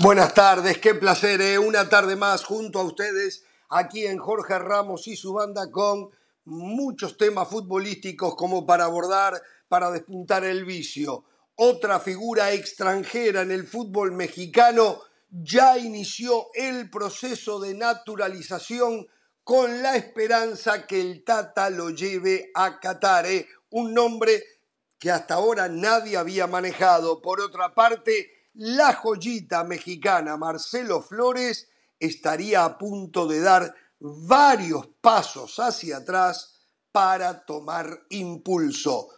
Buenas tardes, qué placer, ¿eh? una tarde más junto a ustedes aquí en Jorge Ramos y su banda con muchos temas futbolísticos como para abordar, para despuntar el vicio. Otra figura extranjera en el fútbol mexicano ya inició el proceso de naturalización con la esperanza que el Tata lo lleve a Qatar, ¿eh? un nombre que hasta ahora nadie había manejado. Por otra parte, la joyita mexicana Marcelo Flores estaría a punto de dar varios pasos hacia atrás para tomar impulso.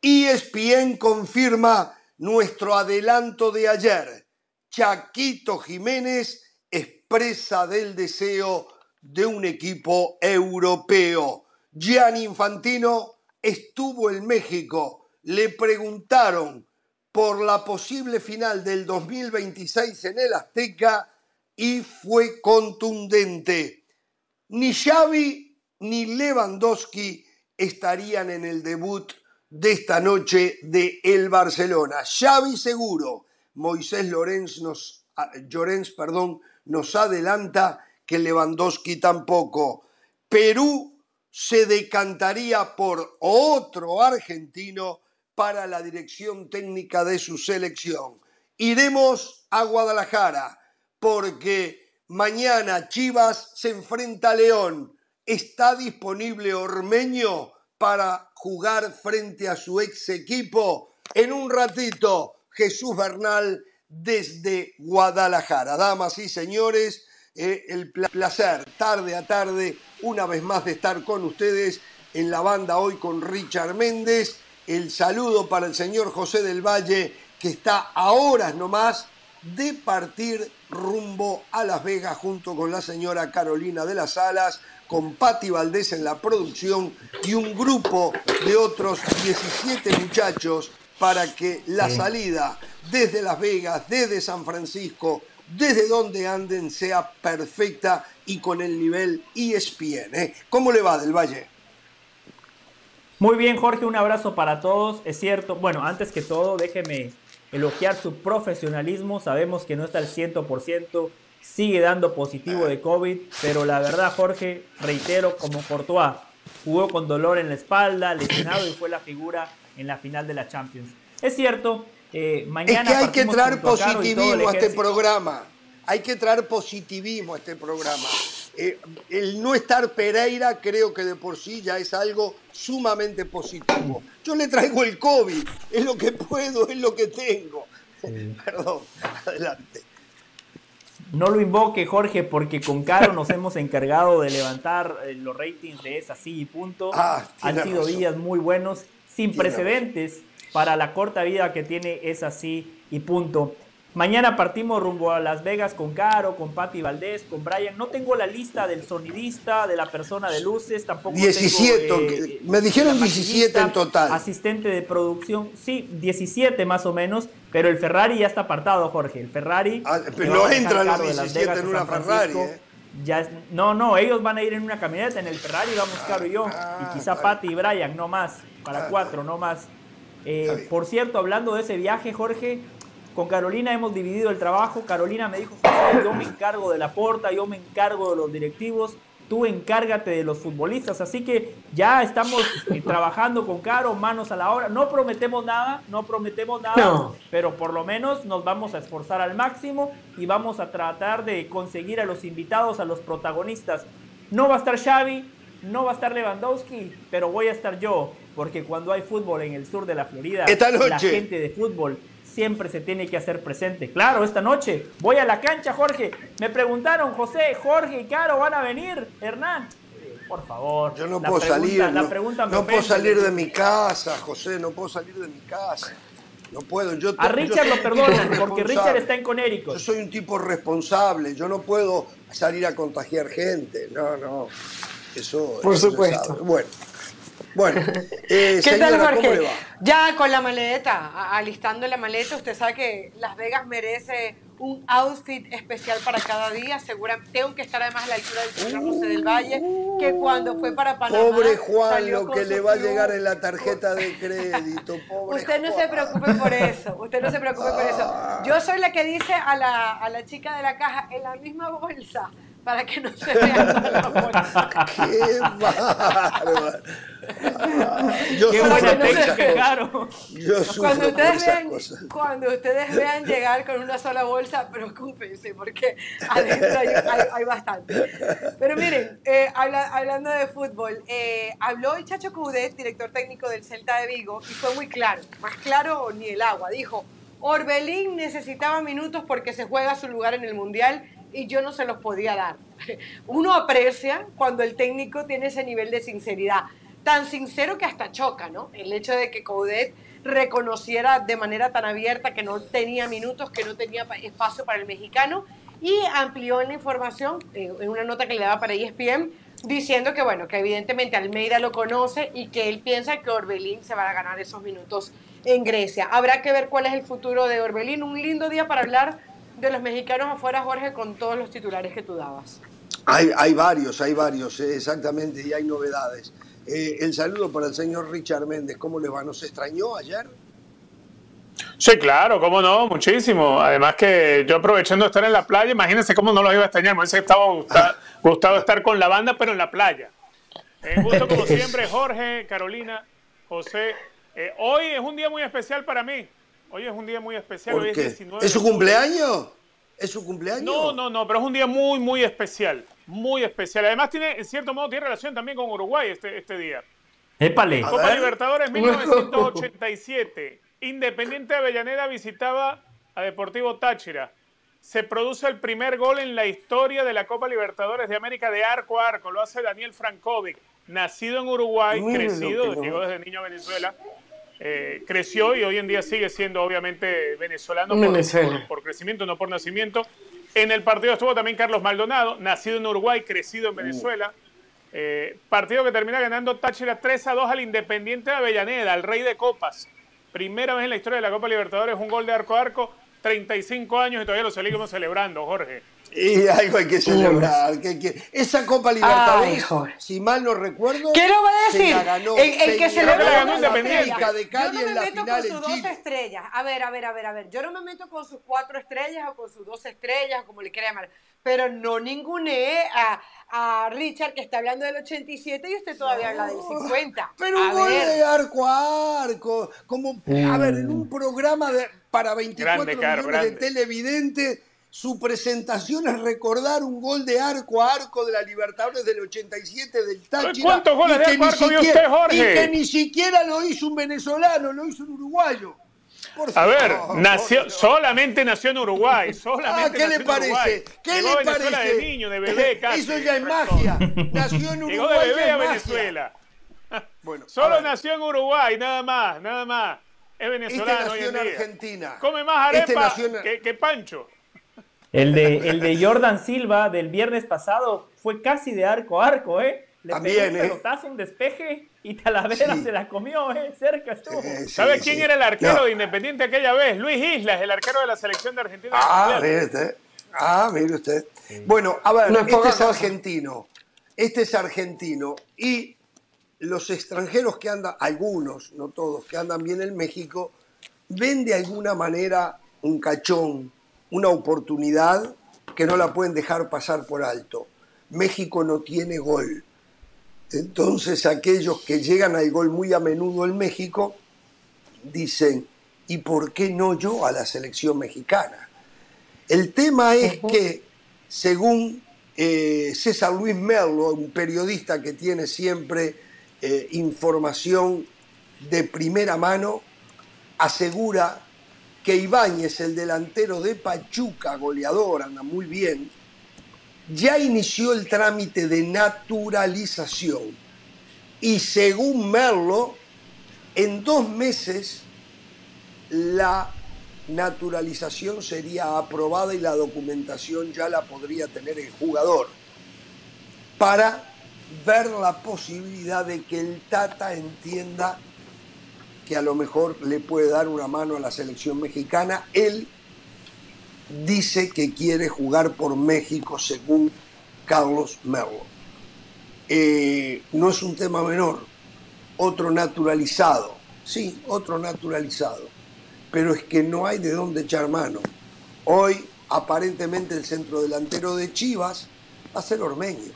Y ESPN confirma nuestro adelanto de ayer. Chaquito Jiménez expresa del deseo de un equipo europeo. Gianni Infantino estuvo en México. Le preguntaron por la posible final del 2026 en el Azteca y fue contundente. Ni Xavi ni Lewandowski estarían en el debut de esta noche de el Barcelona. Xavi seguro, Moisés Lorenz nos, Llorens, perdón, nos adelanta que Lewandowski tampoco. Perú se decantaría por otro argentino para la dirección técnica de su selección. Iremos a Guadalajara porque mañana Chivas se enfrenta a León. ¿Está disponible Ormeño para jugar frente a su ex equipo? En un ratito, Jesús Bernal desde Guadalajara. Damas y señores, eh, el placer tarde a tarde una vez más de estar con ustedes en la banda hoy con Richard Méndez el saludo para el señor José del Valle, que está a horas nomás de partir rumbo a Las Vegas junto con la señora Carolina de las Alas, con Patti Valdés en la producción y un grupo de otros 17 muchachos para que la salida desde Las Vegas, desde San Francisco, desde donde anden sea perfecta y con el nivel ESPN. ¿eh? ¿Cómo le va del Valle? Muy bien, Jorge, un abrazo para todos. Es cierto, bueno, antes que todo, déjeme elogiar su profesionalismo. Sabemos que no está al 100%, sigue dando positivo de COVID, pero la verdad, Jorge, reitero, como Courtois, jugó con dolor en la espalda, lesionado y fue la figura en la final de la Champions. Es cierto, eh, mañana. Es que hay que traer positivismo a este programa. Hay que traer positivismo a este programa. Eh, el no estar Pereira creo que de por sí ya es algo sumamente positivo. Yo le traigo el COVID, es lo que puedo, es lo que tengo. Perdón, adelante. No lo invoque, Jorge, porque con Caro nos hemos encargado de levantar eh, los ratings de esa sí y punto. Ah, Han sido días muy buenos, sin precedentes para la corta vida que tiene esa sí y punto. Mañana partimos rumbo a Las Vegas con Caro, con Patti Valdés, con Brian. No tengo la lista del sonidista, de la persona de luces, tampoco 17, tengo, eh, me dijeron 17 en total. Asistente de producción, sí, 17 más o menos, pero el Ferrari ya está apartado, Jorge. El Ferrari... Ah, pero no entran los 17 en una Ferrari, ¿eh? Ya, no, no, ellos van a ir en una camioneta, en el Ferrari vamos Caro y yo, y ah, quizá Patti y Brian, no más, para cuatro, no más. Eh, por cierto, hablando de ese viaje, Jorge, con Carolina hemos dividido el trabajo. Carolina me dijo, yo me encargo de la porta, yo me encargo de los directivos, tú encárgate de los futbolistas. Así que ya estamos eh, trabajando con Caro, manos a la obra. No prometemos nada, no prometemos nada, pero por lo menos nos vamos a esforzar al máximo y vamos a tratar de conseguir a los invitados, a los protagonistas. No va a estar Xavi, no va a estar Lewandowski, pero voy a estar yo, porque cuando hay fútbol en el sur de la Florida, la gente de fútbol siempre se tiene que hacer presente. Claro, esta noche voy a la cancha, Jorge. Me preguntaron, José, Jorge y Caro, ¿van a venir? Hernán, por favor. Yo no puedo salir. no, puedo salir de mi casa, José, no puedo salir de mi casa. No puedo. Yo, a Richard lo perdonan porque Richard está en Conérico. Yo soy un tipo responsable. Yo no puedo salir a contagiar gente. No, no. Eso. Por supuesto. Bueno. Bueno, eh, ¿qué tal Jorge? Ya con la maleta, alistando la maleta, usted sabe que Las Vegas merece un outfit especial para cada día. Seguramente tengo que estar además a la altura del señor José del Valle, que cuando fue para Panamá. Pobre Juan, lo que le va a llegar en la tarjeta de crédito. Pobre usted no se preocupe por eso. Usted no se preocupe por eso. Yo soy la que dice a la, a la chica de la caja en la misma bolsa para que no se vea la bolsa. ¡Qué bárbaro! Yo Qué buena técnica, claro. Yo cuando ustedes, vean, cuando ustedes vean llegar con una sola bolsa, preocúpense, porque adentro hay, bastante. Pero miren, eh, hablando de fútbol, eh, habló el Chacho Coudet, director técnico del Celta de Vigo, y fue muy claro, más claro ni el agua. Dijo, Orbelín necesitaba minutos porque se juega su lugar en el Mundial y yo no se los podía dar. Uno aprecia cuando el técnico tiene ese nivel de sinceridad tan sincero que hasta choca, ¿no? El hecho de que Coudet reconociera de manera tan abierta que no tenía minutos, que no tenía espacio para el mexicano y amplió en la información, eh, en una nota que le daba para ESPN, diciendo que, bueno, que evidentemente Almeida lo conoce y que él piensa que Orbelín se va a ganar esos minutos en Grecia. Habrá que ver cuál es el futuro de Orbelín. Un lindo día para hablar de los mexicanos afuera, Jorge, con todos los titulares que tú dabas. Hay, hay varios, hay varios, eh, exactamente, y hay novedades. Eh, el saludo para el señor Richard Méndez. ¿Cómo le va? ¿Nos extrañó ayer? Sí, claro, cómo no, muchísimo. Además que yo aprovechando de estar en la playa, imagínense cómo no lo iba a extrañar. Me hubiese estaba gustado, estar con la banda, pero en la playa. Un gusto como siempre, Jorge, Carolina, José. Eh, hoy es un día muy especial para mí. Hoy es un día muy especial. hoy es, ¿Es su cumpleaños? ¿Es su cumpleaños? No, no, no, pero es un día muy, muy especial muy especial. Además, tiene, en cierto modo, tiene relación también con Uruguay este, este día. Épale. Copa Libertadores 1987. Independiente Avellaneda visitaba a Deportivo Táchira. Se produce el primer gol en la historia de la Copa Libertadores de América de arco a arco. Lo hace Daniel Frankovic, nacido en Uruguay, crecido, llegó desde niño a Venezuela. Eh, creció y hoy en día sigue siendo obviamente venezolano por, crecimiento, no por nacimiento. En el partido estuvo también Carlos Maldonado, nacido en Uruguay, crecido en uh. Venezuela. Eh, partido que termina ganando Táchira 3 a 2 al Independiente de Avellaneda, al Rey de Copas. Primera vez en la historia de la Copa Libertadores, un gol de arco a arco, 35 años y todavía lo seguimos celebrando, Jorge. Y algo hay que celebrar. esa Copa Libertadores, si mal no recuerdo, ¿qué lo va a decir? el, que celebra la Independiente de Cali Yo no me meto con sus dos estrellas. A ver, a ver, a ver, a ver. Yo no me meto con sus cuatro estrellas o con sus dos estrellas, como le quiera llamar. Pero no ningune a, a Richard que está hablando del 87 y usted todavía habla del 50. Pero un gol de arco a arco. Como, a ver, en un programa de, para 24 millones de televidentes su presentación es recordar un gol de arco a arco de la Libertadores del 87 del Táchira. ¿Cuántos goles de arco a arco vio usted, Jorge? Y que ni siquiera lo hizo un venezolano, lo hizo un uruguayo. a ver, nació, solamente nació en Uruguay. Solamente ah, ¿qué le parece? ¿Qué le parece? de niño, de bebé, casi. Eso ya es magia. Nació en Uruguay. Llegó de bebé a Venezuela. Bueno, Solo nació en Uruguay, nada más, nada más. Es venezolano. Este nació en Argentina. Come más este arepa que, que Pancho. El de, el de Jordan Silva del viernes pasado fue casi de arco a arco, ¿eh? Le También, un ¿eh? pelotazo, un despeje y Talavera se la comió, ¿eh? Cerca estuvo. Eh, ¿Sabe quién era el arquero de Independiente aquella vez? Luis Islas, el arquero de la selección de Argentina. Ah, mire usted. Ah, mire usted. Bueno, a ver, este es argentino. Este es argentino. Y los extranjeros que andan, algunos, no todos, que andan bien en México, ven de alguna manera un cachón, una oportunidad que no la pueden dejar pasar por alto. México no tiene gol. Entonces aquellos que llegan al gol muy a menudo en México dicen, ¿y por qué no yo a la selección mexicana? El tema es que, según eh, César Luis Merlo, un periodista que tiene siempre eh, información de primera mano, asegura que Ibáñez, el delantero de Pachuca, goleador, anda muy bien, ya inició el trámite de naturalización. Y según Merlo, en dos meses la naturalización sería aprobada y la documentación ya la podría tener el jugador para ver la posibilidad de que el Tata entienda que a lo mejor le puede dar una mano a la selección mexicana. Él dice que quiere jugar por México según Carlos Merlo. Eh, no es un tema menor, otro naturalizado, sí, otro naturalizado, pero es que no hay de dónde echar mano. Hoy, aparentemente, el centro delantero de Chivas va a ser Ormeño.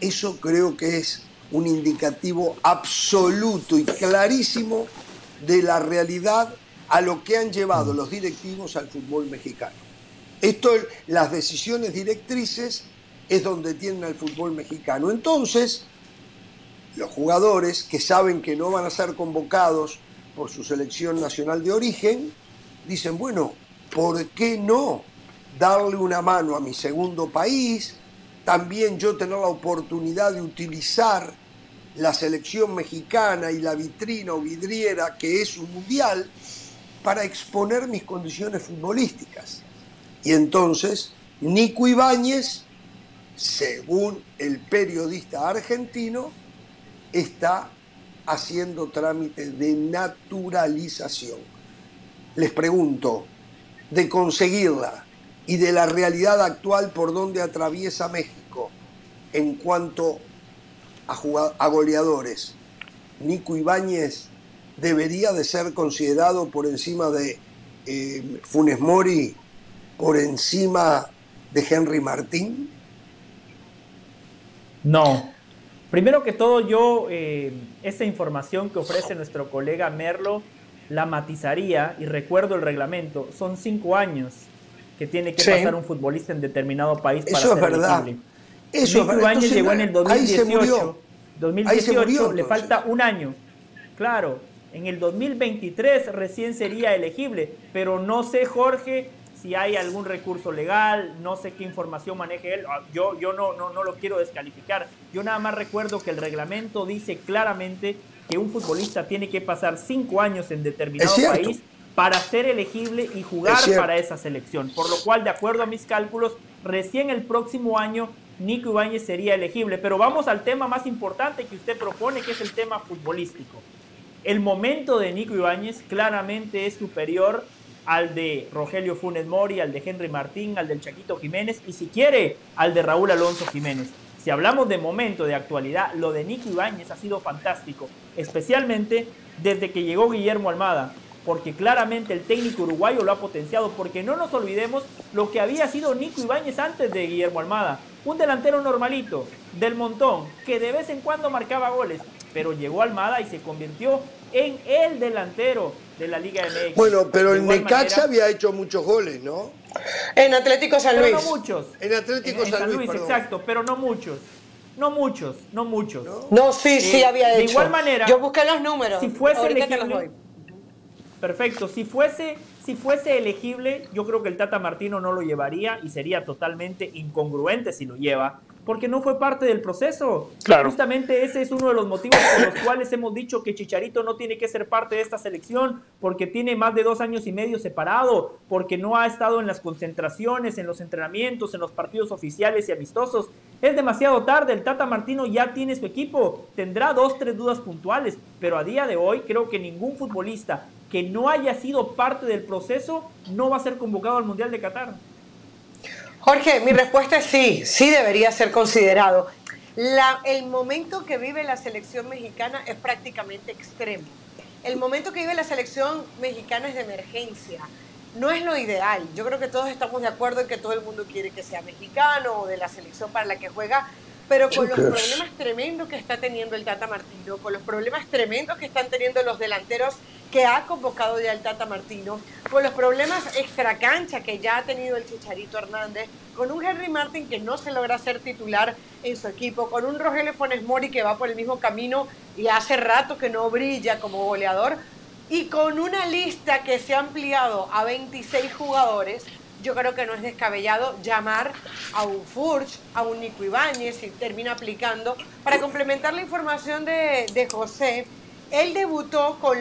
Eso creo que es un indicativo absoluto y clarísimo de la realidad a lo que han llevado los directivos al fútbol mexicano. Esto, las decisiones directrices es donde tienen al fútbol mexicano. Entonces, los jugadores que saben que no van a ser convocados por su selección nacional de origen, dicen, bueno, ¿por qué no darle una mano a mi segundo país? También yo tener la oportunidad de utilizar la selección mexicana y la vitrina o vidriera que es un mundial para exponer mis condiciones futbolísticas. Y entonces, Nico Ibáñez, según el periodista argentino, está haciendo trámite de naturalización. Les pregunto, de conseguirla y de la realidad actual por donde atraviesa México en cuanto a, goleadores, Nico Ibáñez debería de ser considerado por encima de eh, Funes Mori, por encima de Henry Martín? No. Primero que todo, yo eh, esa información que ofrece nuestro colega Merlo la matizaría y recuerdo el reglamento. Son cinco años que tiene que pasar un futbolista en determinado país para Eso es verdad. Eso Ibáñez llegó en el 2018. 2018 le falta un año. Claro, en el 2023 recién sería elegible, pero no sé, Jorge, si hay algún recurso legal, no sé qué información maneje él. Ah, yo, yo no, no, no lo quiero descalificar. Yo nada más recuerdo que el reglamento dice claramente que un futbolista tiene que pasar cinco años en determinado país para ser elegible y jugar para esa selección. Por lo cual, de acuerdo a mis cálculos, recién el próximo año Nico Ibáñez sería elegible. Pero vamos al tema más importante que usted propone, que es el tema futbolístico. El momento de Nico Ibáñez claramente es superior al de Rogelio Funes Mori, al de Henry Martín, al del Chaquito Jiménez y si quiere al de Raúl Alonso Jiménez. Si hablamos de momento, de actualidad, lo de Nico Ibáñez ha sido fantástico, especialmente desde que llegó Guillermo Almada, porque claramente el técnico uruguayo lo ha potenciado, porque no nos olvidemos lo que había sido Nico Ibáñez antes de Guillermo Almada, un delantero normalito, del montón, que de vez en cuando marcaba goles, pero llegó Almada y se convirtió en el delantero de la Liga MX. Bueno, pero el Necaxa había hecho muchos goles, ¿no? En Atlético San Luis. Pero no muchos. En Atlético San, Luis, exacto, pero no muchos. No muchos, no muchos. No, sí, sí eh, había hecho. De igual manera. Yo busqué los números. Si fuese elegible. Perfecto. Si fuese, si fuese elegible, yo creo que el Tata Martino no lo llevaría y sería totalmente incongruente si lo lleva porque no fue parte del proceso. Justamente ese es uno de los motivos por los cuales hemos dicho que Chicharito no tiene que ser parte de esta selección, porque tiene más de dos años y medio separado, porque no ha estado en las concentraciones, en los entrenamientos, en los partidos oficiales y amistosos. Es demasiado tarde, el Tata Martino ya tiene su equipo, tendrá dos, tres dudas puntuales, pero a día de hoy creo que ningún futbolista que no haya sido parte del proceso no va a ser convocado al Mundial de Qatar. Jorge, mi respuesta es sí, sí debería ser considerado. el momento que vive la selección mexicana es prácticamente extremo. El momento que vive la selección mexicana es de emergencia. No es lo ideal. Yo creo que todos estamos de acuerdo en que todo el mundo quiere que sea mexicano o de la selección para la que juega, pero con los problemas tremendos que está teniendo el Tata Martino, con los problemas tremendos que están teniendo los delanteros que ha convocado ya el Tata Martino, con los problemas extracancha que ya ha tenido el Chicharito Hernández, con un Henry Martin que no se logra ser titular en su equipo, con un Rogelio Funes Mori que va por el mismo camino y hace rato que no brilla como goleador, y con una lista que se ha ampliado a 26 jugadores, yo creo que no es descabellado llamar a un Furch, a un Nico Ibáñez, y termina aplicando. Para complementar la información de, José, él debutó con,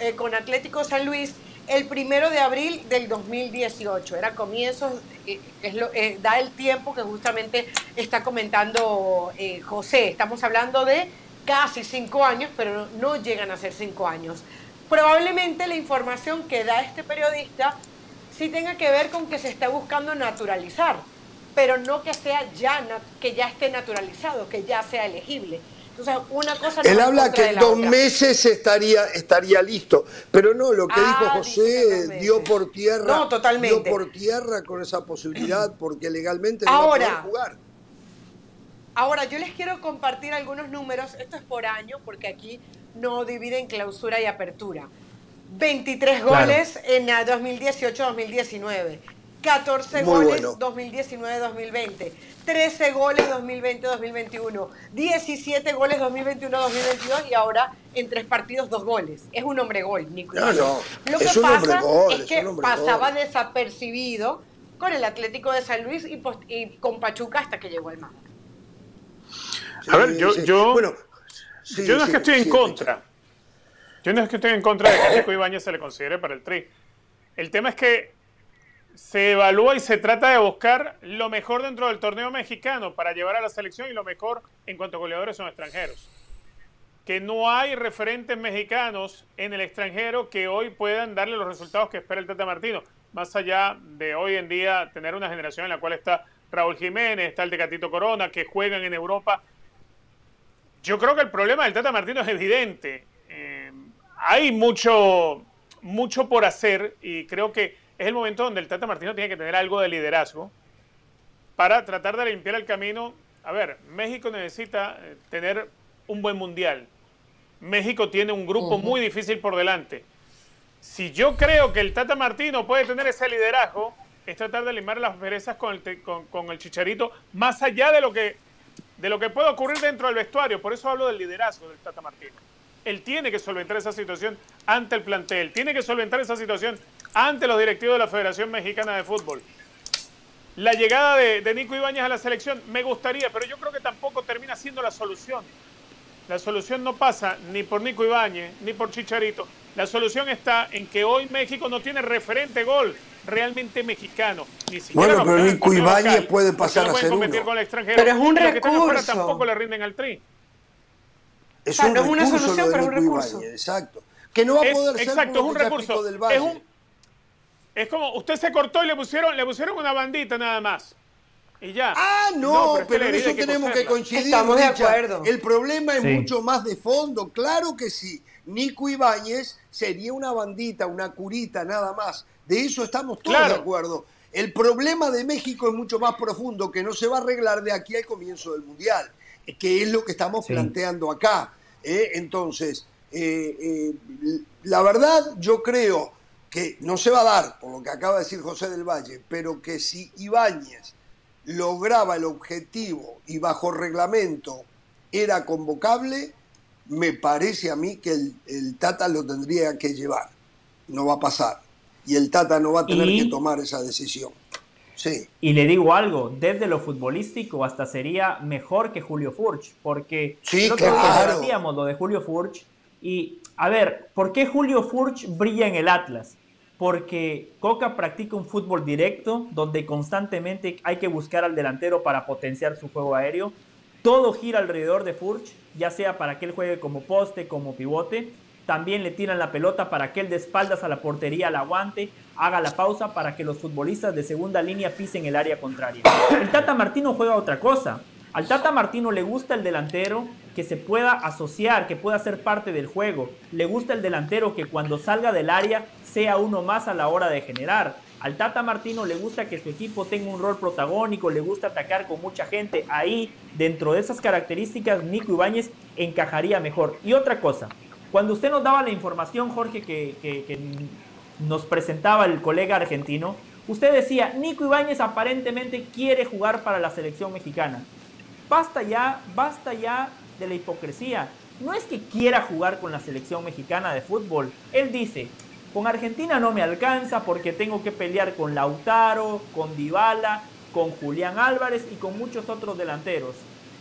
eh, con Atlético San Luis el primero de abril del 2018. Era comienzos, eh, eh, da el tiempo que justamente está comentando José. Estamos hablando de casi cinco años, pero no llegan a ser cinco años. Probablemente la información que da este periodista sí tenga que ver con que se está buscando naturalizar, pero no que sea ya, que ya esté naturalizado, que ya sea elegible. Entonces, una cosa Él habla que en dos meses estaría, estaría listo, pero no, lo que dijo ah, José dio por tierra, no, totalmente. dio por tierra con esa posibilidad, porque legalmente no va a poder jugar. Ahora, yo les quiero compartir algunos números, esto es por año, porque aquí no dividen clausura y apertura. 23 goles en 2018-2019. 14 goles 2019-2020, 13 goles 2020-2021, 17 goles 2021-2022 y ahora en tres partidos dos goles. Es un hombre gol, Nico. No, no, Lo que pasa es que pasaba desapercibido con el Atlético de San Luis y, con Pachuca hasta que llegó el mar. A ver, yo, yo, bueno, yo no es que estoy en contra. Yo no es que estoy en contra de que a Nico Ibáñez se le considere para el tri. El tema es que se evalúa y se trata de buscar lo mejor dentro del torneo mexicano para llevar a la selección y lo mejor en cuanto a goleadores son extranjeros. Que no hay referentes mexicanos en el extranjero que hoy puedan darle los resultados que espera el Tata Martino. Más allá de hoy en día tener una generación en la cual está Raúl Jiménez, está el Tecatito Corona, que juegan en Europa. Yo creo que el problema del Tata Martino es evidente. Hay mucho, mucho por hacer y creo que es el momento donde el Tata Martino tiene que tener algo de liderazgo para tratar de limpiar el camino. A ver, México necesita eh, tener un buen mundial. México tiene un grupo muy difícil por delante. Si yo creo que el Tata Martino puede tener ese liderazgo, es tratar de limar las perezas con el, con, el chicharito, más allá de lo, que, de lo que puede ocurrir dentro del vestuario. Por eso hablo del liderazgo del Tata Martino. Él tiene que solventar esa situación ante el plantel, tiene que solventar esa situación ante los directivos de la Federación Mexicana de Fútbol. La llegada de, Nico Ibáñez a la selección me gustaría, pero yo creo que tampoco termina siendo la solución. La solución no pasa ni por Nico Ibáñez ni por Chicharito. La solución está en que hoy México no tiene referente gol realmente mexicano. Ni bueno, pero Nico Ibáñez puede pasar a ser uno. Pero es un recurso. tampoco le rinden al tri. Es, no es una solución, pero es un recurso. exacto. Que no va a poder ser exacto, es un recurso. Del Es un, es como, usted se cortó y le pusieron, le pusieron una bandita nada más. Y ya. Ah, no, pero, en eso tenemos que coincidir. Estamos de acuerdo. El problema es mucho más de fondo. Claro que sí. Nico Ibáñez sería una bandita, una curita, nada más. De eso estamos todos de acuerdo. El problema de México es mucho más profundo, que no se va a arreglar de aquí al comienzo del Mundial, que es lo que estamos planteando acá. ¿Eh? Entonces, eh, eh, la verdad, yo creo que no se va a dar, por lo que acaba de decir José del Valle, pero que si Ibáñez lograba el objetivo y bajo reglamento era convocable, me parece a mí que el, Tata lo tendría que llevar. No va a pasar. Y el Tata no va a tener que tomar esa decisión. Sí. Y le digo algo, desde lo futbolístico hasta sería mejor que Julio Furch, porque sí, claro. lo de Julio Furch y a ver, ¿por qué Julio Furch brilla en el Atlas? Porque Coca practica un fútbol directo donde constantemente hay que buscar al delantero para potenciar su juego aéreo. Todo gira alrededor de Furch, ya sea para que él juegue como poste, como pivote. También le tiran la pelota para que él de espaldas a la portería la aguante, haga la pausa para que los futbolistas de segunda línea pisen el área contraria. El Tata Martino juega otra cosa. Al Tata Martino le gusta el delantero que se pueda asociar, que pueda ser parte del juego. Le gusta el delantero que cuando salga del área sea uno más a la hora de generar. Al Tata Martino le gusta que su equipo tenga un rol protagónico, le gusta atacar con mucha gente. Ahí, dentro de esas características, Nico Ibáñez encajaría mejor. Y otra cosa, cuando usted nos daba la información, Jorge, que, nos presentaba el colega argentino, usted decía, Nico Ibáñez aparentemente quiere jugar para la selección mexicana. Basta ya, basta ya de la hipocresía. No es que quiera jugar con la selección mexicana de fútbol. Él dice, con Argentina no me alcanza porque tengo que pelear con Lautaro, con Dybala, con Julián Álvarez y con muchos otros delanteros.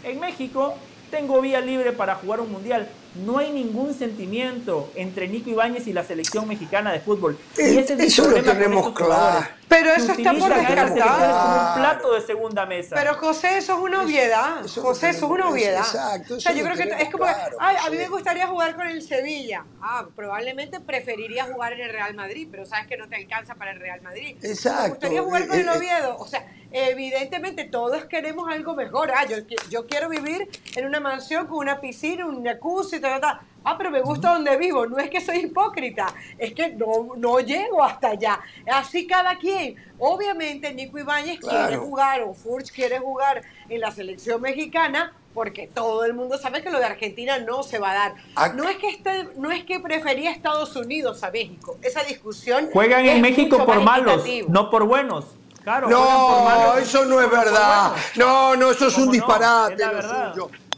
En México tengo vía libre para jugar un mundial. No hay ningún sentimiento entre Nico Ibáñez y la selección mexicana de fútbol. y ese es el eso lo tenemos claro. Pero eso está por descartar. como un plato de segunda mesa. Pero José, eso es una obviedad. José, eso es una obviedad. Exacto. O sea, yo creo que es como, ay, a mí me gustaría jugar con el Sevilla. Ah, probablemente preferiría jugar en el Real Madrid, pero sabes que no te alcanza para el Real Madrid. Exacto. Me gustaría jugar con el eh, eh, Oviedo. O sea, evidentemente todos queremos algo mejor. Ah, yo, yo quiero vivir en una mansión con una piscina, un jacuzzi, tal, tal. Ah, pero me gusta donde vivo. No es que soy hipócrita, es que no, no llego hasta allá. Así cada quien. Obviamente Nico Ibáñez quiere jugar o Furch quiere jugar en la selección mexicana porque todo el mundo sabe que lo de Argentina no se va a dar. No es que esté, no es que prefería Estados Unidos a México. Esa discusión juegan en México por malos, no por buenos. Claro, no, eso no es verdad. No, no, eso es un disparate.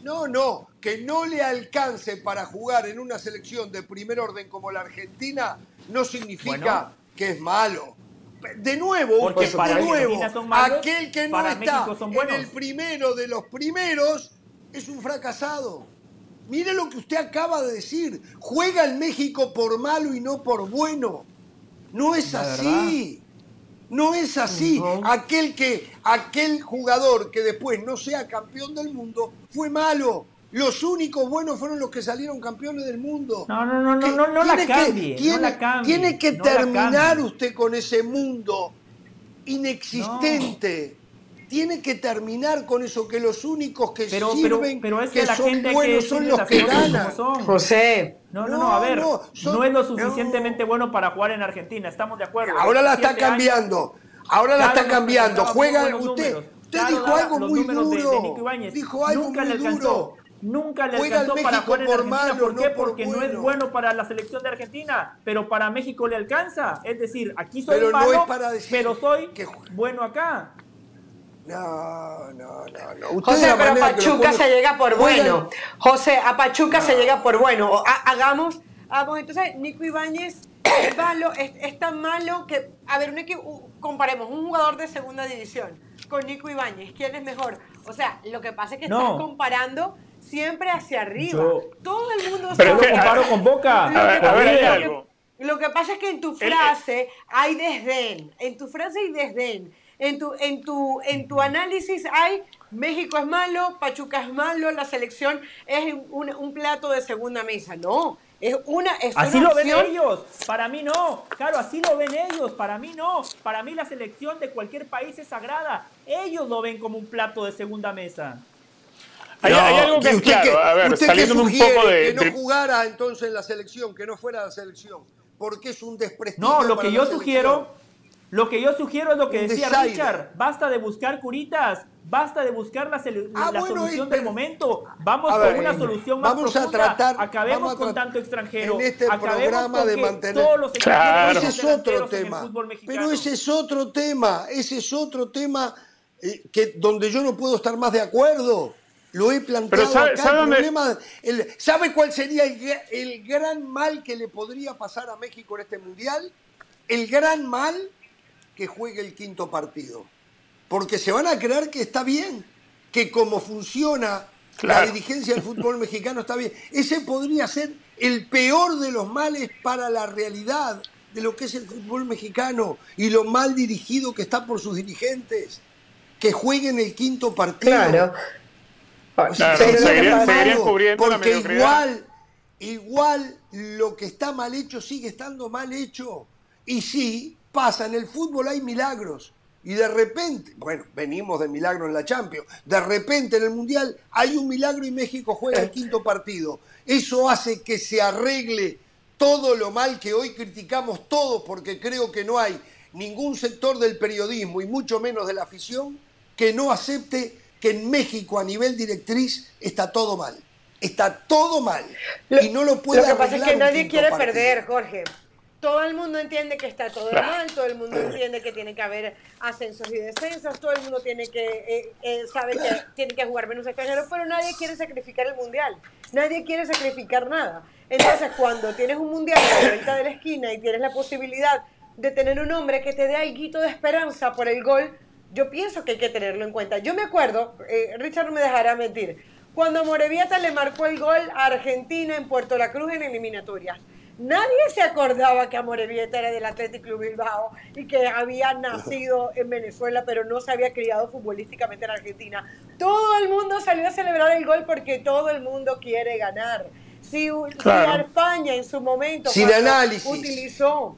No, no, que no le alcance para jugar en una selección de primer orden como la Argentina no significa que es malo. De nuevo, Porque para de nuevo, aquel que no está en el primero de los primeros es un fracasado. Mire lo que usted acaba de decir. Juega el México por malo y no por bueno. No es así. No es así. Aquel que, aquel jugador que después no sea campeón del mundo fue malo. Los únicos buenos fueron los que salieron campeones del mundo. No, no, no, no, no, no la cambie. Tiene, tiene que terminar usted con ese mundo inexistente. Tiene que terminar con eso, que los únicos que sirven, pero, es que, la son gente buenos, son los que ganan. José. No, no, no, a ver, no, es lo suficientemente bueno para jugar en Argentina, estamos de acuerdo. Ahora la está cambiando, ahora la está cambiando. Juega usted. Usted dijo algo muy duro. dijo algo Nunca muy le alcanzó. Nunca le alcanzó para jugar en Argentina. ¿Por qué? Porque no es bueno para la selección de Argentina, pero para México le alcanza. Es decir, aquí soy pero malo, pero soy bueno acá. No, no, no, no. José, pero a Pachuca se llega por bueno. José, a Pachuca se llega por bueno. hagamos, hagamos, entonces, Nico Ibáñez es, malo, es, tan malo que, a ver, comparemos un jugador de segunda división con Nico Ibáñez. ¿Quién es mejor? O sea, lo que pasa es que estás comparando siempre hacia arriba. Todo el mundo Pero lo comparo con Boca. a ver, Lo que pasa es que en tu frase hay desdén. En tu frase hay desdén. En tu, en tu, en tu análisis hay México es malo, Pachuca es malo, la selección es un, un plato de segunda mesa. No, es una, es así lo ven ellos. Para mí no. Claro, así lo ven ellos. Para mí no. Para mí la selección de cualquier país es sagrada. Ellos lo ven como un plato de segunda mesa. Hay, algo que, es claro, a ver, saliendo un poco de... Que no jugara entonces en la selección, que no fuera la selección, porque es un desprestigio No, lo que yo sugiero, lo que yo sugiero es lo que decía Richard, basta de buscar curitas, basta de buscar la, ah, solución del momento, vamos con una solución más vamos profunda, a tratar, acabemos con tanto extranjero, en este programa de mantener todos los ese es otro tema, pero ese es otro tema, ese es otro tema eh, que donde yo no puedo estar más de acuerdo. Lo he planteado sabe, acá. ¿sabe, el problema, ¿sabe cuál sería el, gran mal que le podría pasar a México en este mundial? El gran mal que juegue el quinto partido. Porque se van a creer que está bien, que como funciona la dirigencia del fútbol mexicano está bien. Ese podría ser el peor de los males para la realidad de lo que es el fútbol mexicano y lo mal dirigido que está por sus dirigentes. Que jueguen el quinto partido. Claro. Porque igual, igual lo que está mal hecho sigue estando mal hecho. Y sí, pasa, en el fútbol hay milagros. Y de repente, bueno, venimos de milagro en la Champions, de repente en el Mundial hay un milagro y México juega el quinto partido. Eso hace que se arregle todo lo mal que hoy criticamos todos, porque creo que no hay ningún sector del periodismo y mucho menos de la afición que no acepte que en México a nivel directriz está todo mal. Está todo mal. y no lo puede Lo que pasa es que nadie quiere perder, Jorge. Todo el mundo entiende que está todo mal, todo el mundo entiende que tiene que haber ascensos y descensos, todo el mundo tiene que eh, eh, sabe que tiene que jugar menos extranjeros, pero nadie quiere sacrificar el mundial. Nadie quiere sacrificar nada. Entonces, cuando tienes un mundial a la vuelta de la esquina y tienes la posibilidad de tener un hombre que te dé algo de esperanza por el gol, yo pienso que hay que tenerlo en cuenta. Yo me acuerdo, eh, Richard no me dejará mentir, cuando Morevieta le marcó el gol a Argentina en Puerto La Cruz en eliminatorias. Nadie se acordaba que Amorebieta era del Athletic Club Bilbao y que había nacido en Venezuela, pero no se había criado futbolísticamente en Argentina. Todo el mundo salió a celebrar el gol porque todo el mundo quiere ganar. Si, España en su momento Sin análisis. utilizó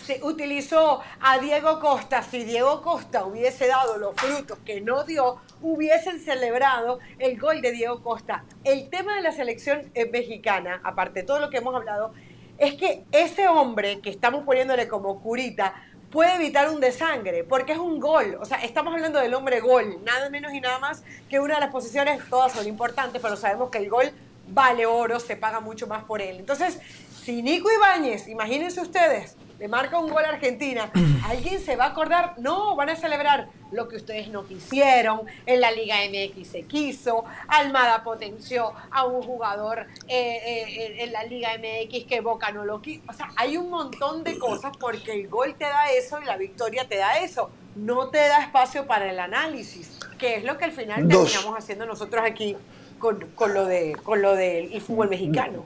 se utilizó a Diego Costa, si Diego Costa hubiese dado los frutos que no dio, hubiesen celebrado el gol de Diego Costa. El tema de la selección eh, mexicana, aparte de todo lo que hemos hablado, es que ese hombre que estamos poniéndole como curita puede evitar un desangre, porque es un gol. O sea, estamos hablando del hombre gol, nada menos y nada más que una de las posiciones, todas son importantes, pero sabemos que el gol vale oro, se paga mucho más por él. Entonces, si Nico Ibáñez, imagínense ustedes, le marca un gol a Argentina, ¿alguien se va a acordar? No, van a celebrar lo que ustedes no quisieron, en la Liga MX se quiso, Almada potenció a un jugador eh, eh, en la Liga MX que Boca no lo quiso. O sea, hay un montón de cosas porque el gol te da eso y la victoria te da eso. No te da espacio para el análisis, que es lo que al final terminamos haciendo nosotros aquí con, lo de con lo del fútbol mexicano.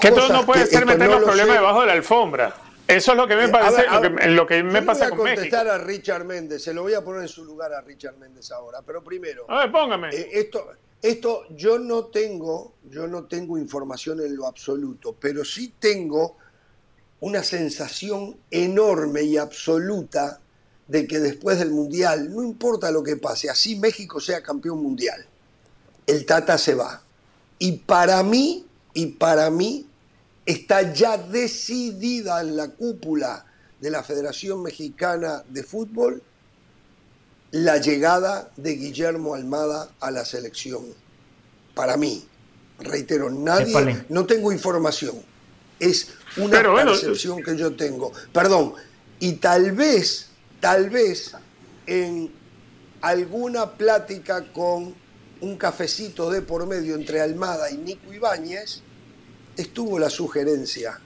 que todo no puede ser meter los problemas debajo de la alfombra. Eso es lo que me eh, parece, lo, que, me pasa con México. Voy a contestar a Richard Méndez, se lo voy a poner en su lugar a Richard Méndez ahora, pero primero. A ver, póngame. Eh, esto, esto yo no tengo, yo no tengo información en lo absoluto, pero sí tengo una sensación enorme y absoluta de que después del Mundial, no importa lo que pase, así México sea campeón mundial, el Tata se va. Y para mí, y para mí, está ya decidida en la cúpula de la Federación Mexicana de Fútbol la llegada de Guillermo Almada a la selección. Para mí, reitero, nadie, no tengo información, es una percepción que yo tengo. Perdón, y tal vez, tal vez en alguna plática con un cafecito de por medio entre Almada y Nico Ibáñez, estuvo la sugerencia.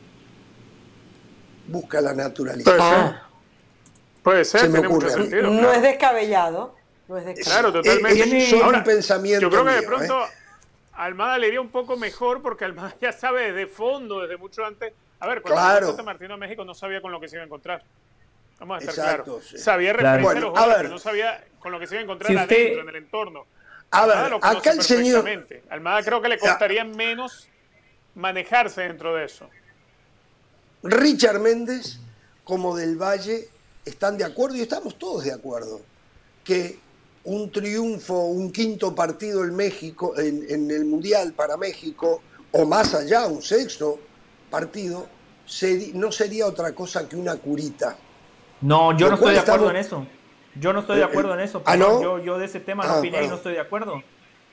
Busca la naturalidad. Puede ser, no es descabellado. No es descabellado. Claro, totalmente. un pensamiento yo creo que de pronto ¿eh? Almada le iría un poco mejor porque Almada ya sabe desde fondo, desde mucho antes. A ver, cuando claro. Martino a México no sabía con lo que se iba a encontrar. Vamos a estar claros. Sabía referirse a los pero no sabía con lo que se iba a encontrar adentro, en el entorno. A ver, acá el señor. Almada creo que le costaría menos manejarse dentro de eso. Richard Méndez como Del Valle están de acuerdo y estamos todos de acuerdo que un triunfo, un quinto partido en México, en, el Mundial para México, o más allá, un sexto partido, no sería otra cosa que una curita. No, yo no estoy de acuerdo en eso. Yo no estoy de eh, acuerdo en eso. ¿Ah, yo, de ese tema no ah, opiné y no estoy de acuerdo.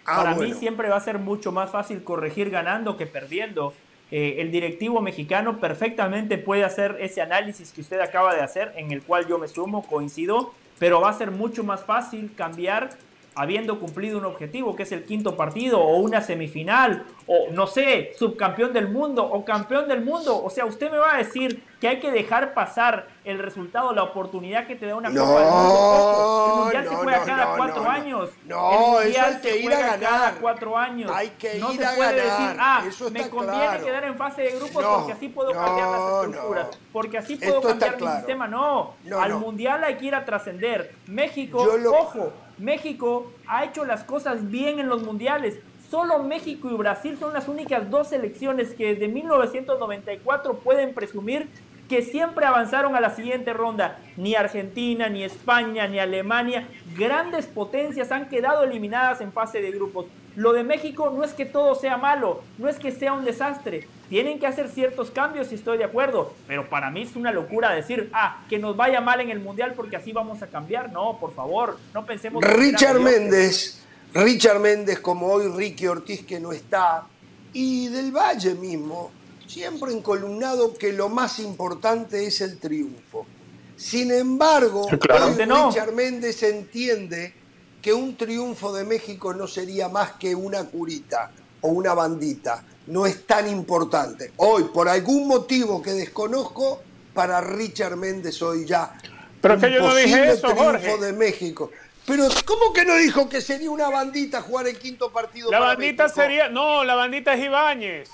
Ah, Para mí siempre va a ser mucho más fácil corregir ganando que perdiendo. Eh, el directivo mexicano perfectamente puede hacer ese análisis que usted acaba de hacer, en el cual yo me sumo, coincido, pero va a ser mucho más fácil cambiar habiendo cumplido un objetivo, que es el quinto partido, o una semifinal, o no sé, subcampeón del mundo, o campeón del mundo. O sea, usted me va a decir que hay que dejar pasar el resultado, la oportunidad que te da una Copa del Mundo. El Mundial se juega cada cuatro años. No, el Mundial se juega cada cuatro años. Hay que no ir se a puede ganar. decir, ah, me conviene quedar en fase de grupos porque así puedo cambiar las estructuras, porque así puedo cambiar mi sistema. No, al Mundial hay que ir a trascender. México, ojo, México ha hecho las cosas bien en los mundiales. Solo México y Brasil son las únicas dos selecciones que desde 1994 pueden presumir que siempre avanzaron a la siguiente ronda. Ni Argentina, ni España, ni Alemania, grandes potencias han quedado eliminadas en fase de grupos. Lo de México no es que todo sea malo, no es que sea un desastre. Tienen que hacer ciertos cambios y estoy de acuerdo, pero para mí es una locura decir, ah, que nos vaya mal en el Mundial porque así vamos a cambiar. No, por favor, no pensemos... Richard Méndez, Richard Méndez como hoy Ricky Ortiz que no está, y del Valle mismo, siempre encolumnado que lo más importante es el triunfo. Sin embargo, Richard Méndez entiende que un triunfo de México no sería más que una curita o una bandita no es tan importante. Hoy, por algún motivo que desconozco, para Richard Méndez hoy ya. Pero que yo no dije eso, triunfo de México. Pero, ¿cómo que no dijo que sería una bandita jugar el quinto partido? La bandita sería. No, la bandita es Ibáñez.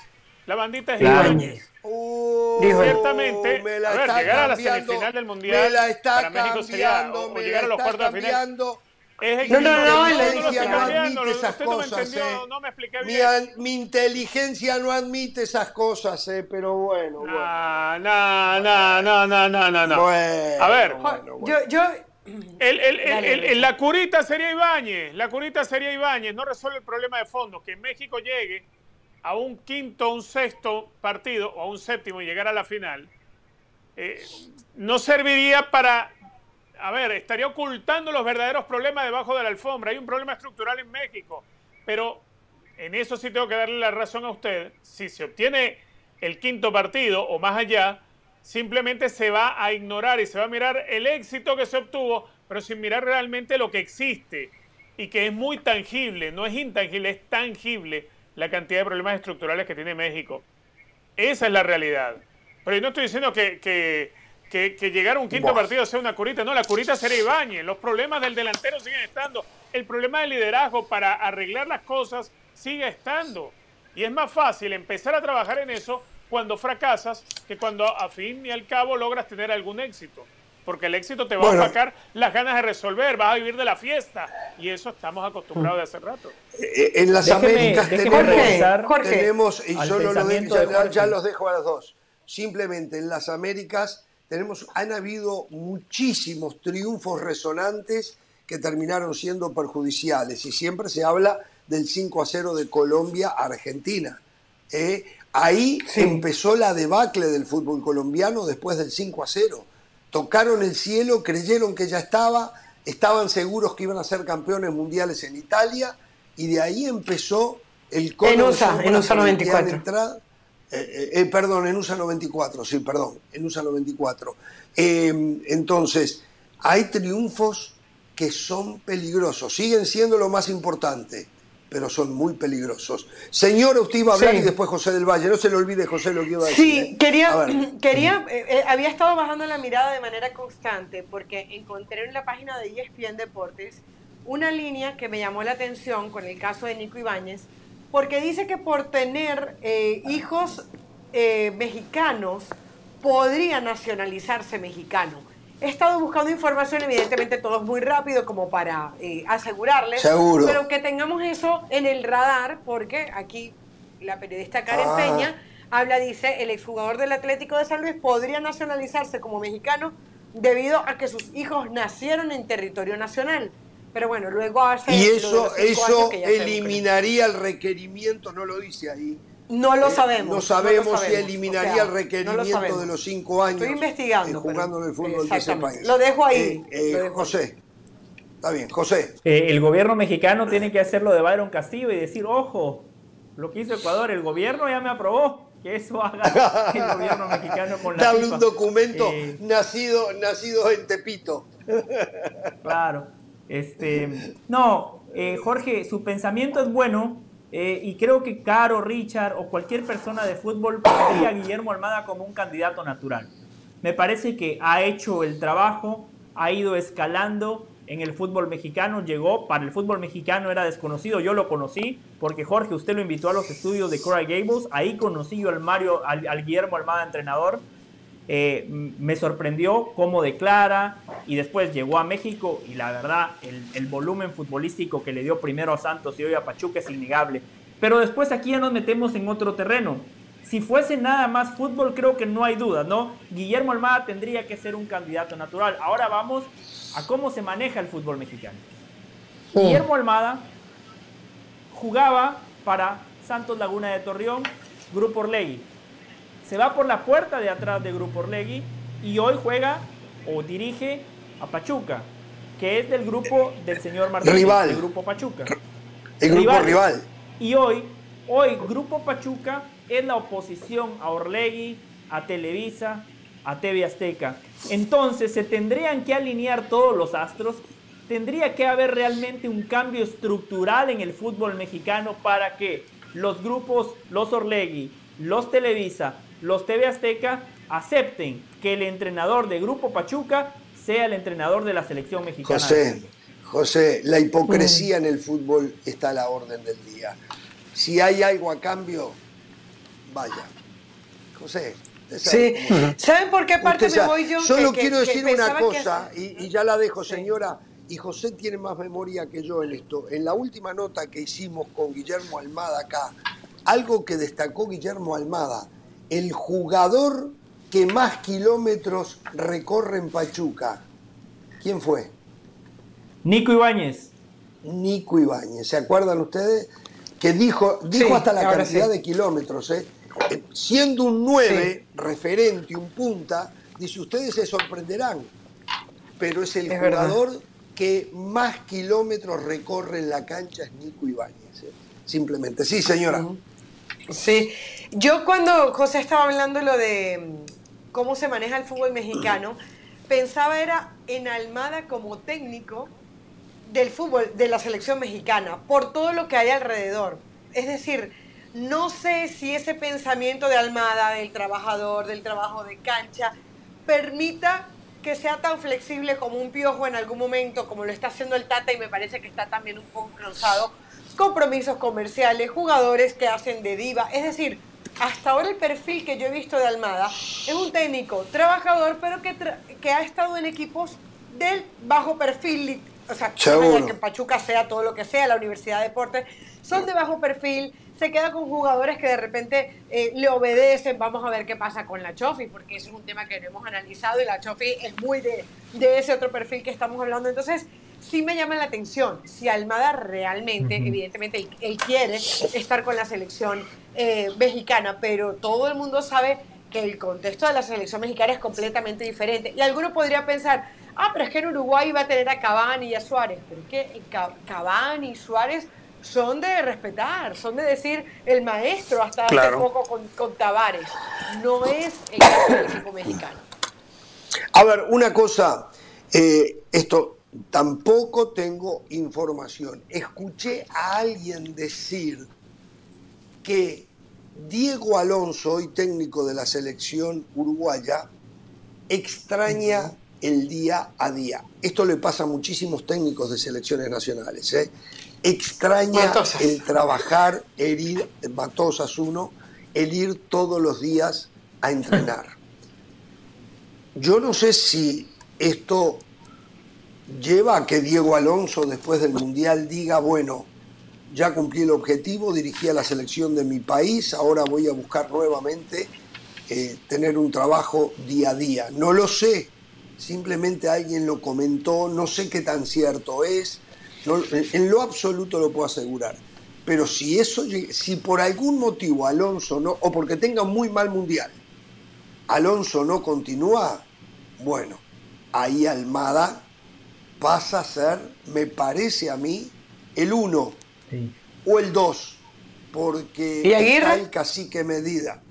La bandita es Ibáñez. Uh, Ciertamente, me la a ver, llegar a la semifinal del Mundial me la está para México sería, o, llegar a los cuartos de final es no, no, no, no, no admite esas cosas. eh. no me expliqué bien. Mi, mi, inteligencia no admite esas cosas, eh, pero bueno. No, no, no, no, no, no, no. Bueno, a ver, bueno, yo, yo... El, el, el, la curita sería Ibáñez, la curita sería Ibáñez, no resuelve el problema de fondo, que México llegue a un quinto, un sexto partido o a un séptimo y llegar a la final, eh, no serviría para a ver, estaría ocultando los verdaderos problemas debajo de la alfombra. Hay un problema estructural en México, pero en eso sí tengo que darle la razón a usted. Si se obtiene el quinto partido o más allá, simplemente se va a ignorar y se va a mirar el éxito que se obtuvo, pero sin mirar realmente lo que existe y que es muy tangible, no es intangible, es tangible la cantidad de problemas estructurales que tiene México. Esa es la realidad. Pero yo no estoy diciendo que que, llegar a un quinto partido sea una curita. No, la curita sería Ibañez. Los problemas del delantero siguen estando. El problema del liderazgo para arreglar las cosas sigue estando. Y es más fácil empezar a trabajar en eso cuando fracasas que cuando a fin y al cabo logras tener algún éxito. Porque el éxito te va a sacar las ganas de resolver, vas a vivir de la fiesta. Y eso estamos acostumbrados de hace rato. Eh, eh, en las Américas tenemos, tenemos, y yo no lo ya los dejo a los dos. Simplemente en las Américas tenemos, han habido muchísimos triunfos resonantes que terminaron siendo perjudiciales y siempre se habla del 5 a 0 de Colombia a Argentina. ¿eh? ahí empezó la debacle del fútbol colombiano después del 5 a 0. Tocaron el cielo, creyeron que ya estaba, estaban seguros que iban a ser campeones mundiales en Italia y de ahí empezó el En USA, en USA 94. Eh, eh, eh, perdón, en USA 94, sí, perdón, en USA 94. Em, entonces, hay triunfos que son peligrosos, siguen siendo lo más importante, pero son muy peligrosos. Señora, usted iba a hablar y después José del Valle, no se le olvide José lo que iba a decir. Sí, quería, quería había estado bajando la mirada de manera constante porque encontré en la página de ESPN Deportes una línea que me llamó la atención con el caso de Nico Ibáñez, porque dice que por tener eh, hijos eh, mexicanos podría nacionalizarse mexicano. He estado buscando información, evidentemente todo es muy rápido como para eh, asegurarles, Seguro. pero que tengamos eso en el radar, porque aquí la periodista Karen ah. Peña habla, dice, el exjugador del Atlético de San Luis podría nacionalizarse como mexicano debido a que sus hijos nacieron en territorio nacional. Pero bueno, luego hace. Y eso, eso eliminaría el requerimiento, no lo dice ahí. No lo sabemos. no sabemos, si eliminaría el requerimiento de los cinco años. Estoy investigando. jugando en el fútbol de ese país. Lo dejo ahí. Eh, eh, José. Está bien, José. Eh, el gobierno mexicano tiene que hacerlo de Byron Castillo y decir, ojo, lo que hizo Ecuador, el gobierno ya me aprobó que eso haga el gobierno mexicano con la Dale un documento nacido, nacido en Tepito. Claro. Este, no, eh, Jorge, su pensamiento es bueno eh, y creo que Caro, Richard o cualquier persona de fútbol pondría a Guillermo Almada como un candidato natural. Me parece que ha hecho el trabajo, ha ido escalando en el fútbol mexicano, llegó, para el fútbol mexicano era desconocido, yo lo conocí, porque Jorge, usted lo invitó a los estudios de Coral Gables, ahí conocí yo al Mario, al Guillermo Almada entrenador, eh, me sorprendió cómo declara y después llegó a México y la verdad el, volumen futbolístico que le dio primero a Santos y hoy a Pachuca es innegable. Pero después aquí ya nos metemos en otro terreno. Si fuese nada más fútbol creo que no hay duda, ¿no? Guillermo Almada tendría que ser un candidato natural. Ahora vamos a cómo se maneja el fútbol mexicano. Guillermo Almada jugaba para Santos Laguna de Torreón, Grupo Orlegui se va por la puerta de atrás de Grupo Orlegui y hoy juega o dirige a Pachuca, que es del grupo del señor Martínez, rival. el grupo Pachuca. El grupo rival. Y hoy, hoy Grupo Pachuca es la oposición a Orlegui, a Televisa, a TV Azteca. Entonces se tendrían que alinear todos los astros, tendría que haber realmente un cambio estructural en el fútbol mexicano para que los grupos, los Orlegui, los Televisa, los TV Azteca acepten que el entrenador de Grupo Pachuca sea el entrenador de la selección mexicana. José, José, la hipocresía en el fútbol está a la orden del día. Si hay algo a cambio, vaya. José. Sí. ¿Saben por qué parte me voy yo? Solo quiero decir una cosa, y, ya la dejo, señora. Y José tiene más memoria que yo en esto. En la última nota que hicimos con Guillermo Almada acá, algo que destacó Guillermo Almada, el jugador que más kilómetros recorre en Pachuca. ¿Quién fue? Nico Ibáñez. Nico Ibáñez, ¿se acuerdan ustedes? Que dijo, dijo hasta la cantidad de kilómetros, ¿eh? Eh, siendo un 9 referente, un punta, dice, ustedes se sorprenderán, pero es el jugador que más kilómetros recorre en la cancha es Nico Ibáñez. ¿eh? Simplemente. Sí, señora. Sí. Yo cuando José estaba hablando lo de mm, cómo se maneja el fútbol mexicano, pensaba era en Almada como técnico del fútbol, de la selección mexicana, por todo lo que hay alrededor. Es decir, no sé si ese pensamiento de Almada, del trabajador, del trabajo de cancha, permita que sea tan flexible como un piojo en algún momento, como lo está haciendo el Tata y me parece que está también un poco cansado, compromisos comerciales, jugadores que hacen de diva, es decir, hasta ahora el perfil que yo he visto de Almada es un técnico trabajador, pero que, que ha estado en equipos del bajo perfil, o sea, que Pachuca sea todo lo que sea, la Universidad de Deportes, son de bajo perfil, se queda con jugadores que de repente eh, le obedecen. Vamos a ver qué pasa con la Chofi, porque eso es un tema que no hemos analizado y la Chofi es muy de, de ese otro perfil que estamos hablando. Entonces, sí me llama la atención si Almada realmente, evidentemente, él, quiere estar con la selección eh, mexicana, pero todo el mundo sabe que el contexto de la selección mexicana es completamente diferente. Y alguno podría pensar, ah, pero es que en Uruguay va a tener a Cavani y a Suárez, pero es que Cavani y Suárez son de respetar, son de decir el maestro hasta hace poco con, con, Tavares. No es el equipo mexicano. A ver, una cosa, eh, esto tampoco tengo información. Escuché a alguien decir que Diego Alonso, hoy técnico de la selección uruguaya, extraña el día a día. Esto le pasa a muchísimos técnicos de selecciones nacionales. ¿eh? extraña el trabajar, el ir, Matosas uno, el ir todos los días a entrenar. Yo no sé si esto lleva a que Diego Alonso después del Mundial diga, bueno, ya cumplí el objetivo, dirigí a la selección de mi país, ahora voy a buscar nuevamente eh, tener un trabajo día a día. No lo sé, simplemente alguien lo comentó, no sé qué tan cierto es, en lo absoluto lo puedo asegurar. Pero si eso, si por algún motivo Alonso no, o porque tenga muy mal mundial, Alonso no continúa, bueno, ahí Almada pasa a ser, me parece a mí, el uno o el dos, porque ¿Y está el cacique medida.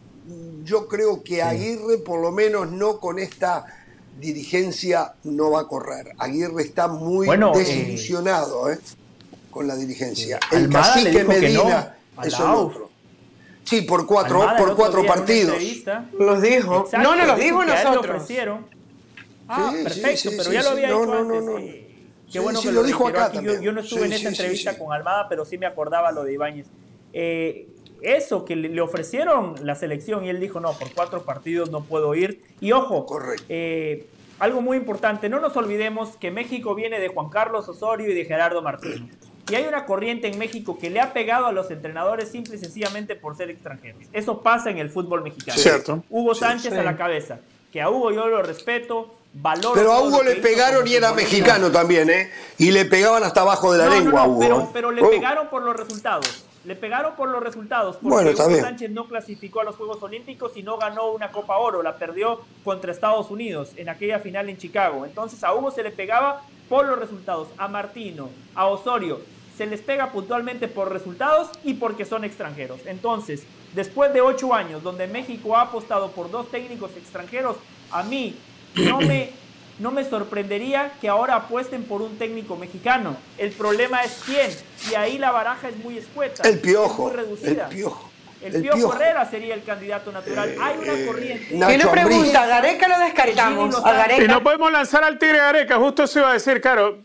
Yo creo que Aguirre, por lo menos no con esta dirigencia no va a correr. Aguirre está muy desilusionado eh, con la dirigencia. el cacique Medina es otro. Sí, por cuatro, por cuatro partidos. Los dijo. no, no los dijo nosotros. Ah, perfecto, pero ya lo había dicho no, no, no, Qué bueno que lo, dijo acá. Yo, no estuve en esa entrevista con Almada, pero sí me acordaba lo de Ibáñez. Eh, eso que le ofrecieron la selección y él dijo, no, por cuatro partidos no puedo ir. Y ojo, eh, algo muy importante, no nos olvidemos que México viene de Juan Carlos Osorio y de Gerardo Martínez. Y hay una corriente en México que le ha pegado a los entrenadores simple y sencillamente por ser extranjeros. Eso pasa en el fútbol mexicano. Cierto. Hugo Sánchez a la cabeza. Que a Hugo yo lo respeto, valoro. Pero a Hugo le pegaron y era mexicano también, ¿eh? Y le pegaban hasta abajo de la lengua Hugo. Pero, pero le oh. pegaron por los resultados. Le pegaron por los resultados, porque Hugo Sánchez no clasificó a los Juegos Olímpicos y no ganó una Copa Oro, la perdió contra Estados Unidos en aquella final en Chicago. Entonces a Hugo se le pegaba por los resultados, a Martino, a Osorio, se les pega puntualmente por resultados y porque son extranjeros. Entonces, después de ocho años donde México ha apostado por dos técnicos extranjeros, a mí no me no me sorprendería que ahora apuesten por un técnico mexicano. El problema es quién. Y ahí la baraja es muy escueta. El piojo. muy reducida. El piojo. El, piojo, Herrera sería el candidato natural. Eh, Hay una corriente. ¿Quién pregunta? ¿Gareca lo descartamos? Y no podemos lanzar al Tigre Gareca, justo se iba a decir, claro.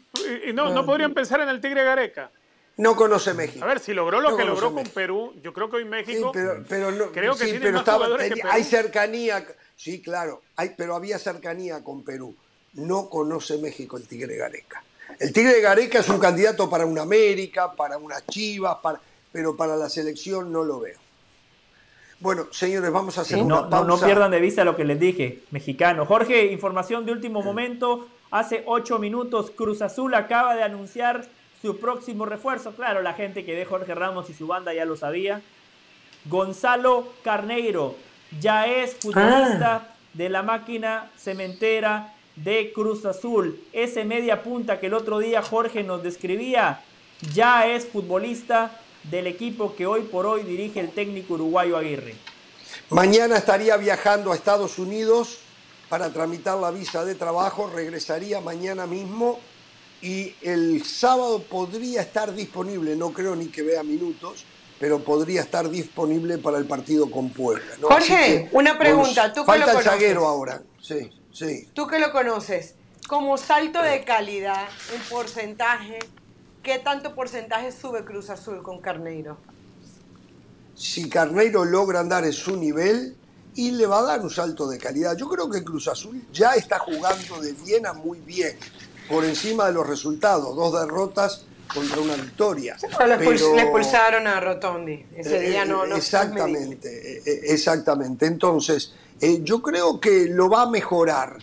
Y no, no podrían pensar en el Tigre Gareca. No conoce México. A ver, si logró lo que logró con Perú, yo creo que hoy México. Sí, pero, no, creo que sí, pero estaba, hay cercanía. Sí, claro, hay, pero había cercanía con Perú. No conoce México el Tigre Gareca. El Tigre Gareca es un candidato para una América, para una Chivas, para, pero para la selección no lo veo. Bueno, señores, vamos a hacer una no, pausa. No, pierdan de vista lo que les dije, mexicano. Jorge, información de último momento. Hace ocho minutos Cruz Azul acaba de anunciar su próximo refuerzo. Claro, la gente que ve Jorge Ramos y su banda ya lo sabía. Gonzalo Carneiro ya es futbolista ah. de la máquina cementera de Cruz Azul. Ese media punta que el otro día Jorge nos describía, ya es futbolista del equipo que hoy por hoy dirige el técnico uruguayo Aguirre. Mañana estaría viajando a Estados Unidos para tramitar la visa de trabajo, regresaría mañana mismo y el sábado podría estar disponible, no creo ni que vea minutos, pero podría estar disponible para el partido con Puebla. Jorge, una pregunta, tú falta el zaguero ahora, sí, sí. Tú que lo conoces, como salto de calidad, un porcentaje, ¿qué tanto porcentaje sube Cruz Azul con Carneiro? Si Carneiro logra andar en su nivel y le va a dar un salto de calidad. Yo creo que Cruz Azul ya está jugando de bien a muy bien por encima de los resultados. Dos derrotas contra una victoria. le, expulsaron a Rotondi. Ese día no, no Exactamente, eh, eh, exactamente. Entonces, eh, yo creo que lo va a mejorar.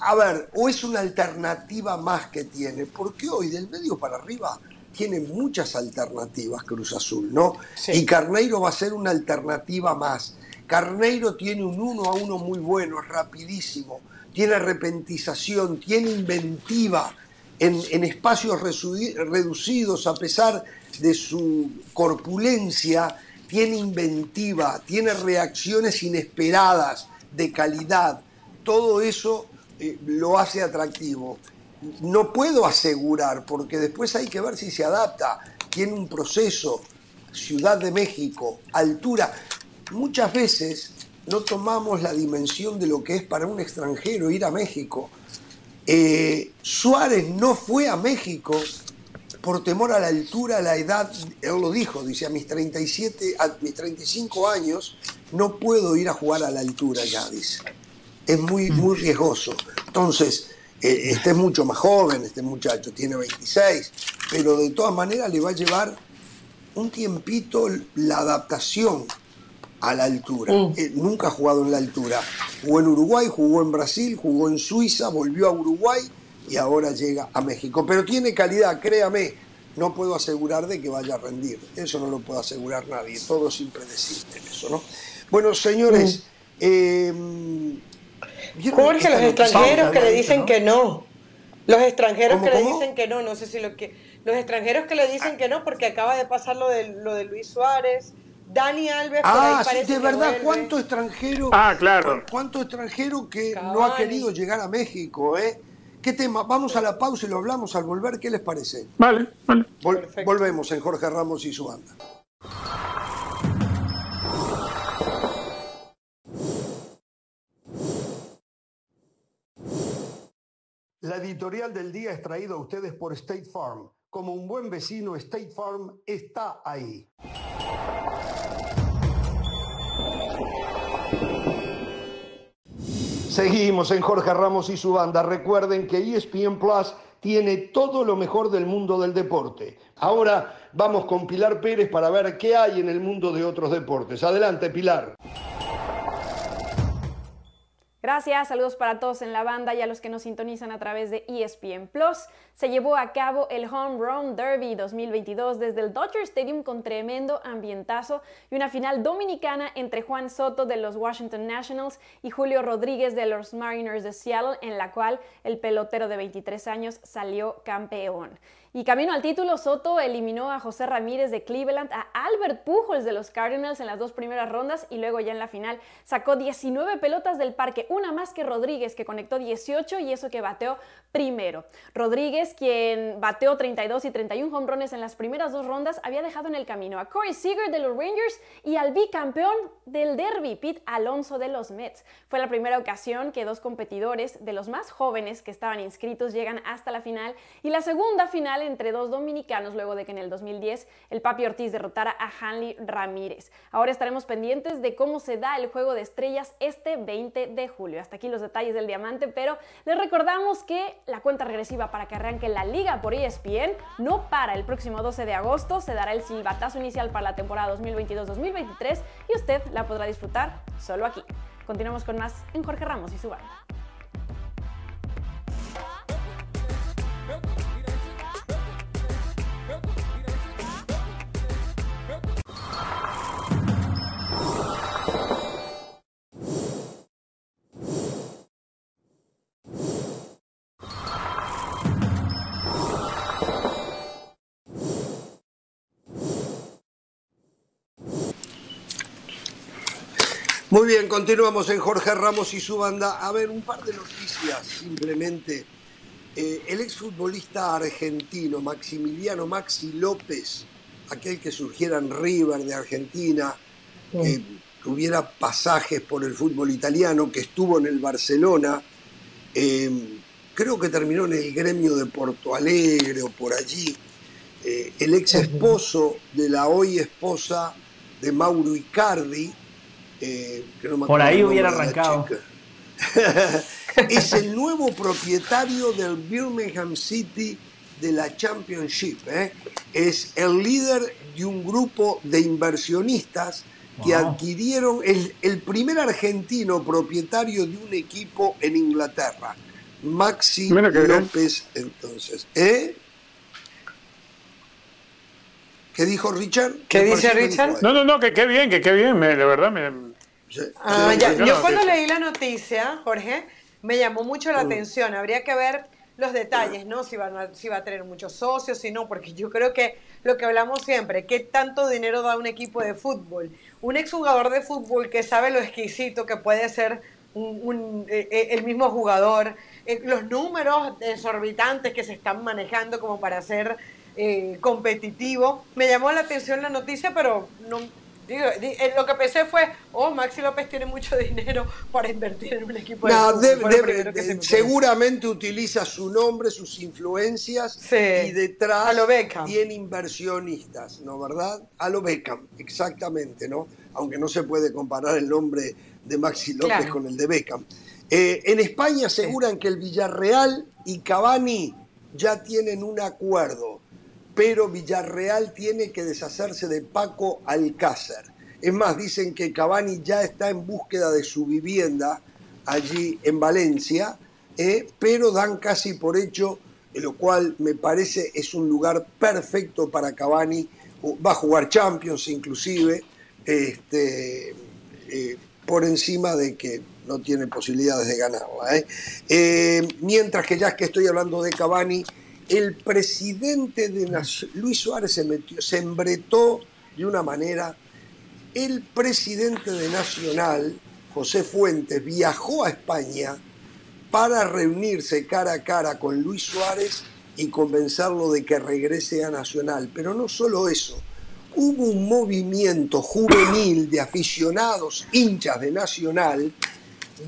a ver, o es una alternativa más que tiene, porque hoy del medio para arriba tiene muchas alternativas Cruz Azul, ¿no? Y Carneiro va a ser una alternativa más. Carneiro tiene un uno a uno muy bueno, es rapidísimo tiene arrepentización, tiene inventiva en, espacios reducidos, a pesar de su corpulencia, tiene inventiva, tiene reacciones inesperadas, de calidad. Todo eso eh, lo hace atractivo. No puedo asegurar, porque después hay que ver si se adapta. Tiene un proceso, Ciudad de México, altura. Muchas veces no tomamos la dimensión de lo que es para un extranjero ir a México. Eh, Suárez no fue a México por temor a la altura, a la edad, él lo dijo, dice, a mis 37, a mis 35 años no puedo ir a jugar a la altura ya, dice. Es muy, muy riesgoso. Entonces, eh, este es mucho más joven, este muchacho tiene 26, pero de todas maneras le va a llevar un tiempito la adaptación a la altura. Mm. Eh, nunca ha jugado en la altura. Jugó en Uruguay, jugó en Brasil, jugó en Suiza, volvió a Uruguay y ahora llega a México. Pero tiene calidad, créame. No puedo asegurar de que vaya a rendir. Eso no lo puede asegurar nadie. Todo es impredecible eso, ¿no? Bueno, señores. Mm. Eh, Jorge, los extranjeros que le dicen que no. Los extranjeros que le dicen que no, no sé si lo que. Los extranjeros que le dicen que no, porque acaba de pasar lo de, lo de Luis Suárez, Dani Alves. Ah, sí, de verdad, ¿cuánto extranjero? Ah, claro. ¿Cuánto extranjero que no ha querido llegar a México, eh? ¿Qué tema? Vamos a la pausa y lo hablamos al volver. ¿Qué les parece? Vale, vale. volvemos en Jorge Ramos y su banda. La editorial del día es traída a ustedes por State Farm. Como un buen vecino, State Farm está ahí. Seguimos en Jorge Ramos y su banda. Recuerden que ESPN Plus tiene todo lo mejor del mundo del deporte. Ahora vamos con Pilar Pérez para ver qué hay en el mundo de otros deportes. Adelante, Pilar. Gracias, saludos para todos en la banda y a los que nos sintonizan a través de ESPN Plus. Se llevó a cabo el Home Run Derby 2022 desde el Dodger Stadium con tremendo ambientazo y una final dominicana entre Juan Soto de los Washington Nationals y Julio Rodríguez de los Mariners de Seattle, en la cual el pelotero de 23 años salió campeón. Y camino al título, Soto eliminó a José Ramírez de Cleveland, a Albert Pujols de los Cardinals en las dos primeras rondas y luego ya en la final sacó 19 pelotas del parque, una más que Rodríguez que conectó 18 y eso que bateó primero. Rodríguez, quien bateó 32 y 31 hombrones en las primeras dos rondas, había dejado en el camino a Corey Seager de los Rangers y al bicampeón del Derby, Pete Alonso de los Mets. Fue la primera ocasión que dos competidores de los más jóvenes que estaban inscritos llegan hasta la final y la segunda final entre dos dominicanos luego de que en el 2010 el Papi Ortiz derrotara a Hanley Ramírez. Ahora estaremos pendientes de cómo se da el juego de estrellas este 20 de julio. Hasta aquí los detalles del diamante, pero les recordamos que la cuenta regresiva para que arranque la liga por ESPN no para el próximo 12 de agosto, se dará el silbatazo inicial para la temporada 2022-2023 y usted la podrá disfrutar solo aquí. Continuamos con más en Jorge Ramos y su banda. Muy bien, continuamos en Jorge Ramos y su banda. A ver, un par de noticias simplemente. Eh, el exfutbolista argentino Maximiliano Maxi López, aquel que surgiera en River de Argentina, que tuviera pasajes por el fútbol italiano, que estuvo en el Barcelona, eh, creo que terminó en el gremio de Porto Alegre o por allí. Eh, el ex esposo de la hoy esposa de Mauro Icardi, eh, Por ahí hubiera arrancado. es el nuevo propietario del Birmingham City de la Championship. ¿eh? Es el líder de un grupo de inversionistas que adquirieron el, el, primer argentino propietario de un equipo en Inglaterra. Maxi López, entonces. ¿Eh? ¿Qué dijo Richard? ¿Qué dice Richard? No, no, no, que qué bien, que qué bien, de verdad me, Ah, Yo cuando leí la noticia, Jorge, me llamó mucho la atención. Habría que ver los detalles, ¿no? Si va, si va a tener muchos socios, si no, porque yo creo que lo que hablamos siempre, ¿qué tanto dinero da un equipo de fútbol? Un exjugador de fútbol que sabe lo exquisito que puede ser un, eh, eh, el mismo jugador, eh, los números exorbitantes que se están manejando como para ser competitivo. Me llamó la atención la noticia, pero no, eh, lo que pensé fue, oh, Maxi López tiene mucho dinero para invertir en un equipo de seguramente utiliza su nombre, sus influencias y detrás tiene inversionistas, ¿no verdad? A lo Beckham, exactamente, ¿no? Aunque no se puede comparar el nombre de Maxi López con el de Beckham. Eh, en España aseguran que el Villarreal y Cavani ya tienen un acuerdo pero Villarreal tiene que deshacerse de Paco Alcácer. Es más, dicen que Cavani ya está en búsqueda de su vivienda allí en Valencia, eh, pero dan casi por hecho, lo cual me parece es un lugar perfecto para Cavani, va a jugar Champions inclusive, este, eh, por encima de que no tiene posibilidades de ganarla. Eh. mientras que ya que estoy hablando de Cavani, el presidente de Luis Suárez se metió, se embretó de una manera. El presidente de Nacional, José Fuentes, viajó a España para reunirse cara a cara con Luis Suárez y convencerlo de que regrese a Nacional. Pero no solo eso, hubo un movimiento juvenil de aficionados hinchas de Nacional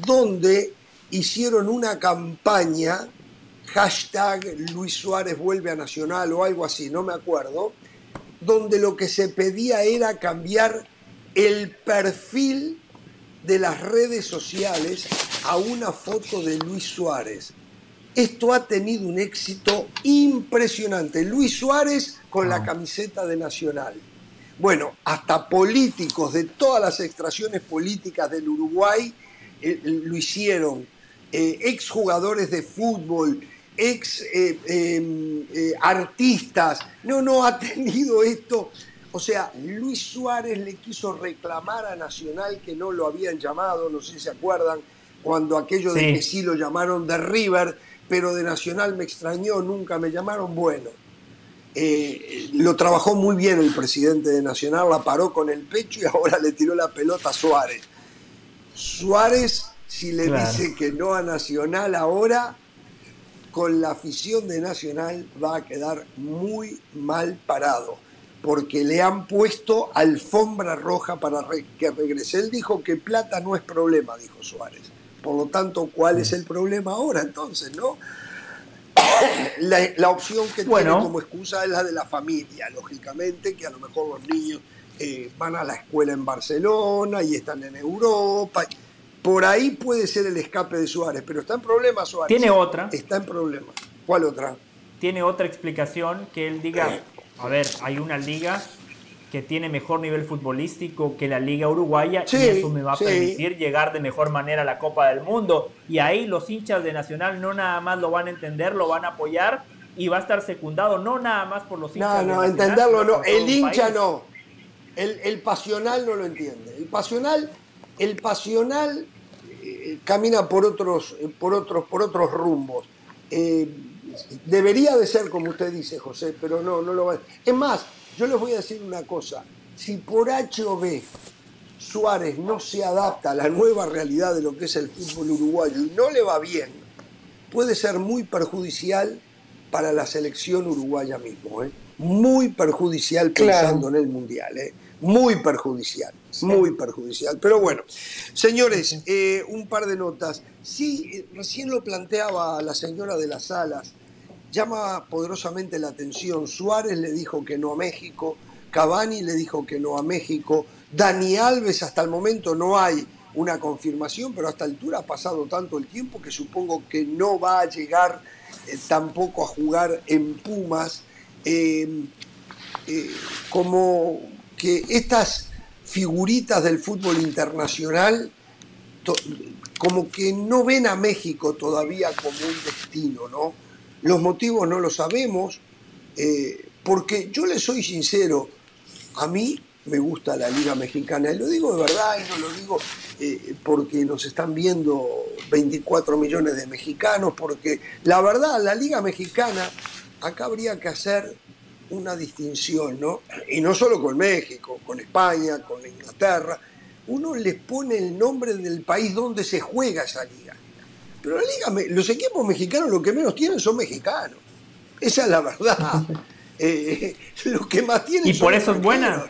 donde hicieron una campaña hashtag Luis Suárez vuelve a Nacional o algo así, no me acuerdo, donde lo que se pedía era cambiar el perfil de las redes sociales a una foto de Luis Suárez. Esto ha tenido un éxito impresionante. Luis Suárez con la ah. camiseta de Nacional. Bueno, hasta políticos de todas las extracciones políticas del Uruguay eh, lo hicieron. Eh, exjugadores de fútbol, ex eh, em, eh, artistas. No, no ha tenido esto. O sea, Luis Suárez le quiso reclamar a Nacional que no lo habían llamado, no sé si se acuerdan, cuando aquello de que sí lo llamaron de River, pero de Nacional me extrañó, nunca me llamaron. Bueno, eh, lo trabajó muy bien el presidente de Nacional, la paró con el pecho y ahora le tiró la pelota a Suárez. Suárez, si le dice que no a Nacional ahora, con la afición de Nacional va a quedar muy mal parado, porque le han puesto alfombra roja para que regrese. Él dijo que plata no es problema, dijo Suárez. Por lo tanto, ¿cuál es el problema ahora entonces, no? la, opción que tiene como excusa es la de la familia, lógicamente, que a lo mejor los niños eh, van a la escuela en Barcelona y están en Europa. Por ahí puede ser el escape de Suárez, pero está en problemas Suárez. Tiene otra. Está en problemas. ¿Cuál otra? Tiene otra explicación que él diga, a ver, hay una liga que tiene mejor nivel futbolístico que la Liga Uruguaya y eso me va a permitir llegar de mejor manera a la Copa del Mundo. Y ahí los hinchas de Nacional no nada más lo van a entender, lo van a apoyar y va a estar secundado no nada más por los hinchas. No, no, entenderlo no. El hincha no. El, el, pasional no lo entiende. El pasional, el pasional eh, camina por otros, por otros, por otros rumbos. Eh, debería de ser como usted dice, José, pero no, no lo va. Es más, yo les voy a decir una cosa, si por H o B Suárez no se adapta a la nueva realidad de lo que es el fútbol uruguayo y no le va bien, puede ser muy perjudicial para la selección uruguaya mismo, ¿eh? muy perjudicial pensando en el Mundial, ¿eh? muy perjudicial, muy perjudicial. Pero bueno, señores, eh, un par de notas. Sí, recién lo planteaba la señora de las Salas, llama poderosamente la atención. Suárez le dijo que no a México, Cavani le dijo que no a México, Dani Alves hasta el momento no hay una confirmación, pero hasta altura ha pasado tanto el tiempo que supongo que no va a llegar eh, tampoco a jugar en Pumas. Eh, eh, como que estas figuritas del fútbol internacional como que no ven a México todavía como un destino, ¿no? Los motivos no los sabemos, eh, porque yo le soy sincero, a mí me gusta la Liga Mexicana, y lo digo de verdad y no lo digo eh, porque nos están viendo 24 millones de mexicanos, porque la verdad, la Liga Mexicana, acá habría que hacer una distinción, ¿no? Y no solo con México, con España, con Inglaterra, uno les pone el nombre del país donde se juega esa liga. Pero la liga, los equipos mexicanos lo que menos tienen son mexicanos. Esa es la verdad. Eh, lo que más tienen ¿Y por eso es buena?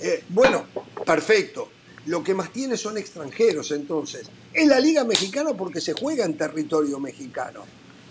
Eh, bueno, perfecto. Lo que más tiene son extranjeros, entonces. Es la liga mexicana porque se juega en territorio mexicano.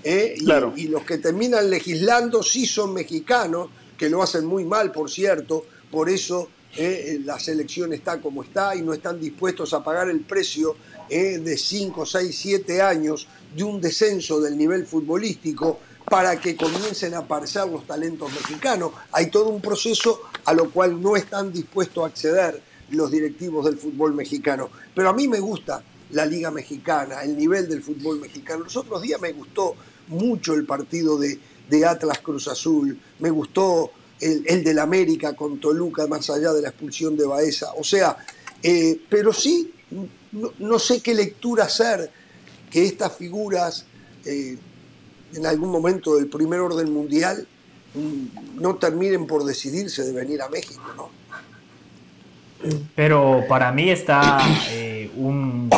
¿Eh? Y, y, los que terminan legislando sí son mexicanos, que lo hacen muy mal, por cierto. Por eso la selección está como está y no están dispuestos a pagar el precio eh, de 5, 6, 7 años de un descenso del nivel futbolístico para que comiencen a aparecer los talentos mexicanos. Hay todo un proceso a lo cual no están dispuestos a acceder los directivos del fútbol mexicano. Pero a mí me gusta la Liga Mexicana, el nivel del fútbol mexicano. Los otros días me gustó mucho el partido de, Atlas Cruz Azul, me gustó el, el del América con Toluca, más allá de la expulsión de Baeza. O sea, eh, pero sí no, sé qué lectura hacer que estas figuras eh, en algún momento del primer orden mundial mm, no terminen por decidirse de venir a México, ¿no? Pero para mí está eh, un,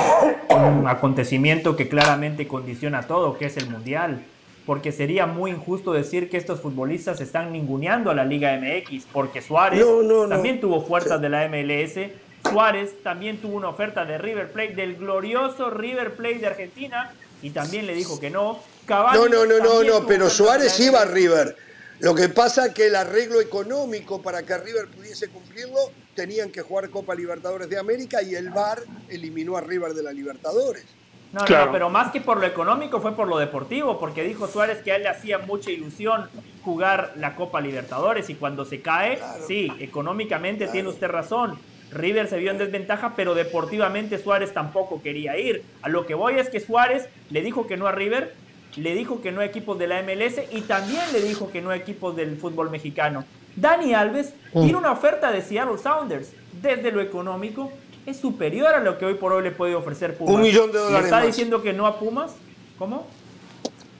acontecimiento que claramente condiciona todo, que es el Mundial. Porque sería muy injusto decir que estos futbolistas están ninguneando a la Liga MX, porque Suárez también tuvo fuerzas de la MLS Suárez también tuvo una oferta de River Plate, del glorioso River Plate de Argentina, y también le dijo que no. no, no, no, no, no, pero Suárez iba a River. Lo que pasa es que el arreglo económico para que River pudiese cumplirlo, tenían que jugar Copa Libertadores de América y el VAR eliminó a River de la Libertadores. No, no, pero más que por lo económico fue por lo deportivo, porque dijo Suárez que a él le hacía mucha ilusión jugar la Copa Libertadores y cuando se cae, sí, económicamente tiene usted razón, River se vio en desventaja, pero deportivamente Suárez tampoco quería ir. A lo que voy es que Suárez le dijo que no a River, le dijo que no a equipos de la MLS y también le dijo que no a equipos del fútbol mexicano. Dani Alves mm. tiene una oferta de Seattle Sounders. Desde lo económico, es superior a lo que hoy por hoy le puede ofrecer Pumas. Un millón de dólares. ¿Está diciendo que no a Pumas? ¿Cómo?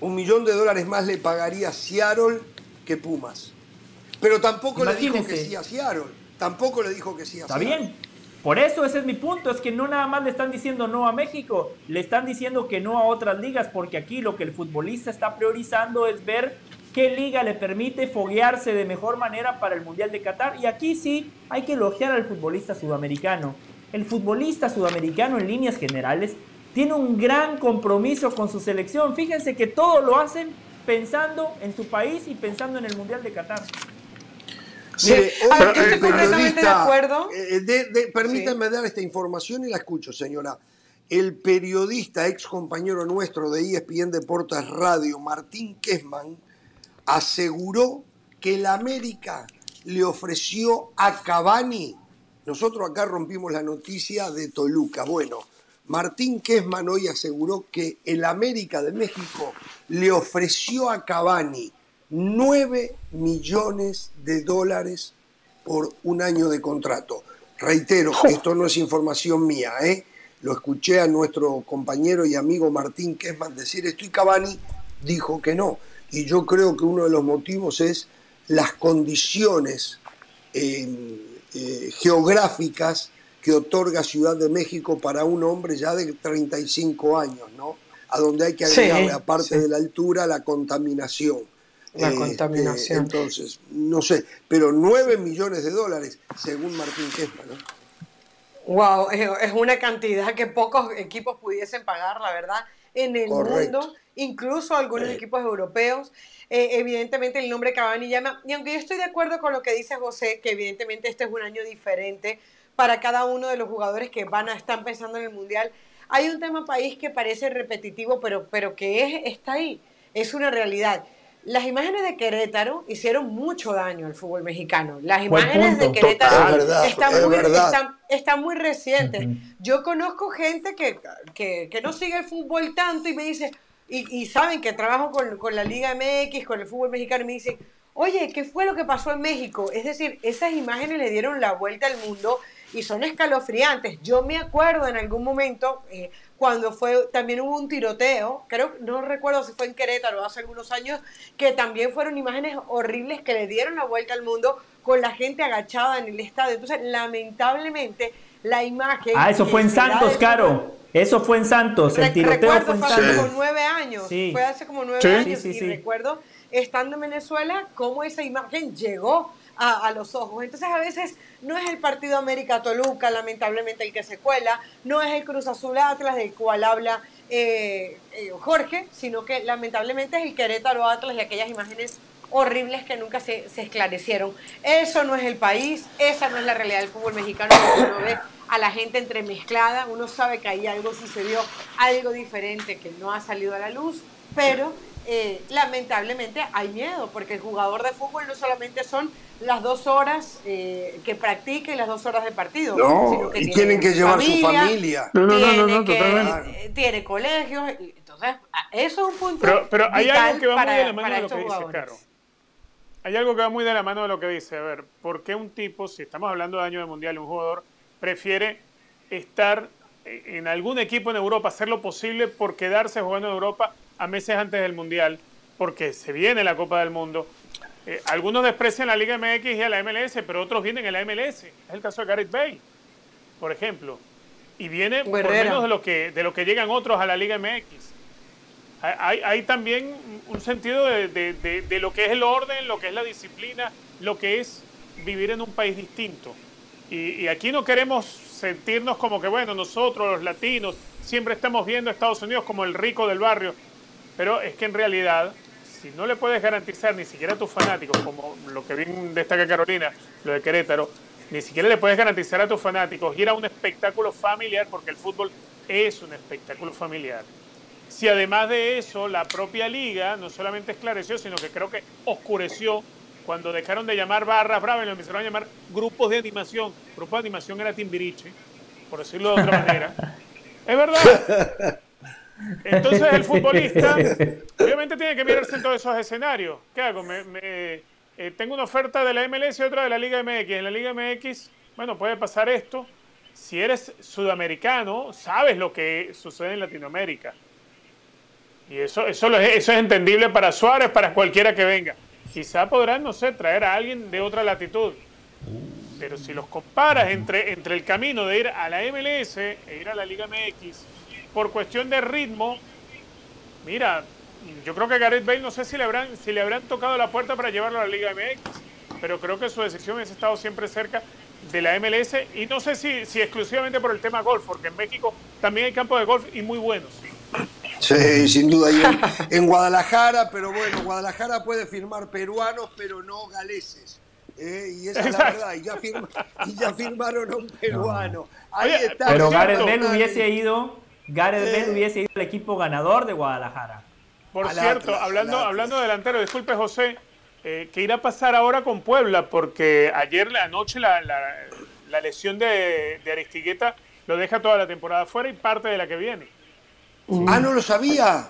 Un millón de dólares más le pagaría Seattle que Pumas. Pero tampoco le dijo que sí a Seattle. Tampoco le dijo que sí Está bien. Por eso ese es mi punto, es que no nada más le están diciendo no a México, le están diciendo que no a otras ligas, porque aquí lo que el futbolista está priorizando es ver qué liga le permite foguearse de mejor manera para el Mundial de Qatar. Y aquí sí hay que elogiar al futbolista sudamericano. El futbolista sudamericano en líneas generales tiene un gran compromiso con su selección. Fíjense que todo lo hacen pensando en su país y pensando en el Mundial de Qatar. Sí, estoy completamente de acuerdo. Eh, permítanme dar esta información y la escucho, señora. El periodista, ex compañero nuestro de ESPN Deportes Radio, Martín Kesman, aseguró que el América le ofreció a Cavani. Nosotros acá rompimos la noticia de Toluca. Bueno, Martín Kesman hoy aseguró que el América de México le ofreció a Cavani 9 millones de dólares por un año de contrato. Reitero, esto no es información mía, ¿eh? lo escuché a nuestro compañero y amigo Martín Kesman decir esto y Cavani dijo que no. Y yo creo que uno de los motivos es las condiciones eh, eh, geográficas que otorga Ciudad de México para un hombre ya de 35 años, ¿no? A donde hay que agregarle, aparte de la altura, la contaminación. La este, contaminación. Entonces, no sé, pero 9 millones de dólares, según Martín Kesma, ¿no? Wow, es una cantidad que pocos equipos pudiesen pagar, la verdad, en el mundo, incluso algunos equipos europeos. Eh, evidentemente el nombre Cavani llama, y aunque yo estoy de acuerdo con lo que dice José, que evidentemente este es un año diferente, para cada uno de los jugadores que van a estar pensando en el Mundial. Hay un tema país que parece repetitivo, pero, pero que es, está ahí, es una realidad. Las imágenes de Querétaro hicieron mucho daño al fútbol mexicano. Las imágenes de Querétaro están, muy, están, muy, recientes. Yo conozco gente que, que, que, no sigue el fútbol tanto y me dice, y, y saben que trabajo con, con, la Liga MX, con el fútbol mexicano, y me dicen, oye, ¿qué fue lo que pasó en México? Es decir, esas imágenes le dieron la vuelta al mundo y son escalofriantes. Yo me acuerdo en algún momento, eh, cuando fue, también hubo un tiroteo, creo, no recuerdo si fue en Querétaro hace algunos años, que también fueron imágenes horribles que le dieron la vuelta al mundo con la gente agachada en el estadio. Entonces, lamentablemente, la imagen... Ah, eso fue en Santos, Caro. Eso fue en Santos, el tiroteo fue en Santos. Hace como nueve años, fue hace como nueve años y recuerdo estando en Venezuela cómo esa imagen llegó a, los ojos. Entonces a veces no es el partido América-Toluca, lamentablemente el que se cuela, no es el Cruz Azul Atlas del cual habla eh, eh, Jorge, sino que lamentablemente es el Querétaro Atlas y aquellas imágenes horribles que nunca se, esclarecieron. Eso no es el país, esa no es la realidad del fútbol mexicano, uno ve a la gente entremezclada, uno sabe que ahí algo sucedió, algo diferente que no ha salido a la luz, pero eh, lamentablemente hay miedo, porque el jugador de fútbol no solamente son las dos horas eh, que practique y las dos horas de partido. No, y tienen que llevar su familia. No, no, no, no, totalmente. Eh, tiene colegios. Entonces, eso es un punto. Pero, pero hay algo que va muy de la mano de lo que dice, Caro. Hay algo que va muy de la mano de lo que dice. A ver, ¿por qué un tipo, si estamos hablando de año de mundial, un jugador prefiere estar en algún equipo en Europa, hacer lo posible por quedarse jugando en Europa a meses antes del mundial? Porque se viene la Copa del Mundo eh, algunos desprecian la Liga MX y a la MLS, pero otros vienen a la MLS. Es el caso de Gareth Bale, por ejemplo. Y viene por menos de lo, que, de lo que llegan otros a la Liga MX. Hay, también un sentido de, lo que es el orden, lo que es la disciplina, lo que es vivir en un país distinto. Y, y aquí no queremos sentirnos como que, bueno, nosotros los latinos siempre estamos viendo a Estados Unidos como el rico del barrio, pero es que en realidad si no le puedes garantizar ni siquiera a tus fanáticos, como lo que bien destaca Carolina, lo de Querétaro, ni siquiera le puedes garantizar a tus fanáticos ir a un espectáculo familiar, porque el fútbol es un espectáculo familiar. Si además de eso la propia liga no solamente esclareció, sino que creo que oscureció cuando dejaron de llamar barras bravas y lo empezaron a llamar grupos de animación. Grupo de animación era Timbiriche, por decirlo de otra manera. Es verdad. Entonces el futbolista obviamente tiene que mirarse en todos esos escenarios. ¿Qué hago? Me, eh, tengo una oferta de la MLS y otra de la Liga MX. En la Liga MX, bueno, puede pasar esto. Si eres sudamericano, sabes lo que sucede en Latinoamérica. Y eso, eso, eso es entendible para Suárez, para cualquiera que venga. Quizá podrán, no sé, traer a alguien de otra latitud. Pero si los comparas entre, entre el camino de ir a la MLS e ir a la Liga MX, por cuestión de ritmo, mira, yo creo que Gareth Bale no sé si le habrán, si le habrán tocado la puerta para llevarlo a la Liga MX, pero creo que su decisión es estado siempre cerca de la MLS y no sé si, si exclusivamente por el tema golf, porque en México también hay campos de golf y muy buenos. Sí, sin duda. en, Guadalajara, pero bueno, Guadalajara puede firmar peruanos, pero no galeses. ¿eh? y esa es la verdad. Y ya, firmaron a un peruano. Ahí está. Pero Gareth Bell hubiese ido, Gareth Bell hubiese ido al equipo ganador de Guadalajara. Por cierto, hablando, hablando de delantero, disculpe José, eh, ¿qué irá a pasar ahora con Puebla? Porque ayer, la noche, la, la, lesión de, de, Aristigueta lo deja toda la temporada fuera y parte de la que viene. Ah, no lo sabía.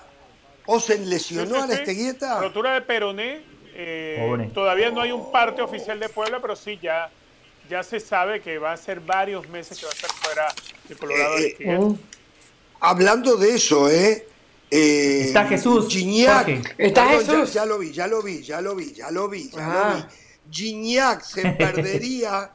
¿O se lesionó a Aristigueta? Rotura de peroné. Eh, todavía no hay un parte oficial de Puebla, pero sí ya, ya se sabe que va a ser varios meses que va a estar fuera de Colorado. Eh, Aristigueta. Hablando de eso, ¿eh? Eh, está Jesús. Gignac. Está Jesús. Ya, lo vi, ya lo vi, ya lo vi, ya lo vi, ya lo vi. Gignac se perdería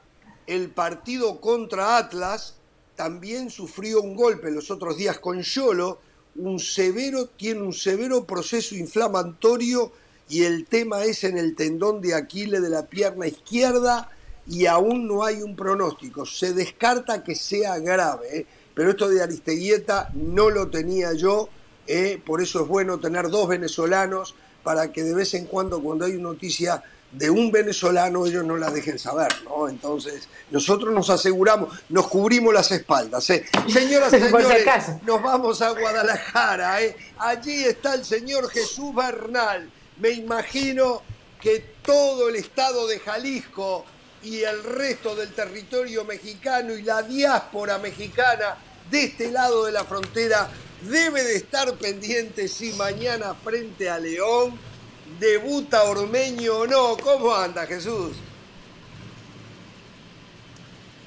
el partido contra Atlas. También sufrió un golpe los otros días con Yolo. Un severo, tiene un severo proceso inflamatorio y el tema es en el tendón de Aquiles de la pierna izquierda y aún no hay un pronóstico. Se descarta que sea grave, ¿eh? Pero esto de Aristeguieta no lo tenía yo ¿eh? por eso es bueno tener dos venezolanos para que de vez en cuando cuando hay una noticia de un venezolano ellos no la dejen saber, ¿no? Entonces, nosotros nos aseguramos, nos cubrimos las espaldas, ¿eh? Señoras y señores, nos vamos a Guadalajara, ¿eh? Allí está el señor Jesús Bernal. Me imagino que todo el estado de Jalisco y el resto del territorio mexicano y la diáspora mexicana de este lado de la frontera debe de estar pendiente si mañana frente a León debuta Ormeño o no. ¿Cómo anda Jesús?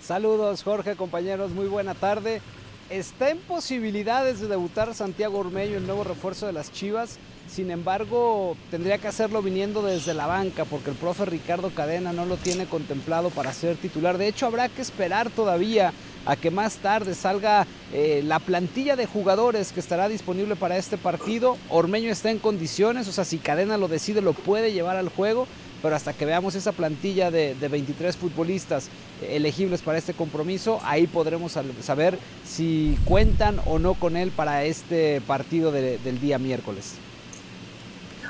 Saludos Jorge, compañeros, muy buena tarde. Está en posibilidades de debutar Santiago Ormeño, el nuevo refuerzo de las Chivas. Sin embargo, tendría que hacerlo viniendo desde la banca porque el profe Ricardo Cadena no lo tiene contemplado para ser titular. De hecho, habrá que esperar todavía a que más tarde salga eh, la plantilla de jugadores que estará disponible para este partido. Ormeño está en condiciones, o sea, si Cadena lo decide, lo puede llevar al juego, pero hasta que veamos esa plantilla de, 23 futbolistas elegibles para este compromiso, ahí podremos saber si cuentan o no con él para este partido del día miércoles.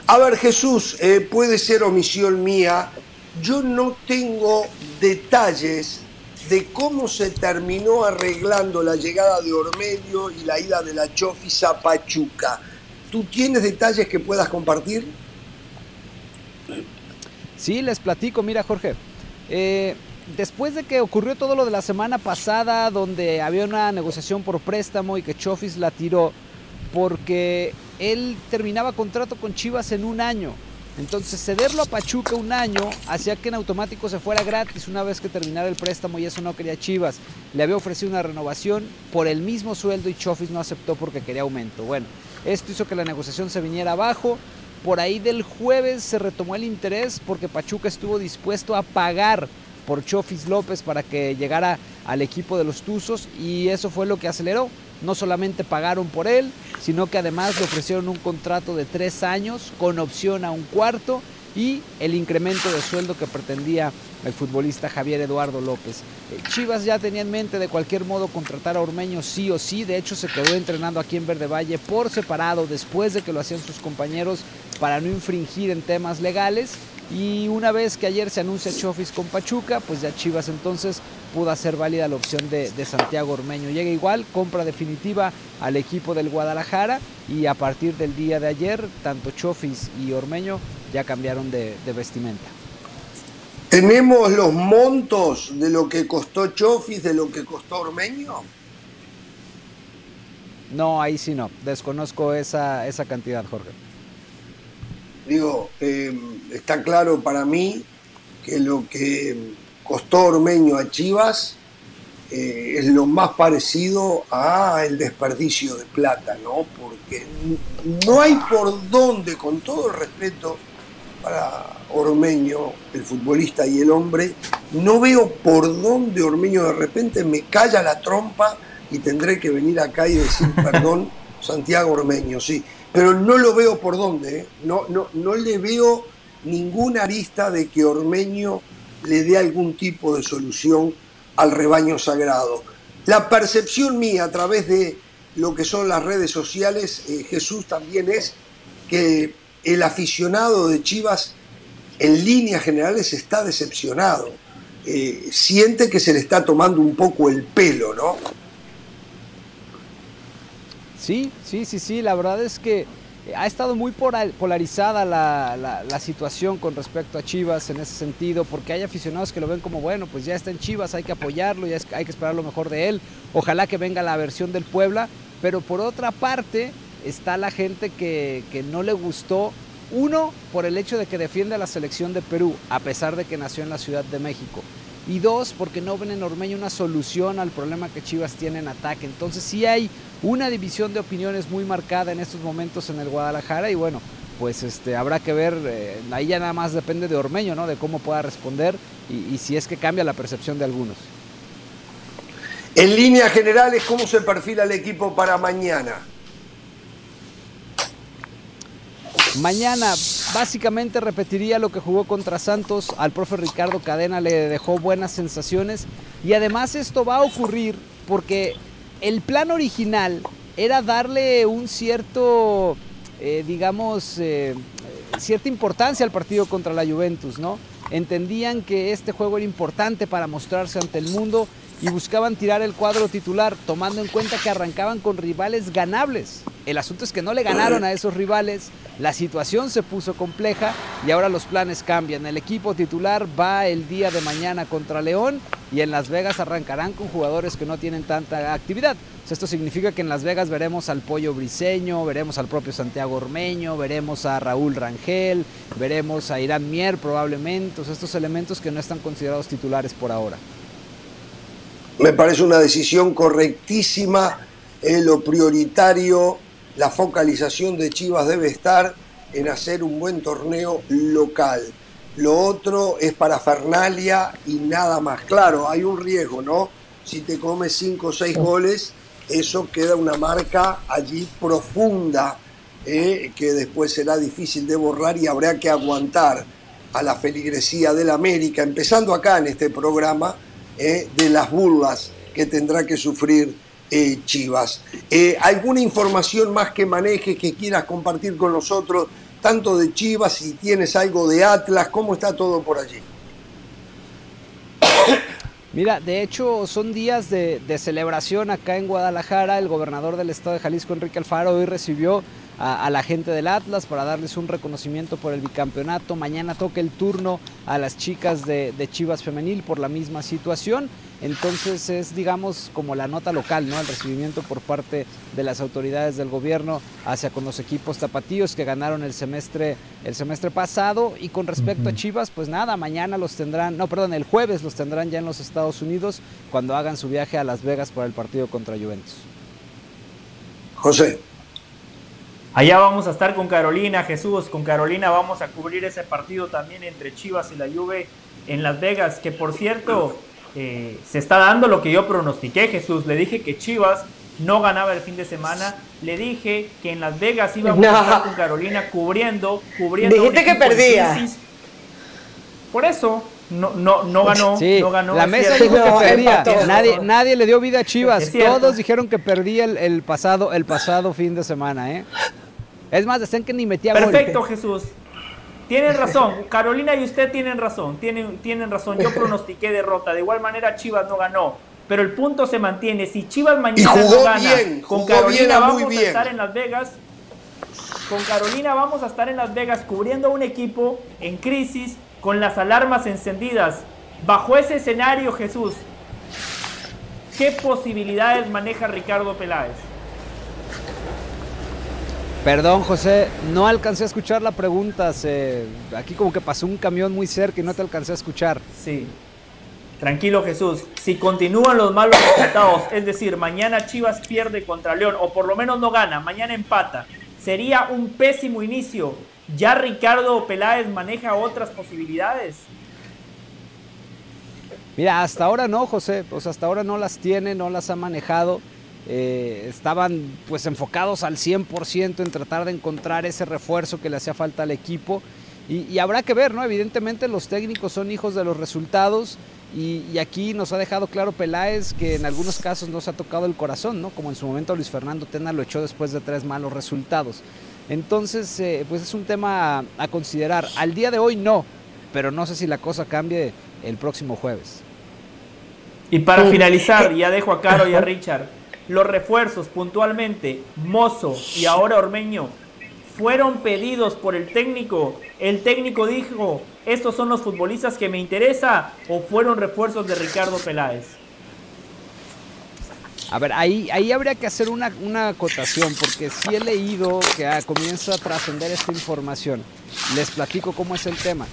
A ver, Jesús, eh, puede ser omisión mía. Yo no tengo detalles de cómo se terminó arreglando la llegada de Ormedio y la ida de la Chofis a Pachuca. ¿Tú tienes detalles que puedas compartir? Sí, les platico. Mira, Jorge. Eh, después de que ocurrió todo lo de la semana pasada, donde había una negociación por préstamo y que Chofis la tiró, porque él terminaba contrato con Chivas en un año. Entonces cederlo a Pachuca un año hacía que en automático se fuera gratis una vez que terminara el préstamo y eso no quería Chivas. Le había ofrecido una renovación por el mismo sueldo y Chofis no aceptó porque quería aumento. Bueno, esto hizo que la negociación se viniera abajo. Por ahí del jueves se retomó el interés porque Pachuca estuvo dispuesto a pagar por Chofis López para que llegara al equipo de los Tuzos y eso fue lo que aceleró. No solamente pagaron por él, sino que además le ofrecieron un contrato de tres años con opción a un cuarto y el incremento de sueldo que pretendía el futbolista Javier Eduardo López. Eh, Chivas ya tenía en mente de cualquier modo contratar a Ormeño sí o sí, de hecho se quedó entrenando aquí en Verde Valle por separado después de que lo hacían sus compañeros para no infringir en temas legales y una vez que ayer se anuncia Chofis con Pachuca, pues ya Chivas entonces pudo hacer válida la opción de, Santiago Ormeño. Llega igual, compra definitiva al equipo del Guadalajara y a partir del día de ayer, tanto Chofis y Ormeño ya cambiaron de, vestimenta. ¿Tenemos los montos de lo que costó Chofis, de lo que costó Ormeño? No, ahí sí no. Desconozco esa, esa cantidad, Jorge. Digo, eh, está claro para mí que lo que costó Ormeño a Chivas eh, es lo más parecido a el desperdicio de plata, ¿no? Porque no hay por dónde, con todo el respeto para Ormeño, el futbolista y el hombre, no veo por dónde Ormeño de repente me calla la trompa y tendré que venir acá y decir perdón, Santiago Ormeño, sí pero no lo veo por dónde, ¿eh? no, no, no le veo ninguna arista de que Ormeño le dé algún tipo de solución al rebaño sagrado. La percepción mía a través de lo que son las redes sociales, eh, Jesús, también es que el aficionado de Chivas en líneas generales está decepcionado. Eh, siente que se le está tomando un poco el pelo, ¿no? Sí, sí, sí, sí, la verdad es que ha estado muy polarizada la, situación con respecto a Chivas en ese sentido, porque hay aficionados que lo ven como, bueno, pues ya está en Chivas, hay que apoyarlo, ya hay que esperar lo mejor de él, ojalá que venga la versión del Puebla, pero por otra parte está la gente que, que no le gustó, uno, por el hecho de que defiende a la selección de Perú, a pesar de que nació en la Ciudad de México, y dos, porque no ven en Ormeño una solución al problema que Chivas tiene en ataque. Entonces sí hay una división de opiniones muy marcada en estos momentos en el Guadalajara y bueno, pues este, habrá que ver, eh, ahí ya nada más depende de Ormeño, ¿no? De cómo pueda responder y, y si es que cambia la percepción de algunos. En líneas generales, ¿cómo se perfila el equipo para mañana? Mañana básicamente repetiría lo que jugó contra Santos. Al profe Ricardo Cadena le dejó buenas sensaciones. Y además esto va a ocurrir porque el plan original era darle un cierto, eh, digamos, eh, cierta importancia al partido contra la Juventus, ¿no? Entendían que este juego era importante para mostrarse ante el mundo y buscaban tirar el cuadro titular, tomando en cuenta que arrancaban con rivales ganables. El asunto es que no le ganaron a esos rivales, la situación se puso compleja y ahora los planes cambian. El equipo titular va el día de mañana contra León y en Las Vegas arrancarán con jugadores que no tienen tanta actividad. esto significa que en Las Vegas veremos al Pollo Briseño, veremos al propio Santiago Ormeño, veremos a Raúl Rangel, veremos a Irán Mier probablemente, estos elementos que no están considerados titulares por ahora. Me parece una decisión correctísima. lo prioritario, la focalización de Chivas debe estar en hacer un buen torneo local. Lo otro es para Fernalia y nada más. Claro, hay un riesgo, ¿no? Si te comes 5 o 6 goles, eso queda una marca allí profunda ¿eh? que después será difícil de borrar y habrá que aguantar a la feligresía del América, empezando acá en este programa, eh, de las burlas que tendrá que sufrir eh, Chivas. Eh, ¿Alguna información más que manejes que quieras compartir con nosotros, tanto de Chivas, si tienes algo de Atlas, cómo está todo por allí? Mira, de hecho son días de, celebración acá en Guadalajara. El gobernador del estado de Jalisco, Enrique Alfaro, hoy recibió a, la gente del Atlas para darles un reconocimiento por el bicampeonato. Mañana toca el turno a las chicas de, Chivas Femenil por la misma situación. Entonces es, digamos, como la nota local, ¿no? El recibimiento por parte de las autoridades del gobierno hacia con los equipos tapatíos que ganaron el semestre, el semestre pasado. Y con respecto a Chivas, pues nada, mañana los tendrán, no, perdón, el jueves los tendrán ya en los Estados Unidos cuando hagan su viaje a Las Vegas para el partido contra Juventus. José. Allá vamos a estar con Carolina, Jesús. Con Carolina vamos a cubrir ese partido también entre Chivas y la Juve en Las Vegas, que por cierto eh, se está dando lo que yo pronostiqué, Jesús. Le dije que Chivas no ganaba el fin de semana. Le dije que en Las Vegas íbamos a estar con Carolina cubriendo, cubriendo. Dijiste que perdía. Por eso, no, no, no ganó, no ganó. La mesa dijo que perdía. Nadie, nadie le dio vida a Chivas. Todos dijeron que perdía el, pasado, el pasado fin de semana, ¿eh? Es más, decían que ni metía Perfecto, Jesús. Tienen razón. Carolina y usted tienen razón. Tienen, tienen razón. Yo pronostiqué derrota. De igual manera, Chivas no ganó. Pero el punto se mantiene. Si Chivas mañana no gana, con Carolina vamos a estar en Las Vegas. Con Carolina vamos a estar en Las Vegas cubriendo un equipo en crisis, con las alarmas encendidas. Bajo ese escenario, Jesús, ¿qué posibilidades maneja Ricardo Peláez? Perdón, José, no alcancé a escuchar la pregunta. Aquí como que pasó un camión muy cerca y no te alcancé a escuchar. Sí. Tranquilo, Jesús. Si continúan los malos resultados, es decir, mañana Chivas pierde contra León, o por lo menos no gana, mañana empata, sería un pésimo inicio. ¿Ya Ricardo Peláez maneja otras posibilidades? Mira, hasta ahora no, José. Pues hasta ahora no las tiene, no las ha manejado. Eh, estaban pues enfocados al 100% en tratar de encontrar ese refuerzo que le hacía falta al equipo Y, habrá que ver, ¿no? Evidentemente los técnicos son hijos de los resultados y, aquí nos ha dejado claro Peláez que en algunos casos nos ha tocado el corazón, ¿no? Como en su momento Luis Fernando Tena lo echó después de tres malos resultados. Entonces, eh, pues es un tema a, considerar. Al día de hoy no, pero no sé si la cosa cambie el próximo jueves. Y para finalizar, ya dejo a Caro y a Richard, los refuerzos puntualmente, Mozo y ahora Ormeño, fueron pedidos por el técnico. El técnico dijo, estos son los futbolistas que me interesa o fueron refuerzos de Ricardo Peláez. A ver, ahí, ahí habría que hacer una, acotación, porque sí he leído que ah, comienza a trascender esta información. Les platico cómo es el tema.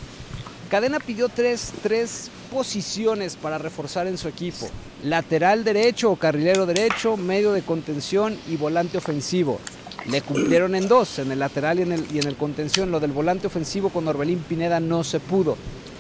Cadena pidió tres, tres posiciones para reforzar en su equipo. Lateral derecho o carrilero derecho, medio de contención y volante ofensivo. Le cumplieron en dos, en el lateral y en el, y en el contención. Lo del volante ofensivo con Orbelín Pineda no se pudo.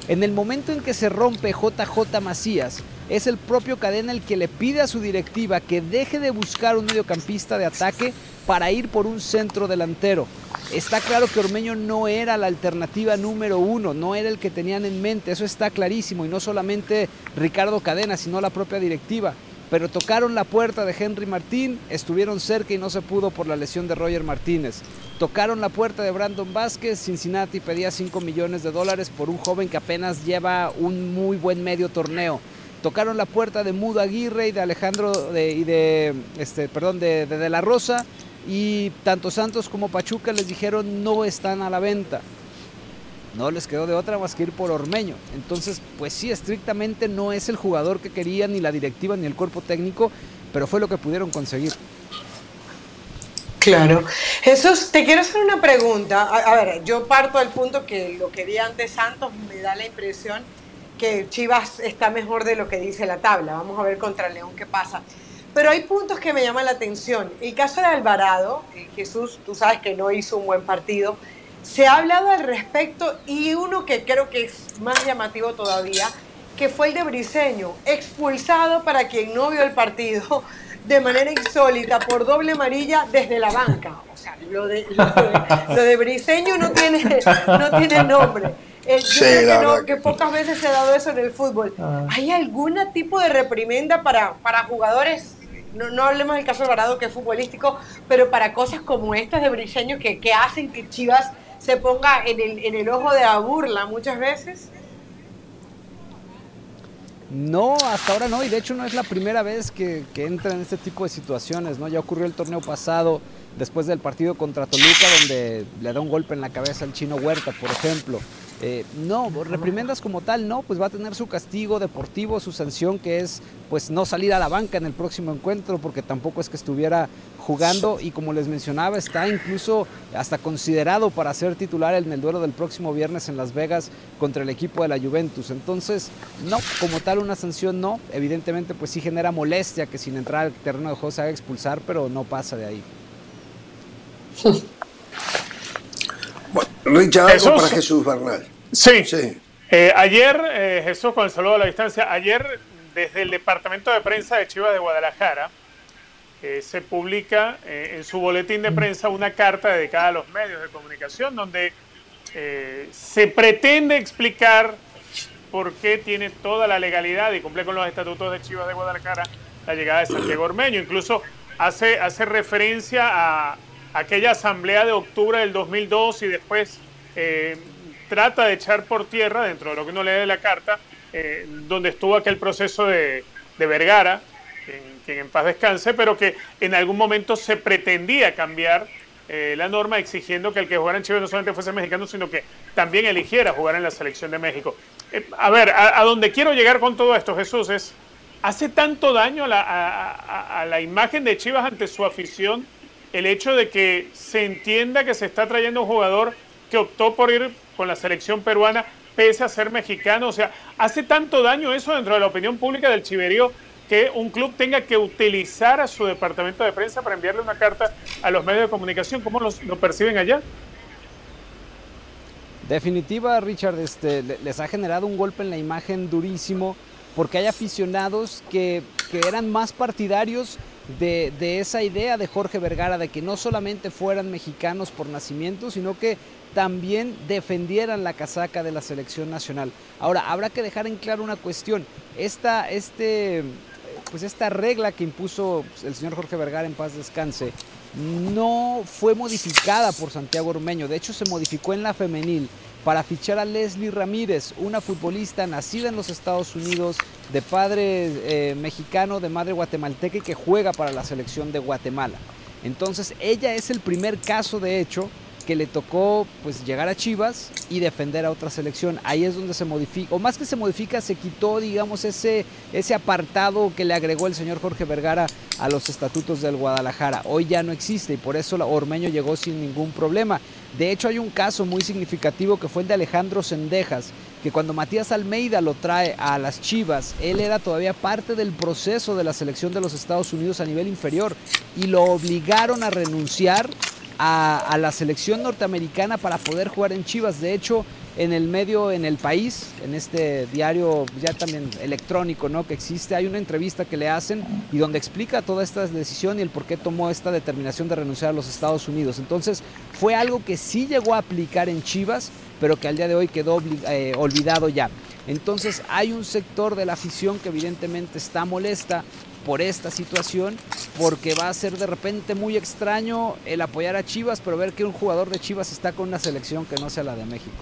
En el momento en que se rompe JJ Macías, es el propio Cadena el que le pide a su directiva que deje de buscar un mediocampista de ataque para ir por un centro delantero. Está claro que Ormeño no era la alternativa número uno, no era el que tenían en mente, eso está clarísimo, y no solamente Ricardo Cadena, sino la propia directiva. Pero tocaron la puerta de Henry Martín, estuvieron cerca y no se pudo por la lesión de Roger Martínez. Tocaron la puerta de Brandon Vázquez, Cincinnati pedía 5 millones de dólares por un joven que apenas lleva un muy buen medio torneo tocaron la puerta de Mudo Aguirre y de Alejandro y de este perdón de, de, la Rosa y tanto Santos como Pachuca les dijeron no están a la venta no les quedó de otra más que ir por Ormeño entonces pues sí estrictamente no es el jugador que querían ni la directiva ni el cuerpo técnico pero fue lo que pudieron conseguir Claro. Jesús, te quiero hacer una pregunta. A, ver, yo parto del punto que lo que antes Santos me da la impresión que Chivas está mejor de lo que dice la tabla. Vamos a ver contra León qué pasa. Pero hay puntos que me llaman la atención. El caso de Alvarado, eh, Jesús, tú sabes que no hizo un buen partido. Se ha hablado al respecto y uno que creo que es más llamativo todavía, que fue el de Briseño, expulsado para quien no vio el partido de manera insólita por doble amarilla desde la banca. O sea, lo de, lo de, Briseño no tiene, no tiene nombre. Eh, yo que, pocas veces se ha dado eso en el fútbol. Ah. ¿Hay algún tipo de reprimenda para, para jugadores? No, no hablemos del caso Alvarado, que es futbolístico, pero para cosas como estas de Briseño que, que hacen que Chivas se ponga en el, en el ojo de la burla muchas veces. No, hasta ahora no, y de hecho no es la primera vez que, que, entra en este tipo de situaciones, ¿no? Ya ocurrió el torneo pasado, después del partido contra Toluca, donde le da un golpe en la cabeza al chino Huerta, por ejemplo. Eh, no, reprimendas como tal, no, pues va a tener su castigo deportivo, su sanción que es pues no salir a la banca en el próximo encuentro porque tampoco es que estuviera jugando y como les mencionaba está incluso hasta considerado para ser titular en el duelo del próximo viernes en Las Vegas contra el equipo de la Juventus. Entonces, no, como tal una sanción no, evidentemente pues sí genera molestia que sin entrar al terreno de juego se haga expulsar, pero no pasa de ahí. Bueno, Richard, algo para Jesús Bernal. Sí. sí. Eh, ayer, eh, Jesús, con el saludo a la distancia, ayer desde el Departamento de Prensa de Chivas de Guadalajara eh, se publica en su boletín de prensa una carta dedicada a los medios de comunicación donde se pretende explicar por qué tiene toda la legalidad y cumple con los estatutos de Chivas de Guadalajara la llegada de Santiago Ormeño. Incluso hace, hace referencia a, aquella asamblea de octubre del 2002 y después eh, trata de echar por tierra, dentro de lo que uno lee de la carta, eh, donde estuvo aquel proceso de, Vergara, quien, en paz descanse, pero que en algún momento se pretendía cambiar eh, la norma exigiendo que el que jugara en Chile no solamente fuese mexicano, sino que también eligiera jugar en la selección de México. a ver, a, donde quiero llegar con todo esto, Jesús, es, ¿hace tanto daño a la imagen de Chivas ante su afición? El hecho de que se entienda que se está trayendo un jugador que optó por ir con la selección peruana pese a ser mexicano. O sea, hace tanto daño eso dentro de la opinión pública del Chiverío que un club tenga que utilizar a su departamento de prensa para enviarle una carta a los medios de comunicación. ¿Cómo lo perciben allá? Definitiva, Richard, este, les ha generado un golpe en la imagen durísimo porque hay aficionados que, que eran más partidarios de, de, esa idea de Jorge Vergara de que no solamente fueran mexicanos por nacimiento, sino que también defendieran la casaca de la selección nacional. Ahora, habrá que dejar en claro una cuestión. Esta, este, pues esta regla que impuso el señor Jorge Vergara en paz descanse no fue modificada por Santiago Ormeño. De hecho, se modificó en la femenil para fichar a Leslie Ramírez, una futbolista nacida en los Estados Unidos, de padre eh, mexicano, de madre guatemalteca y que juega para la selección de Guatemala. Entonces, ella es el primer caso, de hecho, que le tocó pues llegar a Chivas y defender a otra selección. Ahí es donde se modifica, o más que se modifica, se quitó, digamos, ese, ese apartado que le agregó el señor Jorge Vergara a los estatutos del Guadalajara. Hoy ya no existe y por eso Ormeño llegó sin ningún problema. De hecho, hay un caso muy significativo que fue el de Alejandro Sendejas, que cuando Matías Almeida lo trae a las Chivas, él era todavía parte del proceso de la selección de los Estados Unidos a nivel inferior y lo obligaron a renunciar a, la selección norteamericana para poder jugar en Chivas. De hecho, en el medio, en el país, en este diario ya también electrónico ¿no? que existe, hay una entrevista que le hacen y donde explica toda esta decisión y el por qué tomó esta determinación de renunciar a los Estados Unidos. Entonces fue algo que sí llegó a aplicar en Chivas, pero que al día de hoy quedó eh, olvidado ya. Entonces hay un sector de la afición que evidentemente está molesta por esta situación, porque va a ser de repente muy extraño el apoyar a Chivas, pero ver que un jugador de Chivas está con una selección que no sea la de México.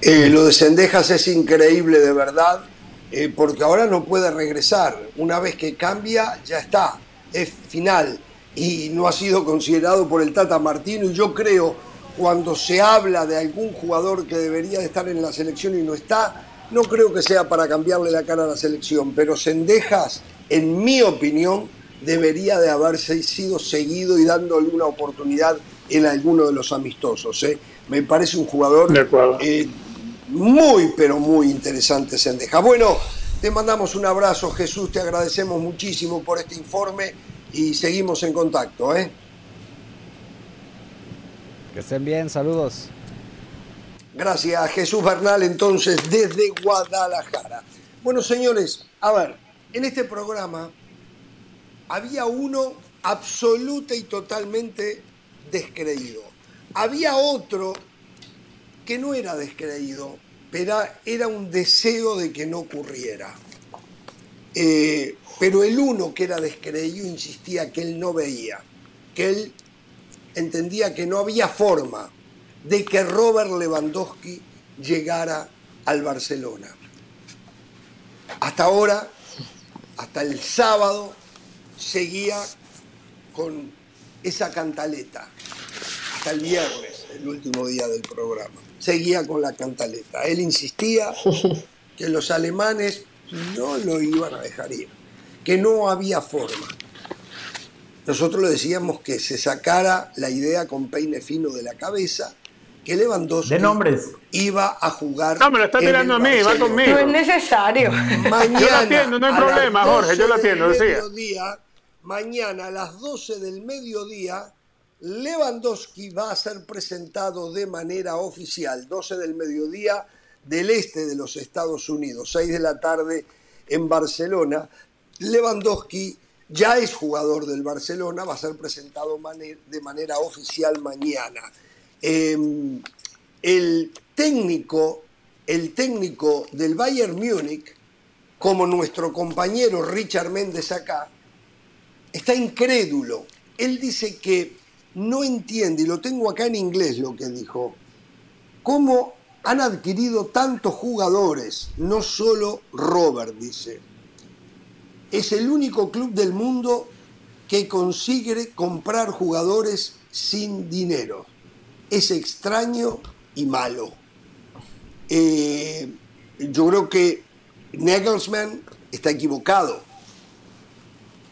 Eh, lo de Sendejas es increíble de verdad, eh, porque ahora no puede regresar. Una vez que cambia, ya está, es final. Y no ha sido considerado por el Tata Martino. Y yo creo, cuando se habla de algún jugador que debería de estar en la selección y no está, no creo que sea para cambiarle la cara a la selección, pero Sendejas, en mi opinión, debería de haberse sido seguido y dándole una oportunidad en alguno de los amistosos. ¿eh? Me parece un jugador eh, muy, pero muy interesante, Sendejas. Bueno, te mandamos un abrazo, Jesús, te agradecemos muchísimo por este informe y seguimos en contacto. ¿eh? Que estén bien, saludos. Gracias, Jesús Bernal, entonces, desde Guadalajara. Bueno, señores, a ver, en este programa había uno absoluta y totalmente descreído. Había otro que no era descreído, pero era un deseo de que no ocurriera. Eh, pero el uno que era descreído insistía que él no veía, que él entendía que no había forma de que Robert Lewandowski llegara al Barcelona. Hasta ahora, hasta el sábado, seguía con esa cantaleta. Hasta el viernes, el último día del programa. Seguía con la cantaleta. Él insistía que los alemanes no lo iban a dejar ir, que no había forma. Nosotros le decíamos que se sacara la idea con peine fino de la cabeza que Lewandowski de nombres. iba a jugar. No, me lo está tirando a mí, va conmigo. No es necesario. Mañana, yo lo atiendo, no hay problema, Jorge, yo lo atiendo, decía. mañana a las 12 del mediodía, Lewandowski va a ser presentado de manera oficial, 12 del mediodía del este de los Estados Unidos, 6 de la tarde en Barcelona. Lewandowski ya es jugador del Barcelona, va a ser presentado de manera oficial mañana. Em, el técnico, el técnico del Bayern Múnich, como nuestro compañero Richard Méndez acá, está incrédulo. Él dice que no entiende, y lo tengo acá en inglés lo que dijo, cómo han adquirido tantos jugadores, no solo Robert, dice. Es el único club del mundo que consigue comprar jugadores sin dinero es extraño y malo. Eh, yo creo que Nagelsmann está equivocado,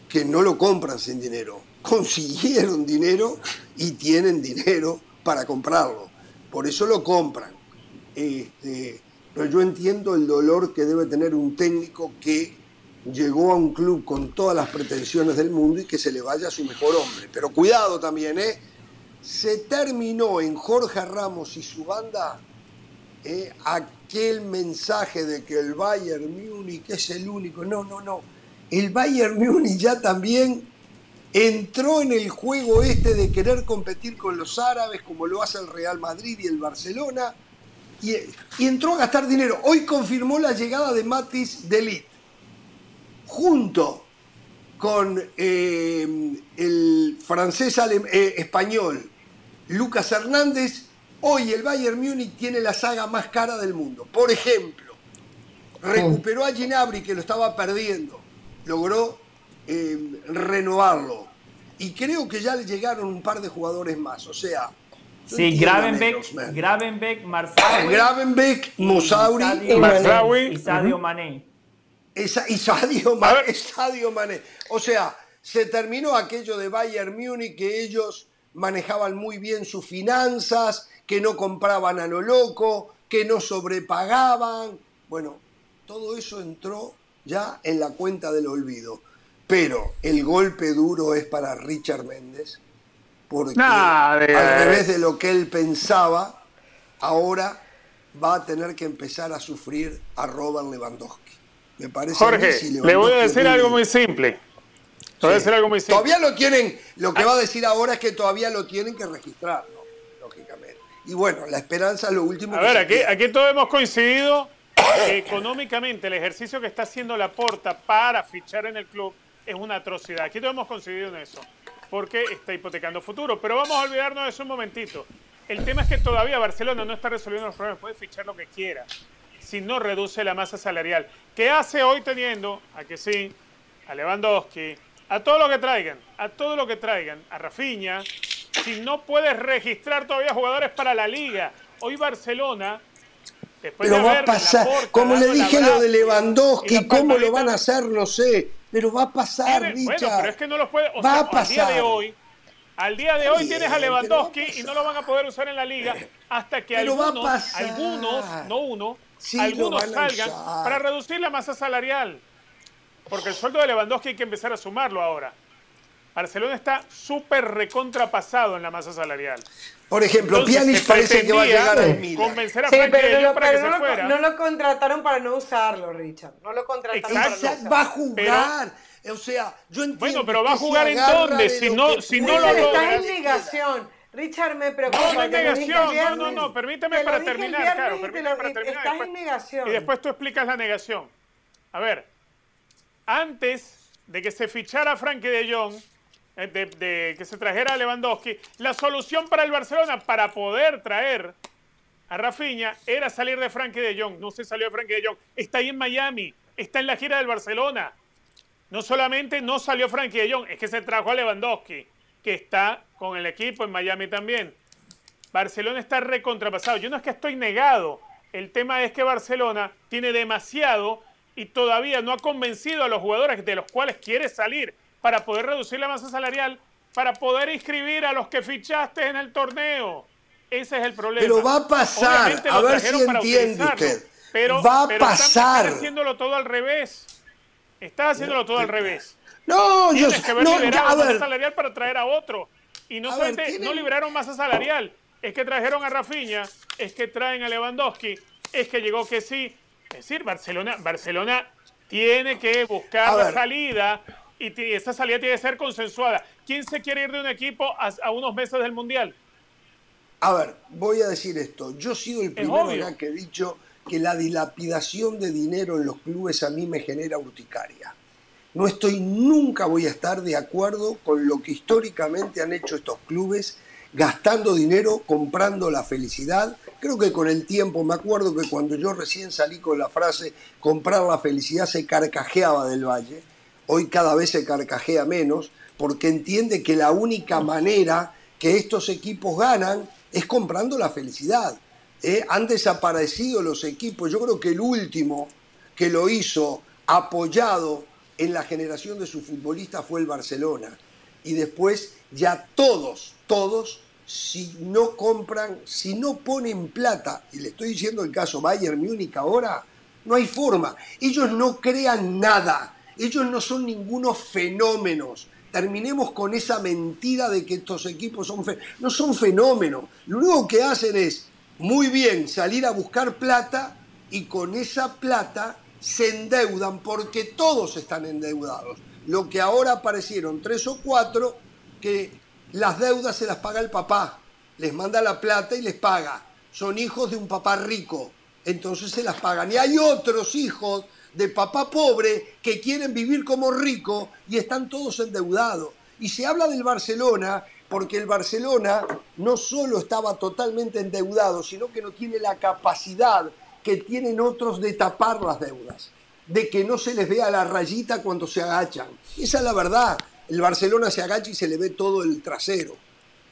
que no lo compran sin dinero. Consiguieron dinero y tienen dinero para comprarlo. Por eso lo compran. Este, pero yo entiendo el dolor que debe tener un técnico que llegó a un club con todas las pretensiones del mundo y que se le vaya a su mejor hombre. Pero cuidado también, ¿eh? Se terminó en Jorge Ramos y su banda eh, aquel mensaje de que el Bayern Múnich es el único. No, no, no. el Bayern Múnich ya también entró en el juego este de querer competir con los árabes, como lo hace el Real Madrid y el Barcelona, y, entró a gastar dinero. Hoy confirmó la llegada de Matis Delit, junto con eh, el francés eh, español Lucas Hernández. Hoy el Bayern Múnich tiene la saga más cara del mundo. Por ejemplo, recuperó a Ginabri que lo estaba perdiendo, logró eh, renovarlo. Y creo que ya le llegaron un par de jugadores más. O sea, Sí, Gravenbeck, Gravenbeck, Marzawi. Gravenbeck, Mosauri y, Sadio Mané. Esa, y Sadio Mané, Sadio Mané. O sea, se terminó aquello de Bayern Múnich que ellos manejaban muy bien sus finanzas, que no compraban a lo loco, que no sobrepagaban. Bueno, todo eso entró ya en la cuenta del olvido. Pero el golpe duro es para Richard Méndez porque al revés de lo que él pensaba, ahora va a tener que empezar a sufrir a Robert Lewandowski. Me parece Jorge, le voy a decir algo muy simple. Voy a decir algo muy simple. Todavía lo tienen, lo que va a decir ahora es que todavía lo tienen que registrar, lógicamente. Y bueno, la esperanza es lo último. A ver, aquí, aquí todos hemos coincidido que económicamente el ejercicio que está haciendo la Porta para fichar en el club es una atrocidad. Aquí todos hemos coincidido en eso porque está hipotecando futuro. Pero vamos a olvidarnos de eso un momentito. El tema es que todavía Barcelona no está resolviendo los problemas, puede fichar lo que quiera, si no reduce la masa salarial. ¿Qué hace hoy teniendo, a que sí, a Lewandowski, a todo lo que traigan, a todo lo que traigan, a Rafinha, si no puedes registrar todavía jugadores para la liga? Hoy Barcelona Después Pero va a pasar, como le dije lo de Lewandowski, ¿cómo lo van a hacer? No sé pero va a pasar, Richard. Bueno, pero es que no lo puede. O va a pasar. Al día de hoy, al día de hoy tienes a Lewandowski y no lo van a poder usar en la liga hasta que algunos, algunos, no uno, algunos salgan para reducir la masa salarial. Porque el sueldo de Lewandowski hay que empezar a sumarlo ahora. Barcelona está súper recontrapasado en la masa salarial. Por ejemplo, Pjanic parece que va a llegar al Milan. Convencer a sí, pero, no, para que se fuera. no lo contrataron para no usarlo, Richard. No lo contrataron para no usarlo. Va a jugar. o sea, yo entiendo Bueno, pero va a jugar en dónde si no, si no lo logra. Estás en negación. Richard, me preocupa. No, en negación. No, no, no. Permíteme para terminar, claro. Permíteme para terminar. Estás en negación. Y después tú explicas la negación. A ver, antes de que se fichara Frankie de Jong, eh, de, que se trajera a Lewandowski, la solución para el Barcelona para poder traer a Rafinha era salir de Frankie de Jong. No se salió de Frankie de Jong. Está ahí en Miami. Está en la gira del Barcelona. No solamente no salió Frankie de Jong, es que se trajo a Lewandowski, que está con el equipo en Miami también. Barcelona está recontrapasado. Yo no es que estoy negado. El tema es que Barcelona tiene demasiado y todavía no ha convencido a los jugadores de los cuales quiere salir para poder reducir la masa salarial, para poder inscribir a los que fichaste en el torneo. Ese es el problema. Pero va a pasar, a ver si entiende usted. Pero, va a pasar. Estás haciéndolo todo al revés. Estás haciéndolo todo al revés. No, yo que haber no, liberado masa salarial para traer a otro. Y no solamente no liberaron masa salarial, es que trajeron a Rafinha, es que traen a Lewandowski, es que llegó que sí. Es decir, Barcelona, Barcelona tiene que buscar la salida y esta salida tiene que ser consensuada. ¿Quién se quiere ir de un equipo a, unos meses del Mundial? A ver, voy a decir esto. Yo he sido el primero que he dicho que la dilapidación de dinero en los clubes a mí me genera urticaria. No estoy, nunca voy a estar de acuerdo con lo que históricamente han hecho estos clubes, gastando dinero, comprando la felicidad. Creo que con el tiempo, me acuerdo que cuando yo recién salí con la frase comprar la felicidad se carcajeaba del Valle hoy cada vez se carcajea menos, porque entiende que la única manera que estos equipos ganan es comprando la felicidad. ¿eh? Han desaparecido los equipos, yo creo que el último que lo hizo apoyado en la generación de sus futbolistas fue el Barcelona. Y después ya todos, todos, si no compran, si no ponen plata, y le estoy diciendo el caso Bayern Múnich ahora, no hay forma. Ellos no crean nada ellos no son ningunos fenómenos. Terminemos con esa mentira de que estos equipos son. No son fenómenos. Lo único que hacen es, muy bien, salir a buscar plata y con esa plata se endeudan porque todos están endeudados. Lo que ahora aparecieron tres o cuatro que las deudas se las paga el papá, les manda la plata y les paga. Son hijos de un papá rico, entonces se las pagan. Y hay otros hijos de papá pobre que quieren vivir como rico y están todos endeudados. Y se habla del Barcelona porque el Barcelona no solo estaba totalmente endeudado, sino que no tiene la capacidad que tienen otros de tapar las deudas, de que no se les vea la rayita cuando se agachan. Esa es la verdad. El Barcelona se agacha y se le ve todo el trasero.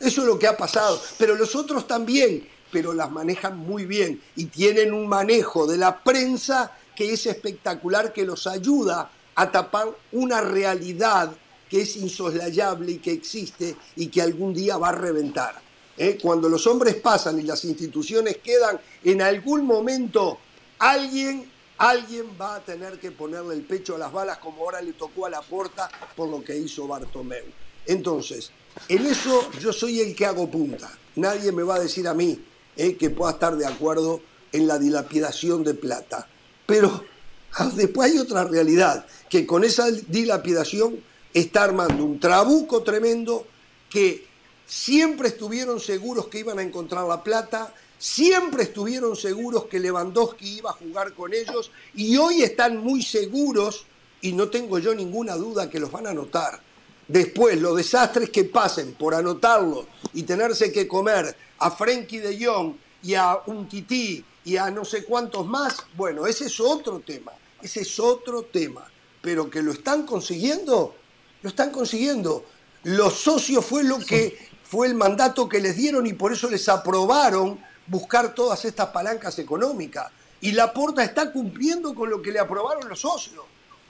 Eso es lo que ha pasado. Pero los otros también, pero las manejan muy bien y tienen un manejo de la prensa que es espectacular, que los ayuda a tapar una realidad que es insoslayable y que existe y que algún día va a reventar. ¿eh? Cuando los hombres pasan y las instituciones quedan, en algún momento alguien, alguien va a tener que ponerle el pecho a las balas como ahora le tocó a la puerta por lo que hizo Bartomeu. Entonces, en eso yo soy el que hago punta. Nadie me va a decir a mí ¿eh? que pueda estar de acuerdo en la dilapidación de plata. Pero ah, después hay otra realidad, que con esa dilapidación está armando un trabuco tremendo que siempre estuvieron seguros que iban a encontrar la plata, siempre estuvieron seguros que Lewandowski iba a jugar con ellos y hoy están muy seguros, y no tengo yo ninguna duda que los van a anotar. Después, los desastres que pasen por anotarlo y tenerse que comer a Frenkie de Jong y a un Tití y a no sé cuántos más, bueno, ese es otro tema, ese es otro tema. Pero que lo están consiguiendo, lo están consiguiendo. Los socios fue lo que fue el mandato que les dieron y por eso les aprobaron buscar todas estas palancas económicas. Y la porta está cumpliendo con lo que le aprobaron los socios.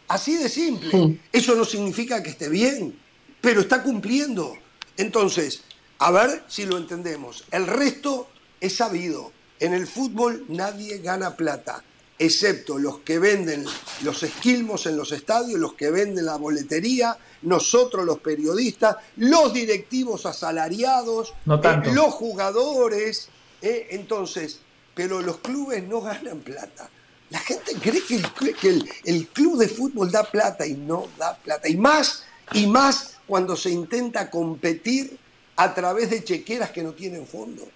Así de simple. Eso no significa que esté bien, pero está cumpliendo. Entonces, a ver si lo entendemos. El resto es sabido. En el fútbol nadie gana plata excepto los que venden los esquilmos en los estadios, los que venden la boletería, nosotros los periodistas, los directivos asalariados, los jugadores. Eh, entonces, pero los clubes no ganan plata. La gente cree que, el, que el, club de fútbol da plata y no da plata. Y más, y más cuando se intenta competir a través de chequeras que no tienen fondo.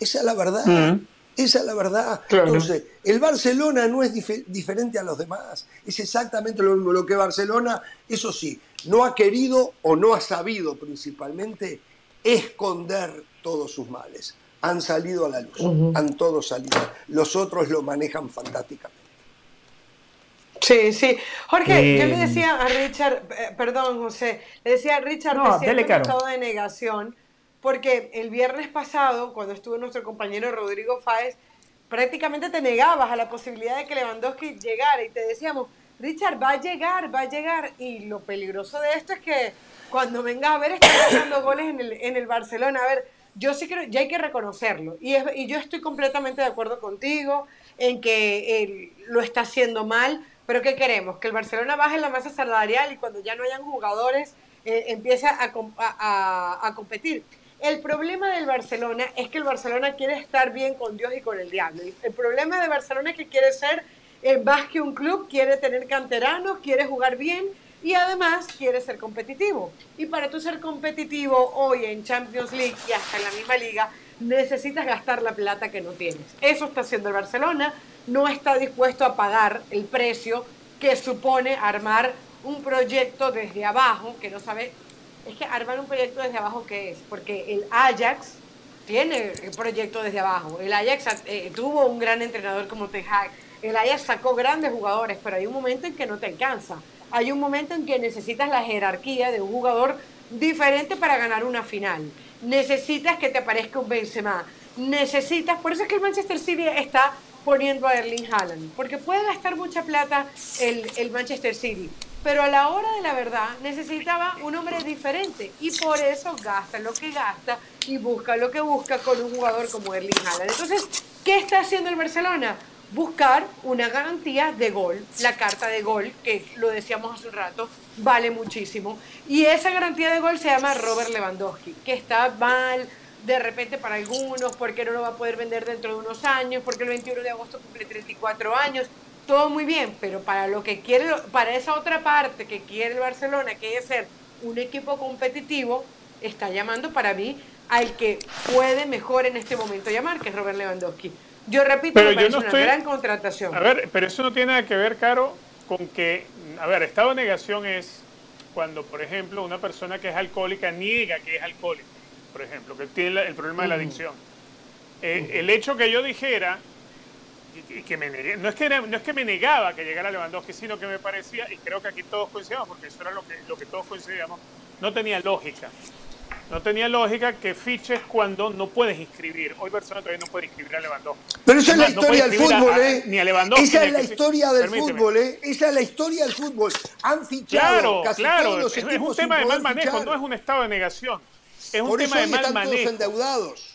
Esa es la verdad. Mm. Esa es la verdad. Entonces, el Barcelona no es diferente a los demás. Es exactamente lo mismo. Lo que Barcelona, eso sí, no ha querido o no ha sabido principalmente esconder todos sus males. Han salido a la luz, han todos salido. Los otros lo manejan fantásticamente. Sí, sí. Jorge, yo le decía a Richard, eh, perdón, José, le decía a Richard no, que estado de negación porque el viernes pasado, cuando estuvo nuestro compañero Rodrigo Fáez, prácticamente te negabas a la posibilidad de que Lewandowski llegara y te decíamos, Richard, va a llegar, va a llegar. Y lo peligroso de esto es que cuando vengas a ver, está haciendo goles en el, en el Barcelona. A ver, yo sí creo, ya hay que reconocerlo. Y, y yo estoy completamente de acuerdo contigo en que él lo está haciendo mal. Pero ¿qué queremos? Que el Barcelona baje la masa salarial y cuando ya no hayan jugadores eh, empiece a, a, a competir. El problema del Barcelona es que el Barcelona quiere estar bien con Dios y con el diablo. El problema de Barcelona es que quiere ser eh, más que un club, quiere tener canteranos, quiere jugar bien y además quiere ser competitivo. Y para tú ser competitivo hoy en Champions League y hasta en la misma liga, necesitas gastar la plata que no tienes. Eso está haciendo el Barcelona, no está dispuesto a pagar el precio que supone armar un proyecto desde abajo, que no sabe es que armar un proyecto desde abajo, ¿qué es? Porque el Ajax tiene el proyecto desde abajo. El Ajax eh, tuvo un gran entrenador como Ten El Ajax sacó grandes jugadores, pero hay un momento en que no te alcanza. Hay un momento en que necesitas la jerarquía de un jugador diferente para ganar una final. Necesitas que te aparezca un Benzema. Necesitas, por eso es que el Manchester City está poniendo a Erling Haaland, porque puede gastar mucha plata el, el Manchester City, pero a la hora de la verdad necesitaba un hombre diferente y por eso gasta lo que gasta y busca lo que busca con un jugador como Erling Haaland. Entonces, ¿qué está haciendo el Barcelona? Buscar una garantía de gol, la carta de gol, que lo decíamos hace un rato, vale muchísimo. Y esa garantía de gol se llama Robert Lewandowski, que está mal de repente para algunos, porque no lo va a poder vender dentro de unos años, porque el 21 de agosto cumple 34 años todo muy bien, pero para lo que quiere, para esa otra parte que quiere el Barcelona, que es ser un equipo competitivo, está llamando para mí al que puede mejor en este momento llamar, que es Robert Lewandowski. Yo repito, pero me parece una gran contratación. A ver, pero eso no tiene nada que ver, Caro, con que, a ver, estado de negación es cuando, por ejemplo, una persona que es alcohólica niega que es alcohólica, por ejemplo, que tiene el problema de la adicción. Eh, el hecho que yo dijera, y, que me negué, no es que, no es que me negaba que llegara Lewandowski, sino que me parecía, y creo que aquí todos coincidimos, porque eso era lo que, lo que todos coincidíamos, no tenía lógica. No tenía lógica que fiches cuando no puedes inscribir. Hoy Barcelona todavía no puede inscribir a Lewandowski. Pero esa es la historia del fútbol, ¿eh? Ni a Lewandowski. Esa es la historia del fútbol, ¿eh? Esa es la historia del fútbol. Han fichado casi todos los equipos Es un tema de mal manejo, no es un estado de negación. Es un tema de mal están manejo. Todos endeudados.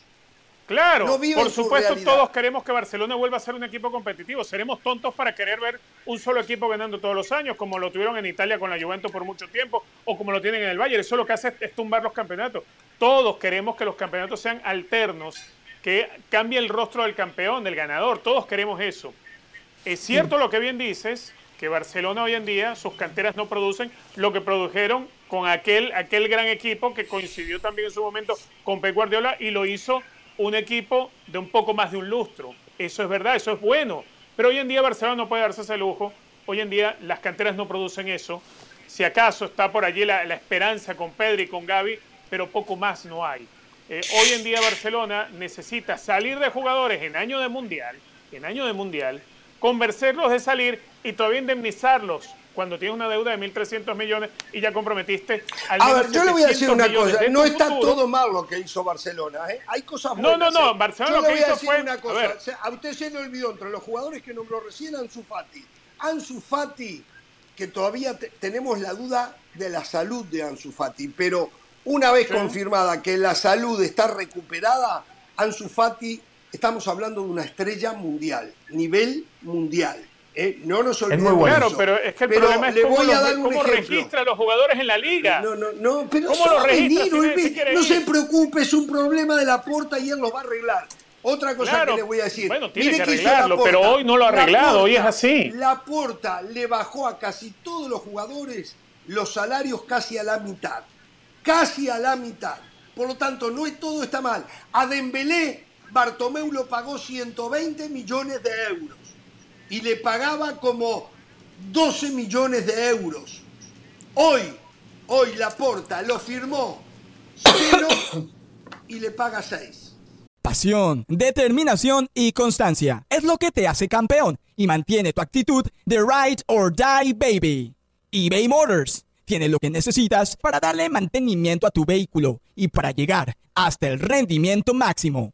Claro, por supuesto todos queremos que Barcelona vuelva a ser un equipo competitivo. Seremos tontos para querer ver un solo equipo ganando todos los años, como lo tuvieron en Italia con la Juventus por mucho tiempo, o como lo tienen en el Bayern. Eso lo que hace es tumbar los campeonatos. Todos queremos que los campeonatos sean alternos, que cambie el rostro del campeón, del ganador. Todos queremos eso. Es cierto lo que bien dices, que Barcelona hoy en día, sus canteras no producen lo que produjeron con aquel, aquel gran equipo que coincidió también en su momento con Pep Guardiola y lo hizo un equipo de un poco más de un lustro. Eso es verdad, eso es bueno. Pero hoy en día Barcelona no puede darse ese lujo. Hoy en día las canteras no producen eso. Si acaso está por allí la, esperanza con Pedri y con Gaby, pero poco más no hay. Eh, hoy en día Barcelona necesita salir de jugadores en año de mundial, en año de mundial, convencerlos de salir y todavía indemnizarlos cuando tienes una deuda de 1.300 millones y ya comprometiste al A ver, yo le voy a decir una cosa, no está todo mal lo que hizo Barcelona, ¿eh? hay cosas buenas. No, no, no, ¿eh? Barcelona lo que hizo fue... Una cosa, a, usted se le olvidó entre los jugadores que nombró recién Ansu Fati. Ansu Fati, que todavía tenemos la duda de la salud de Ansu Fati, pero una vez confirmada que la salud está recuperada, Ansu Fati, estamos hablando de una estrella mundial, nivel mundial. Eh, no nos olvidemos. Es muy bueno. Claro, pero es que el problema es cómo, cómo registra a los jugadores en la liga. No, no, no, pero ¿Cómo lo registra? no se preocupe, es un problema de la puerta y él lo va a arreglar. Otra cosa que le voy a decir. Bueno, tiene que arreglarlo, pero hoy no lo ha arreglado, hoy es así. La Porta le bajó a casi todos los jugadores los salarios casi a la mitad. Casi a la mitad. Por lo tanto, no es todo está mal. A Dembélé, Bartomeu lo pagó 120 millones de euros y le pagaba como 12 millones de euros. Hoy, hoy Laporta lo firmó y le paga 6. Pasión, determinación y constancia es lo que te hace campeón y mantiene tu actitud de ride or die baby. eBay Motors tiene lo que necesitas para darle mantenimiento a tu vehículo y para llegar hasta el rendimiento máximo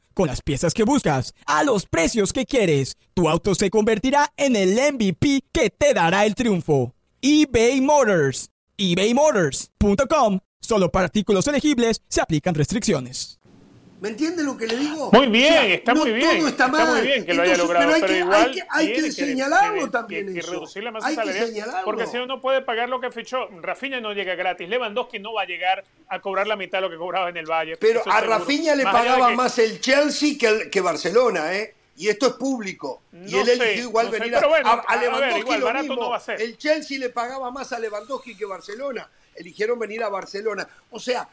Con las piezas que buscas, a los precios que quieres, tu auto se convertirá en el MVP que te dará el triunfo. eBay Motors. ebaymotors.com. Solo para artículos elegibles se aplican restricciones. ¿Me entiende lo que le digo? Muy bien, está muy bien. Todo está, mal. muy bien que lo haya logrado, pero, igual hay que, señalarlo también. Que, reducir la masa salarial, porque si uno no puede pagar lo que fichó. Rafinha no llega gratis, Lewandowski no va a llegar a cobrar la mitad de lo que cobraba en el Valle. Pero a Rafinha le pagaba más el Chelsea que, que Barcelona, ¿eh? Y esto es público. y él eligió igual venir a, a, Lewandowski lo mismo. No va a ser. El Chelsea le pagaba más a Lewandowski que Barcelona. Eligieron venir a Barcelona. O sea,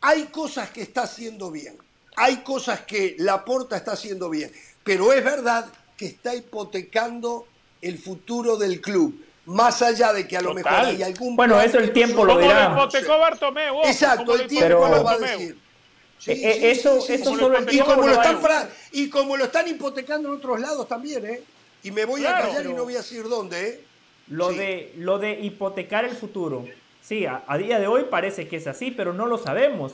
hay cosas que está haciendo bien hay cosas que Laporta está haciendo bien, pero es verdad que está hipotecando el futuro del club. Más allá de que a lo mejor hay algún. Bueno, eso el tiempo lo dirá. hipotecó Bartomeu. Exacto, el tiempo lo va a decir. Eh, eh, eso, eso solo el tiempo y como lo, están y como lo están hipotecando en otros lados también, ¿eh? Y me voy a callar y no voy a decir dónde, ¿eh? Lo, de, lo de hipotecar el futuro. Sí, a, día de hoy parece que es así, pero no lo sabemos.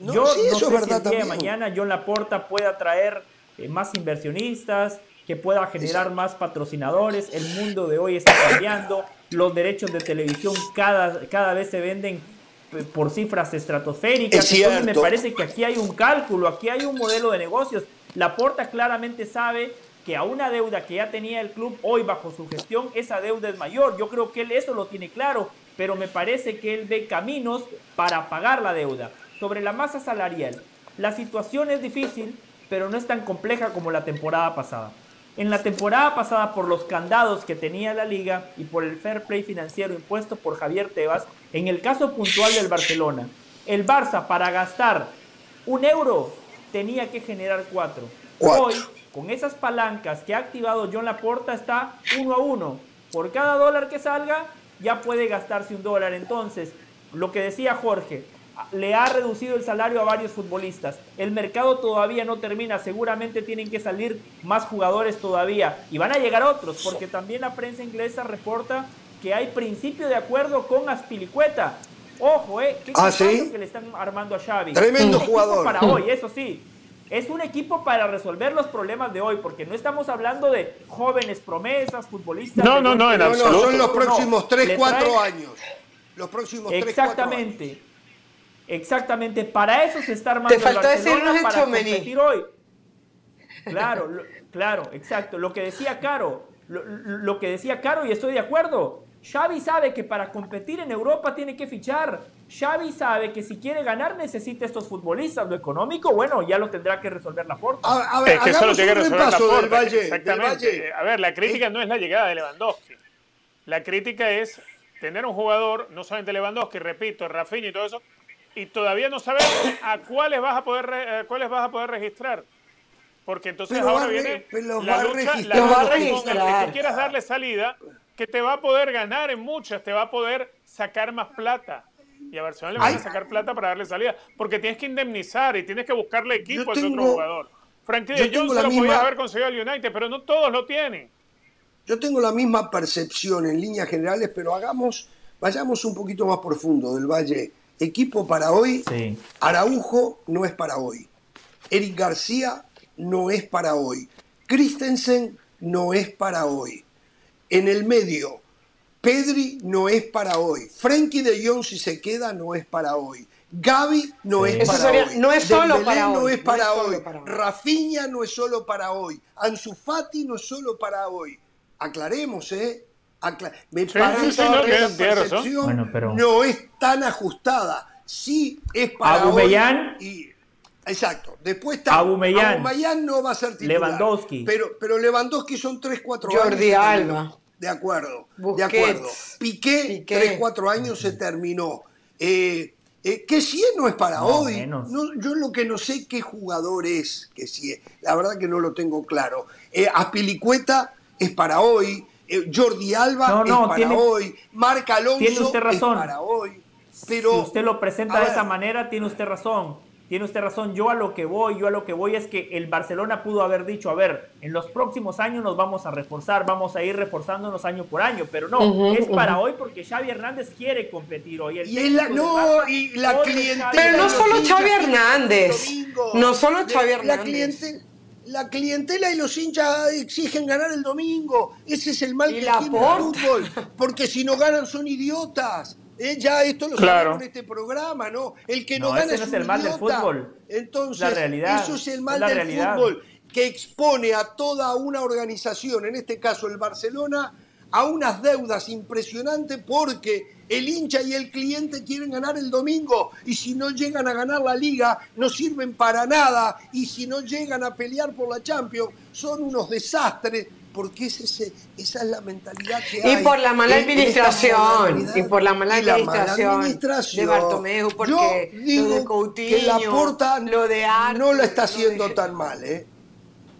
No, yo no sé si el día de mañana John Laporta pueda traer eh, más inversionistas, que pueda generar más patrocinadores. El mundo de hoy está cambiando. los derechos de televisión cada, cada vez se venden por cifras estratosféricas. Entonces me parece que aquí hay un cálculo, aquí hay un modelo de negocios. La Porta claramente sabe que a una deuda que ya tenía el club hoy bajo su gestión, esa deuda es mayor. Yo creo que él eso lo tiene claro, pero me parece que él ve caminos para pagar la deuda. Sobre la masa salarial, la situación es difícil, pero no es tan compleja como la temporada pasada. En la temporada pasada, por los candados que tenía la liga y por el fair play financiero impuesto por Javier Tebas, en el caso puntual del Barcelona, el Barça para gastar un euro tenía que generar cuatro. Hoy, con esas palancas que ha activado John Laporta, está uno a uno. Por cada dólar que salga, ya puede gastarse un dólar. Entonces, lo que decía Jorge, le ha reducido el salario a varios futbolistas. El mercado todavía no termina, seguramente tienen que salir más jugadores todavía y van a llegar otros, porque también la prensa inglesa reporta que hay principio de acuerdo con Aspilicueta. Ojo, ¿eh? ¿Qué ¿Ah, que le están armando a Xavi? Tremendo jugador. Para hoy, eso sí. Es un equipo para resolver los problemas de hoy, porque no estamos hablando de jóvenes promesas, futbolistas. No, no, no, en absoluto. son los próximos 3, 4 años. Los próximos 3, 4 años. Exactamente. Para eso se está armando Te faltó el Barcelona decirnos para competir hoy. Claro, claro, exacto. Lo que decía Caro, lo, que decía Caro y estoy de acuerdo. Xavi sabe que para competir en Europa tiene que fichar. Xavi sabe que si quiere ganar necesita estos futbolistas. Lo económico, bueno, ya lo tendrá que resolver la Porta. A, ver, es que eso lo tiene que resolver la Porta. Exactamente. A ver, la crítica no es la llegada de Lewandowski. La crítica es tener un jugador, no solamente Lewandowski, repito, Rafinha y todo eso, y todavía no sabes a cuáles vas a poder, cuáles vas a poder registrar. Porque entonces ahora viene la lucha, la lucha con el que tú quieras darle salida, que te va a poder ganar en muchas, te va a poder sacar más plata. Y a Barcelona le van a sacar plata para darle salida. Porque tienes que indemnizar y tienes que buscarle equipo a ese otro jugador. Frankie de Jong se lo podía haber conseguido al United, pero no todos lo tienen. Yo tengo la misma percepción en líneas generales, pero hagamos, vayamos un poquito más profundo del Valle Equipo para hoy, Araujo no es para hoy. Eric García no es para hoy. Christensen no es para hoy. En el medio, Pedri no es para hoy. Frankie de Jong si se queda no es para hoy. Gaby no es para hoy. No es solo para no hoy. Es para hoy. Rafinha no es solo para hoy. Ansu Fati no es solo para hoy. Aclaremos, ¿eh? Me parece que la percepción no es tan ajustada. Sí es para Abumellán, y Exacto. Después está Abumellán, no va a ser titular. Lewandowski. Pero, pero Lewandowski son 3, 4 años. Jordi Alba. De acuerdo. De acuerdo. Piqué, 3, 4 años se terminó. Eh, eh, que si no es para hoy. yo lo que no sé qué jugador es que si La verdad que no lo tengo claro. Eh, Aspilicueta es para hoy. Eh, Jordi Alba es para hoy, Marc Alonso tiene usted razón. es para hoy. Pero, si usted lo presenta de esa manera, tiene usted razón. Tiene usted razón. Yo a lo que voy, yo a lo que voy es que el Barcelona pudo haber dicho, a ver, en los próximos años nos vamos a reforzar, vamos a ir reforzándonos año por año, pero no, es para hoy porque Xavi Hernández quiere competir hoy. y la, no, y la clientela. Pero no solo Xavi Hernández. No solo Xavi Hernández. La clientela la clientela y los hinchas exigen ganar el domingo. Ese es el mal que tiene el fútbol. Porque si no ganan son idiotas. Eh, ya esto lo claro. en este programa, ¿no? El que no, gana es, el mal del fútbol. Entonces, la realidad. eso es el mal del fútbol que expone a toda una organización, en este caso el Barcelona, a unas deudas impresionantes porque el hincha y el cliente quieren ganar el domingo y si no llegan a ganar la liga no sirven para nada y si no llegan a pelear por la Champions son unos desastres porque ese, esa es la mentalidad que hay. Y por la mala administración. Y por la mala administración, de Bartomeu, porque Yo digo lo de Coutinho, que la porta lo de no la está haciendo tan mal. ¿eh?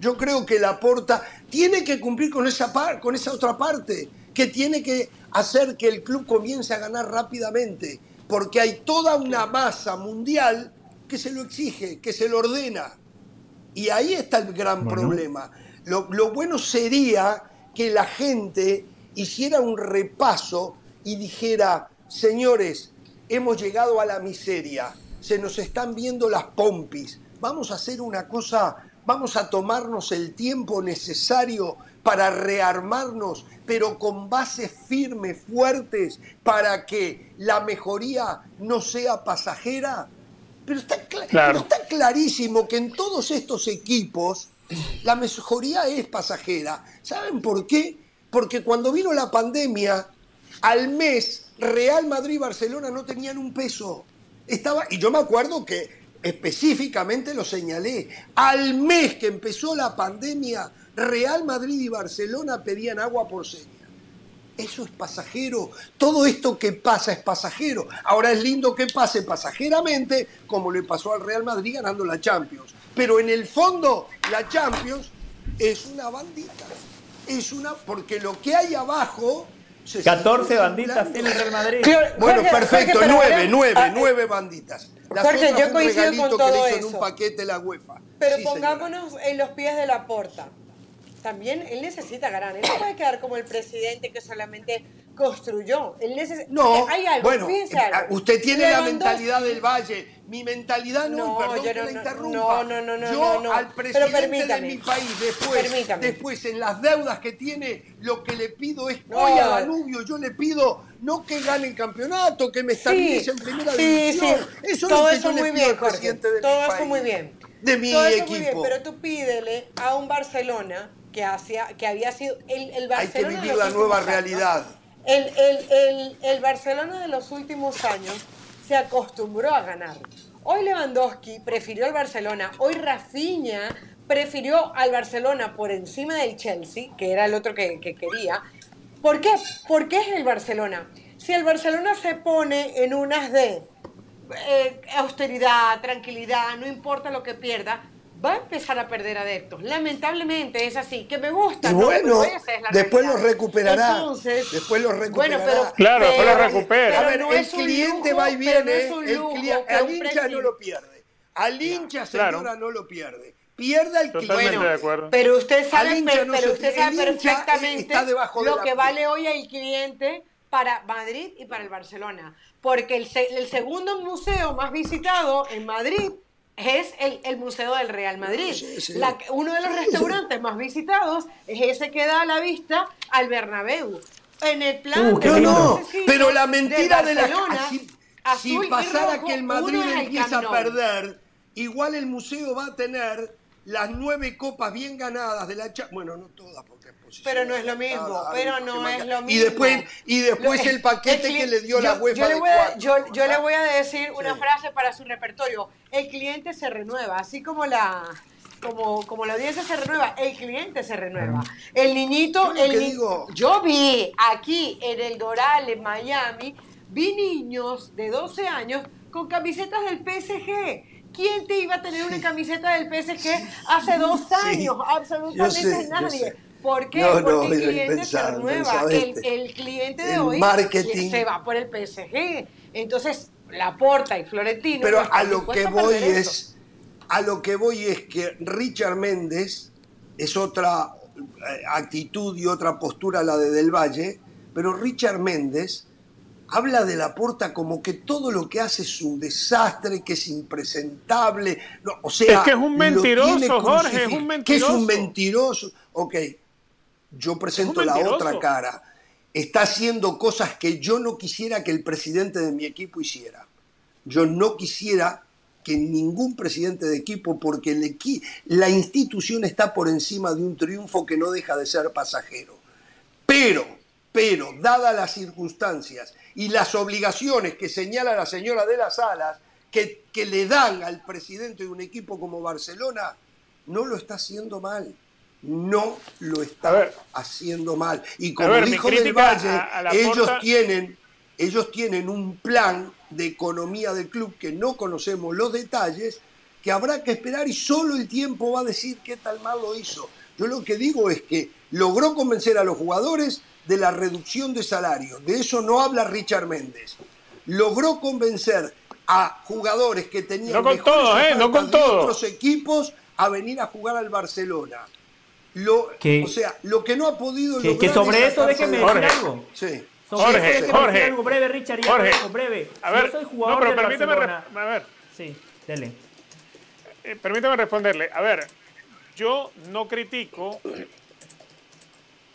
Yo creo que la porta tiene que cumplir con esa, par, con esa otra parte, que tiene que hacer que el club comience a ganar rápidamente, porque hay toda una masa mundial que se lo exige, que se lo ordena. Y ahí está el gran problema. Lo, lo bueno sería que la gente hiciera un repaso y dijera, señores, hemos llegado a la miseria, se nos están viendo las pompis, vamos a hacer una cosa vamos a tomarnos el tiempo necesario para rearmarnos, pero con bases firmes, fuertes, para que la mejoría no sea pasajera. Pero está, está clarísimo que en todos estos equipos la mejoría es pasajera. ¿Saben por qué? Porque cuando vino la pandemia, al mes Real Madrid y Barcelona no tenían un peso. Estaba, y yo me acuerdo que específicamente lo señalé, al mes que empezó la pandemia, Real Madrid y Barcelona pedían agua por seña. Eso es pasajero. Todo esto que pasa es pasajero. Ahora es lindo que pase pasajeramente, como le pasó al Real Madrid ganando la Champions. Pero en el fondo, la Champions es una bandita. Es una. Porque lo que hay abajo 14 banditas tiene el Real Madrid. Bueno, perfecto, nueve, nueve, ah, nueve banditas. Jorge, yo coincido con todo eso. en un paquete la UEFA. Pero pongámonos en los pies de la porta. También él necesita ganar. Él no puede quedar como el presidente que solamente construyó. Él No, hay algo, bueno, eh, usted tiene la mentalidad del Valle. Mi mentalidad no, no perdón que la interrumpa. No, no, no, no. Yo al presidente de mi país, después, después en las deudas que tiene, lo que le pido es, oye a Danubio, yo le pido no que gane el campeonato, que me estabilice en primera división. Eso Todo es lo que eso muy bien, Jorge. Todo eso muy bien. De mi Todo equipo. Muy bien, pero tú pídele a un Barcelona que, hacía, que había sido el, el Barcelona. Hay que vivir la nueva realidad. El, el, el, Barcelona de los últimos años se acostumbró a ganar. Hoy Lewandowski prefirió al Barcelona, hoy Rafinha prefirió al Barcelona por encima del Chelsea, que era el otro que, quería. ¿Por qué? ¿Por qué es el Barcelona? Si el Barcelona se pone en unas de eh, austeridad, tranquilidad, no importa lo que pierda, va a empezar a perder adeptos. Lamentablemente es así, que me gusta. Y bueno, después los recuperará. después los recuperará. pero, claro, después los recupera. a ver, el cliente va y viene, el al hincha no lo pierde. Al hincha, señora, no lo pierde. Pierde el cliente. de acuerdo. Pero usted sabe, pero, usted sabe perfectamente lo que vale hoy el cliente para Madrid y para el Barcelona. Porque el, el segundo museo más visitado en Madrid es el, Museo del Real Madrid. uno de los restaurantes más visitados es ese que da a la vista al Bernabéu. En el plan uh, no, no, pero la mentira de, la si, pasara que el Madrid empieza a perder, igual el museo va a tener las nueve copas bien ganadas de la Bueno, no todas, porque es posible. Pero no es lo mismo, pero no es lo mismo. Y después, y después el paquete que le dio la UEFA. Yo, le voy, a, yo, le voy a decir una frase para su repertorio. El cliente se renueva, así como la... Como, como la audiencia se renueva, el cliente se renueva. El niñito, el digo. yo vi aquí en el Doral, en Miami, vi niños de 12 años con camisetas del PSG ¿Quién te iba a tener una camiseta del PSG hace dos años? Absolutamente nadie. ¿Por qué? Porque el cliente se renueva. El, cliente de hoy se va por el PSG. Entonces, Laporta y Florentino. Pero a lo que voy es. A lo que voy es que Richard Méndez es otra eh, actitud y otra postura la de Del Valle, pero Richard Méndez habla de la porta como que todo lo que hace es un desastre, que es impresentable. o sea, es que es un mentiroso, Jorge, es un mentiroso. Que es un mentiroso. Ok, yo presento la otra cara. Está haciendo cosas que yo no quisiera que el presidente de mi equipo hiciera. Yo no quisiera que ningún presidente de equipo, porque el la institución está por encima de un triunfo que no deja de ser pasajero. Pero, pero, dadas las circunstancias y las obligaciones que señala la señora de las Alas, que, que le dan al presidente de un equipo como Barcelona, no lo está haciendo mal no lo está haciendo mal. Y como dijo Del Valle, ellos, tienen, ellos tienen un plan de economía del club que no conocemos los detalles, que habrá que esperar y solo el tiempo va a decir qué tal mal lo hizo. Yo lo que digo es que logró convencer a los jugadores de la reducción de salario. De eso no habla Richard Méndez. Logró convencer a jugadores que tenían no con ¿eh? no con otros equipos a venir a jugar al Barcelona. Lo, o sea, lo que no ha podido que, que sobre eso déjeme decir algo. Sí. Sobre Jorge, eso Jorge, algo breve, Richard, Jorge, algo breve. A ver, yo soy jugador no, pero permíteme, a ver. Sí, dele. Eh, permíteme responderle. A ver, yo no critico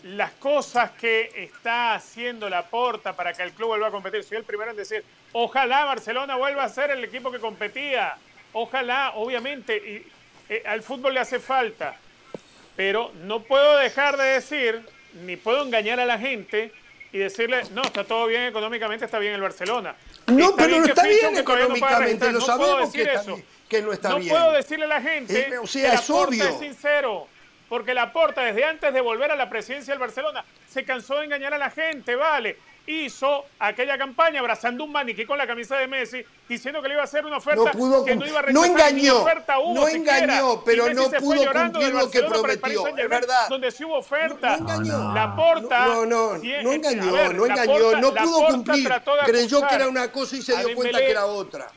las cosas que está haciendo la porta para que el club vuelva a competir. Soy el primero en decir, ojalá Barcelona vuelva a ser el equipo que competía. Ojalá, obviamente, y, eh, al fútbol le hace falta. Pero no puedo dejar de decir, ni puedo engañar a la gente y decirle, no, está todo bien económicamente, está bien el Barcelona. No, pero no está bien económicamente, lo sabemos que, eso. que, no está bien. No puedo decirle a la gente eh, o sea, que es obvio. es sincero. Porque la Laporta, desde antes de volver a la presidencia del Barcelona, se cansó de engañar a la gente, ¿vale? Hizo aquella campaña abrazando un maniquí con la camisa de Messi, diciendo que le iba a hacer una oferta que no iba a rechazar. No engañó, oferta no engañó, pero no pudo cumplir lo que prometió, es verdad. Donde sí hubo oferta. No, engañó. La Porta... No, no, no, engañó, no engañó, no pudo cumplir. Creyó que era una cosa y se dio cuenta que era otra.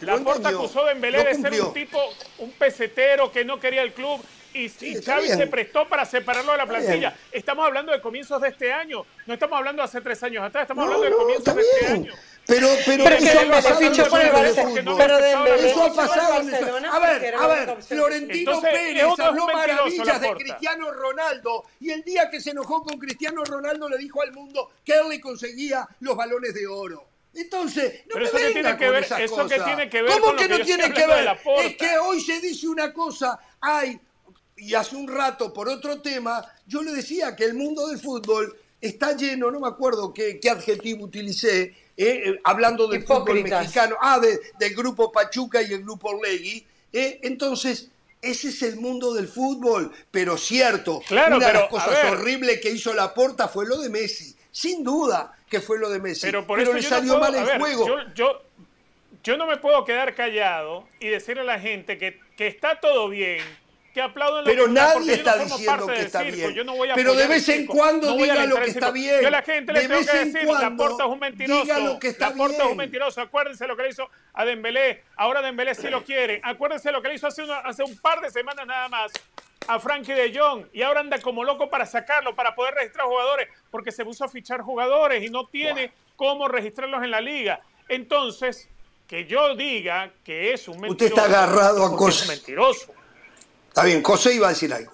La Porta acusó de Embelé de ser un tipo, un pesetero que no quería el club y, Xavi se prestó para separarlo de la plantilla. Estamos hablando de comienzos de este año, no estamos hablando de hace tres años atrás, estamos hablando de comienzos de este año. Pero, pero, pero eso ha pasado por el Barcelona. Pero de eso ha pasado en A ver, a ver, Florentino Pérez habló maravillas de Cristiano Ronaldo. Y el día que se enojó con Cristiano Ronaldo le dijo al mundo que él le conseguía los balones de oro. Entonces, no Pero me eso tiene que ver, eso que tiene que ver ¿Cómo con que no tiene que ver? Es que hoy se dice una cosa, hay y hace un rato por otro tema, yo le decía que el mundo del fútbol está lleno, no me acuerdo qué, adjetivo utilicé, eh, eh, hablando del fútbol mexicano, ah, del grupo Pachuca y el grupo Legui. Eh, entonces, ese es el mundo del fútbol, pero cierto, claro, una de las cosas horribles que hizo Laporta fue lo de Messi, sin duda que fue lo de Messi, pero, por eso le salió mal el juego. Yo, yo, no me puedo quedar callado y decirle a la gente que, que está todo bien, que aplauden Pero nadie está diciendo que está bien. pero de vez en cuando diga lo que está bien. Yo a la gente le tengo que decir, Laporta es un mentiroso. Lo que está Laporta es un mentiroso. Acuérdense lo que le hizo a Dembélé. Ahora Dembélé sí lo quiere. Acuérdense lo que le hizo hace, hace un par de semanas nada más a Frankie de Jong y ahora anda como loco para sacarlo, para poder registrar jugadores, porque se puso a fichar jugadores y no tiene cómo registrarlos en la liga. Entonces, que yo diga que es un mentiroso. Usted está agarrado a cosas. mentiroso. Está bien, José iba a algo.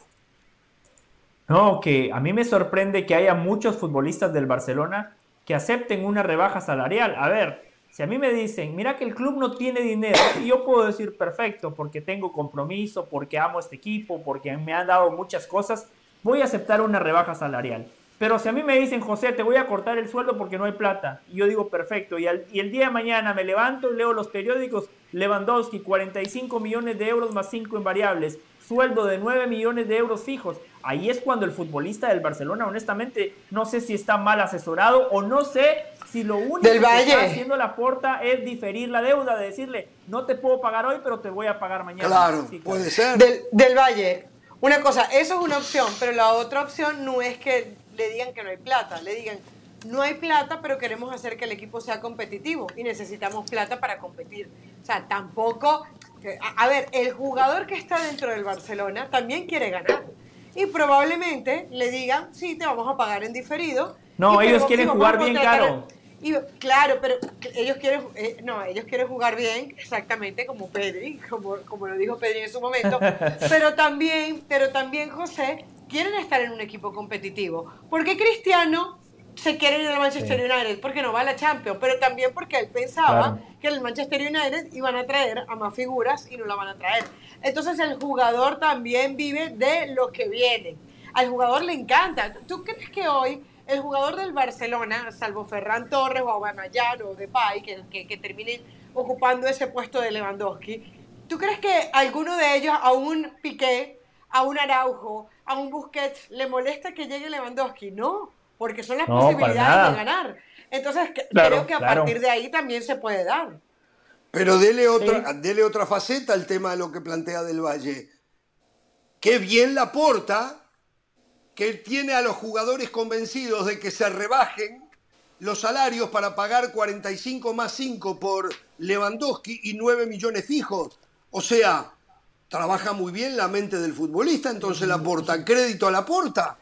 No, que a mí me sorprende que haya muchos futbolistas del Barcelona que acepten una rebaja salarial. A ver, si a mí me dicen, mira que el club no tiene dinero, y yo puedo decir perfecto, porque tengo compromiso, porque amo este equipo, porque me han dado muchas cosas, voy a aceptar una rebaja salarial. Pero si a mí me dicen, José, te voy a cortar el sueldo porque no hay plata, y yo digo, perfecto, y, y el día de mañana me levanto, leo los periódicos, Lewandowski, 45 millones de euros más 5 en variables, sueldo de 9 millones de euros fijos. Ahí es cuando el futbolista del Barcelona, honestamente, no sé si está mal asesorado o no sé si lo único que está haciendo la porta es diferir la deuda, de decirle, no te puedo pagar hoy, pero te voy a pagar mañana. Claro, puede ser. Del, del Valle, una cosa, eso es una opción, pero la otra opción no es que le digan que no hay plata, le digan, no hay plata, pero queremos hacer que el equipo sea competitivo y necesitamos plata para competir. O sea, tampoco a, ver, el jugador que está dentro del Barcelona también quiere ganar. Y probablemente le digan, sí, te vamos a pagar en diferido. No, ellos quieren jugar bien caro. Y, claro, pero ellos quieren, eh, no, ellos quieren jugar bien, exactamente como Pedri, como, como lo dijo Pedri en su momento, pero también, pero también José quieren estar en un equipo competitivo. Porque Cristiano se quiere ir al Manchester United porque no va a la Champions, pero también porque él pensaba que el Manchester United iban a traer a más figuras y no la van a traer. Entonces el jugador también vive de lo que viene. Al jugador le encanta. ¿Tú crees que hoy el jugador del Barcelona, salvo Ferran Torres o Aubameyang o Depay, que, que, que terminen ocupando ese puesto de Lewandowski, ¿tú crees que alguno de ellos, a un Piqué, a un Araujo, a un Busquets, le molesta que llegue Lewandowski? No porque son las posibilidades de ganar. Entonces, creo que a partir de ahí también se puede dar. Pero dele otra, dele otra faceta al tema de lo que plantea Del Valle. Qué bien la porta que tiene a los jugadores convencidos de que se rebajen los salarios para pagar 45 más 5 por Lewandowski y 9 millones fijos. O sea, trabaja muy bien la mente del futbolista, entonces la porta crédito a la porta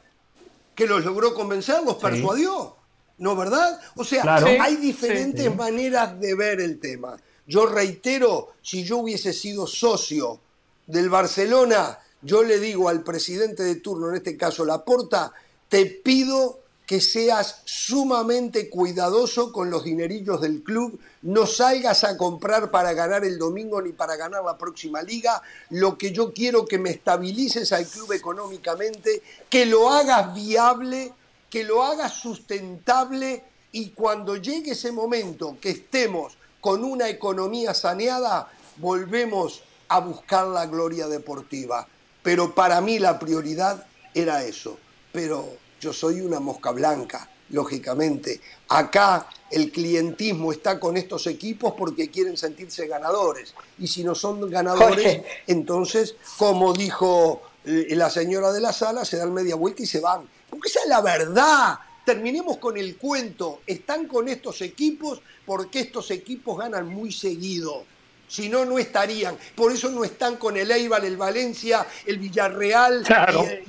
que los logró convencer, los persuadió. ¿No verdad? O sea, hay diferentes maneras de ver el tema. Yo reitero, si yo hubiese sido socio del Barcelona, yo le digo al presidente de turno, en este caso Laporta, te pido que seas sumamente cuidadoso con los dinerillos del club, no salgas a comprar para ganar el domingo ni para ganar la próxima liga, lo que yo quiero que me estabilices al club económicamente, que lo hagas viable, que lo hagas sustentable y cuando llegue ese momento que estemos con una economía saneada, volvemos a buscar la gloria deportiva. Pero para mí la prioridad era eso. Pero yo soy una mosca blanca, lógicamente. Acá el clientismo está con estos equipos porque quieren sentirse ganadores. Y si no son ganadores, entonces, como dijo eh, la señora de la sala, se dan media vuelta y se van. Porque esa es la verdad. Terminemos con el cuento. Están con estos equipos porque estos equipos ganan muy seguido. Si no, no estarían. Por eso no están con el Eibar, el Valencia, el Villarreal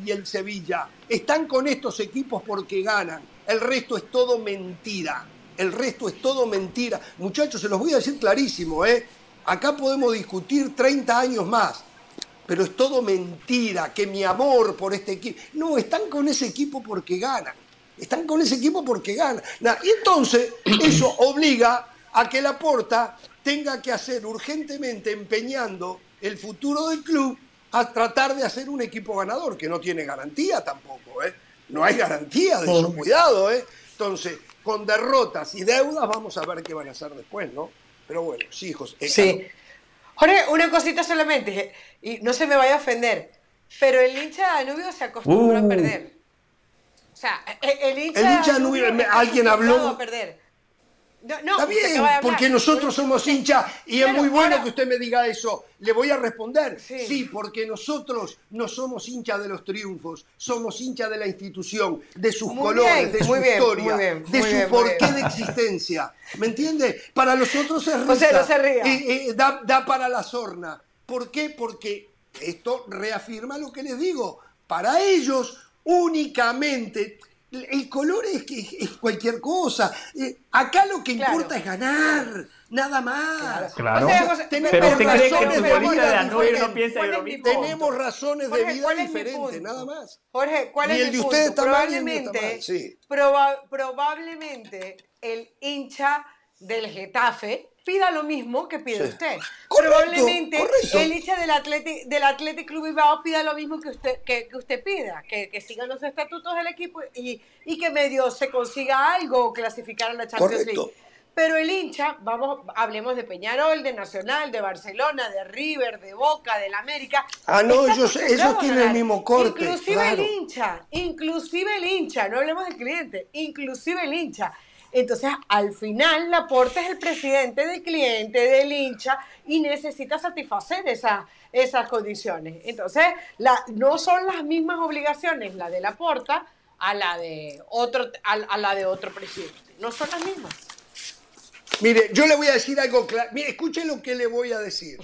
y, el, Sevilla. Están con estos equipos porque ganan. El resto es todo mentira. El resto es todo mentira. Muchachos, se los voy a decir clarísimo, ¿eh? Acá podemos discutir 30 años más, pero es todo mentira, que mi amor por este equipo. No, están con ese equipo porque ganan. Están con ese equipo porque ganan. y entonces eso obliga a que la porta tenga que hacer urgentemente empeñando el futuro del club a tratar de hacer un equipo ganador, que no tiene garantía tampoco, ¿eh? No hay garantía de eso, cuidado, ¿eh? Entonces, con derrotas y deudas vamos a ver qué van a hacer después, ¿no? Pero bueno, sí, José. Eh, sí. Jorge, una cosita solamente, y no se me vaya a ofender, pero el hincha de Danubio se acostumbró a uh. perder. O sea, el, hincha, el hincha de Danubio, alguien habló... A perder. No, Está bien, porque nosotros somos hinchas y es muy bueno que usted me diga eso. Le voy a responder. Sí, porque nosotros no somos hinchas de los triunfos, somos hinchas de la institución, de sus colores, de su historia, de su porqué de existencia. ¿Me entiende? Para nosotros es risa. Eh, eh, da, da para la sorna. ¿Por qué? Porque esto reafirma lo que les digo. Para ellos únicamente el color es, que es cualquier cosa. Eh, acá lo que importa es ganar, nada más. Claro. Pero usted cree que el futbolista de no piensa lo mismo. Tenemos razones de vida diferentes, nada más. Jorge, ¿cuál es el, de ustedes probablemente, probablemente el hincha del Getafe pida lo mismo que pide usted. Probablemente el hincha del Athletic, del Athletic Club Bilbao pida lo mismo que usted, que, usted pida, que, que, sigan los estatutos del equipo y, y, que medio se consiga algo, clasificar a la Champions League. Pero el hincha, vamos, hablemos de Peñarol, de Nacional, de Barcelona, de River, de Boca, del América. Ah, no, ellos, tienen el mismo corte. Inclusive el hincha, inclusive el hincha, no hablemos del cliente, inclusive el hincha entonces, al final, Laporta es el presidente del cliente, del hincha, y necesita satisfacer esas condiciones. Entonces, la, no son las mismas obligaciones la de Laporta a la de otro, a, la de otro presidente. No son las mismas. Mire, yo le voy a decir algo claro. Mire, escuche lo que le voy a decir.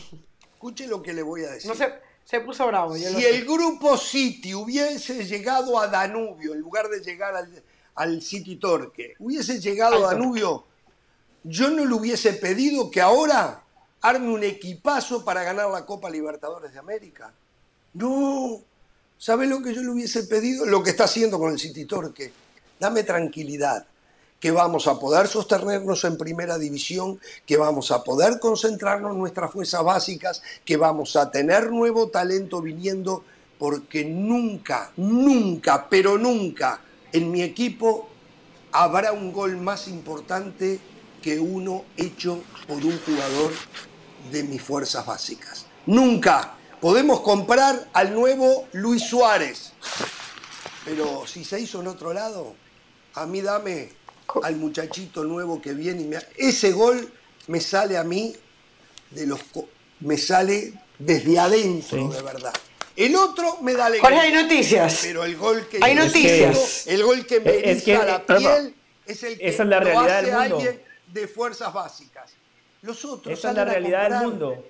Escuche lo que le voy a decir. No se, se puso bravo. si el grupo City hubiese llegado a Danubio en lugar de llegar al al City Torque, hubiese llegado a Danubio, yo no le hubiese pedido que ahora arme un equipazo para ganar la Copa Libertadores de América. No, ¿sabe lo que yo le hubiese pedido? Lo que está haciendo con el City Torque. Dame tranquilidad, que vamos a poder sostenernos en primera división, que vamos a poder concentrarnos en nuestras fuerzas básicas, que vamos a tener nuevo talento viniendo, porque nunca, nunca, pero nunca en mi equipo habrá un gol más importante que uno hecho por un jugador de mis fuerzas básicas. Nunca podemos comprar al nuevo Luis Suárez, pero si se hizo en otro lado, a mí dame al muchachito nuevo que viene y me... Ese gol me sale a mí de los... me sale desde adentro, de verdad. El otro me da alegría. Jorge, hay noticias. Pero el gol que hay noticias. el gol que me es que, la piel es el que esa es la realidad del mundo. alguien de fuerzas básicas. Los otros Esa es la realidad del mundo.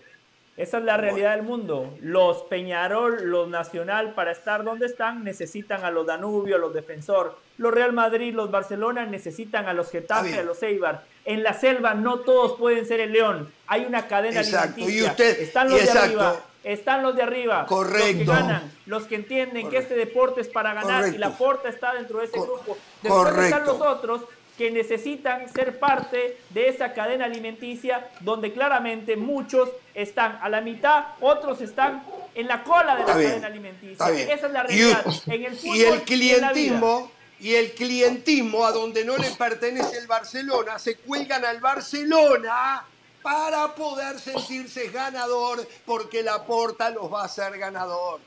Esa es la realidad del mundo. Los Peñarol, los Nacional, para estar donde están, necesitan a los Danubio, a los Defensor. Los Real Madrid, los Barcelona necesitan a los Getafe, a los Eibar. En la selva no todos pueden ser el León. Hay una cadena exacto. Y usted, Están los de arriba están los de arriba, Correcto. los que ganan, los que entienden que este deporte es para ganar y la porta está dentro de ese grupo. Después están los otros que necesitan ser parte de esa cadena alimenticia donde claramente muchos están a la mitad, otros están en la cola de la cadena alimenticia. Esa es la realidad. Y, en el fútbol, y el clientismo y el clientismo a donde no le pertenece el Barcelona se cuelgan al Barcelona para poder sentirse ganador porque la porta los va a hacer ganador.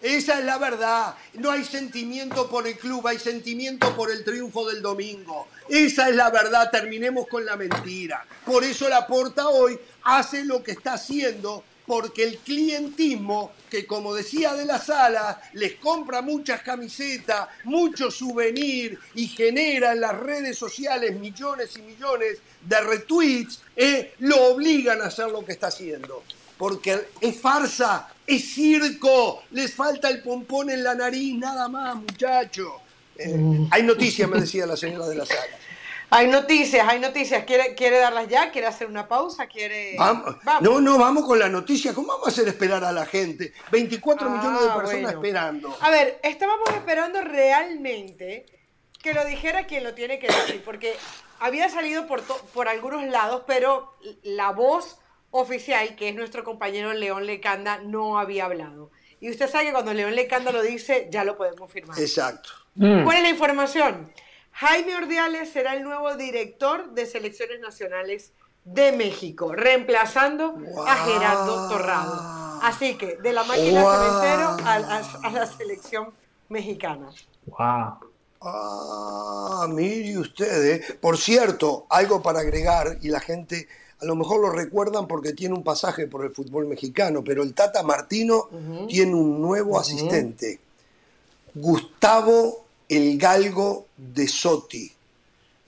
Esa es la verdad. No hay sentimiento por el club, hay sentimiento por el triunfo del domingo. Esa es la verdad. Terminemos con la mentira. Por eso la porta hoy hace lo que está haciendo porque el clientismo, que como decía de la sala, les compra muchas camisetas, muchos souvenirs y genera en las redes sociales millones y millones de retweets, eh, lo obligan a hacer lo que está haciendo. Porque es farsa, es circo, les falta el pompón en la nariz, nada más, muchachos. Eh, mm. hay noticias, me decía la señora de la sala. Hay noticias, hay noticias. ¿Quiere, quiere darlas ya? ¿Quiere hacer una pausa? ¿Quiere... Vamos. No, no, vamos con la noticia. ¿Cómo vamos a hacer esperar a la gente? 24 millones de ah, personas esperando. A ver, estábamos esperando realmente que lo dijera quien lo tiene que decir, porque había salido por, por algunos lados, pero la voz oficial, que es nuestro compañero León Lecanda, no había hablado. Y usted sabe que cuando León Lecanda lo dice, ya lo podemos firmar. Exacto. Mm. ¿Cuál es la información? Jaime Ordiales será el nuevo director de selecciones nacionales de México, reemplazando a Gerardo Torrado. Así que, de la máquina cementero a, la selección mexicana. ¡Wow! Ah, mire usted, ¿eh? por cierto, algo para agregar, y la gente a lo mejor lo recuerdan porque tiene un pasaje por el fútbol mexicano, pero el Tata Martino tiene un nuevo asistente, Gustavo El Galgo de Soti.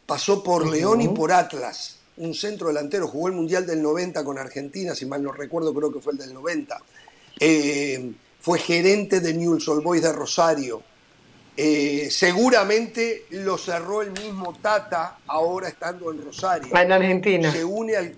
Pasó por León y por Atlas, un centro delantero, jugó el Mundial del 90 con Argentina, si mal no recuerdo, creo que fue el del 90. Eh, fue gerente de Newell's Old Boys de Rosario. Eh, seguramente lo cerró el mismo Tata ahora estando en Rosario. En Argentina. Se une al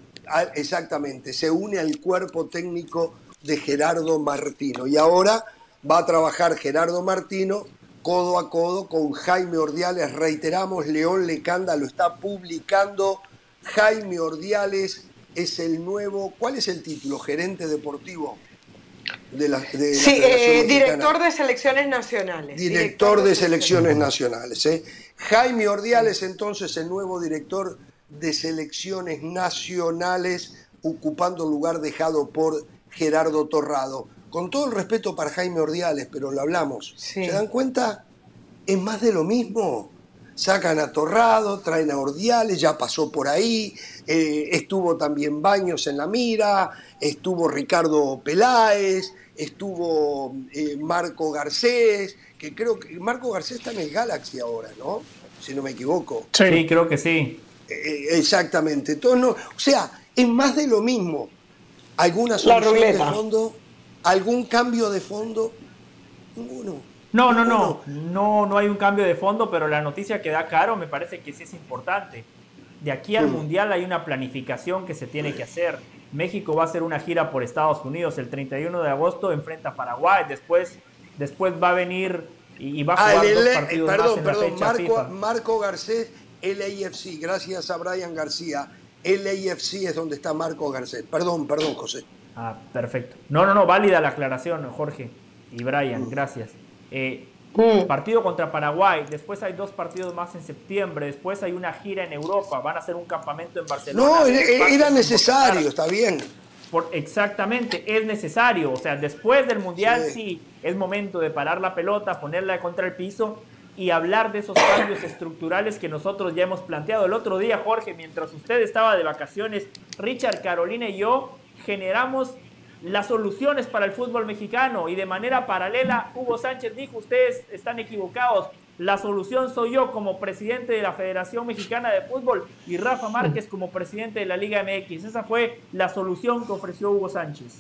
exactamente, se une al cuerpo técnico de Gerardo Martino. Y ahora va a trabajar Gerardo Martino codo a codo con Jaime Ordiales. Reiteramos, León Lecanda lo está publicando. Jaime Ordiales es el nuevo, ¿cuál es el título? Gerente deportivo de la, sí, eh, director de selecciones nacionales. Director, de, selecciones, nacionales. ¿eh? Jaime Ordiales, entonces, el nuevo director de selecciones nacionales ocupando el lugar dejado por Gerardo Torrado. Con todo el respeto para Jaime Ordiales, pero lo hablamos. ¿Se dan cuenta? Es más de lo mismo. Sacan a Torrado, traen a Ordiales, ya pasó por ahí, eh, estuvo también Baños en la mira, estuvo Ricardo Peláez, estuvo eh, Marco Garcés, que creo que Marco Garcés está en el Galaxy ahora, ¿no? Si no me equivoco. Sí, creo que sí. Eh, exactamente. no, o sea, es más de lo mismo. ¿Alguna solución de fondo? ¿Algún cambio de fondo? Ninguno. No, no, no, no, no hay un cambio de fondo, pero la noticia que da Caro me parece que sí es importante. De aquí al mm. Mundial hay una planificación que se tiene que hacer. México va a hacer una gira por Estados Unidos el 31 de agosto, enfrenta a Paraguay, después, después va a venir y, va a jugar dos partidos perdón, perdón, Marco, Marco Garcés LAFC, gracias a Brian García. LAFC es donde está Marco Garcés. Perdón, perdón, José. Ah, perfecto. No, no, no, válida la aclaración, Jorge y Brian, gracias. Eh, mm. Partido contra Paraguay, después hay dos partidos más en septiembre, después hay una gira en Europa, van a hacer un campamento en Barcelona. No, era necesario, está bien. Por, exactamente, es necesario. O sea, después del Mundial sí. es momento de parar la pelota, ponerla contra el piso y hablar de esos cambios estructurales que nosotros ya hemos planteado. El otro día, Jorge, mientras usted estaba de vacaciones, Richard, Carolina y yo generamos las soluciones para el fútbol mexicano y de manera paralela, Hugo Sánchez dijo, ustedes están equivocados, la solución soy yo como presidente de la Federación Mexicana de Fútbol y Rafa Márquez como presidente de la Liga MX. Esa fue la solución que ofreció Hugo Sánchez.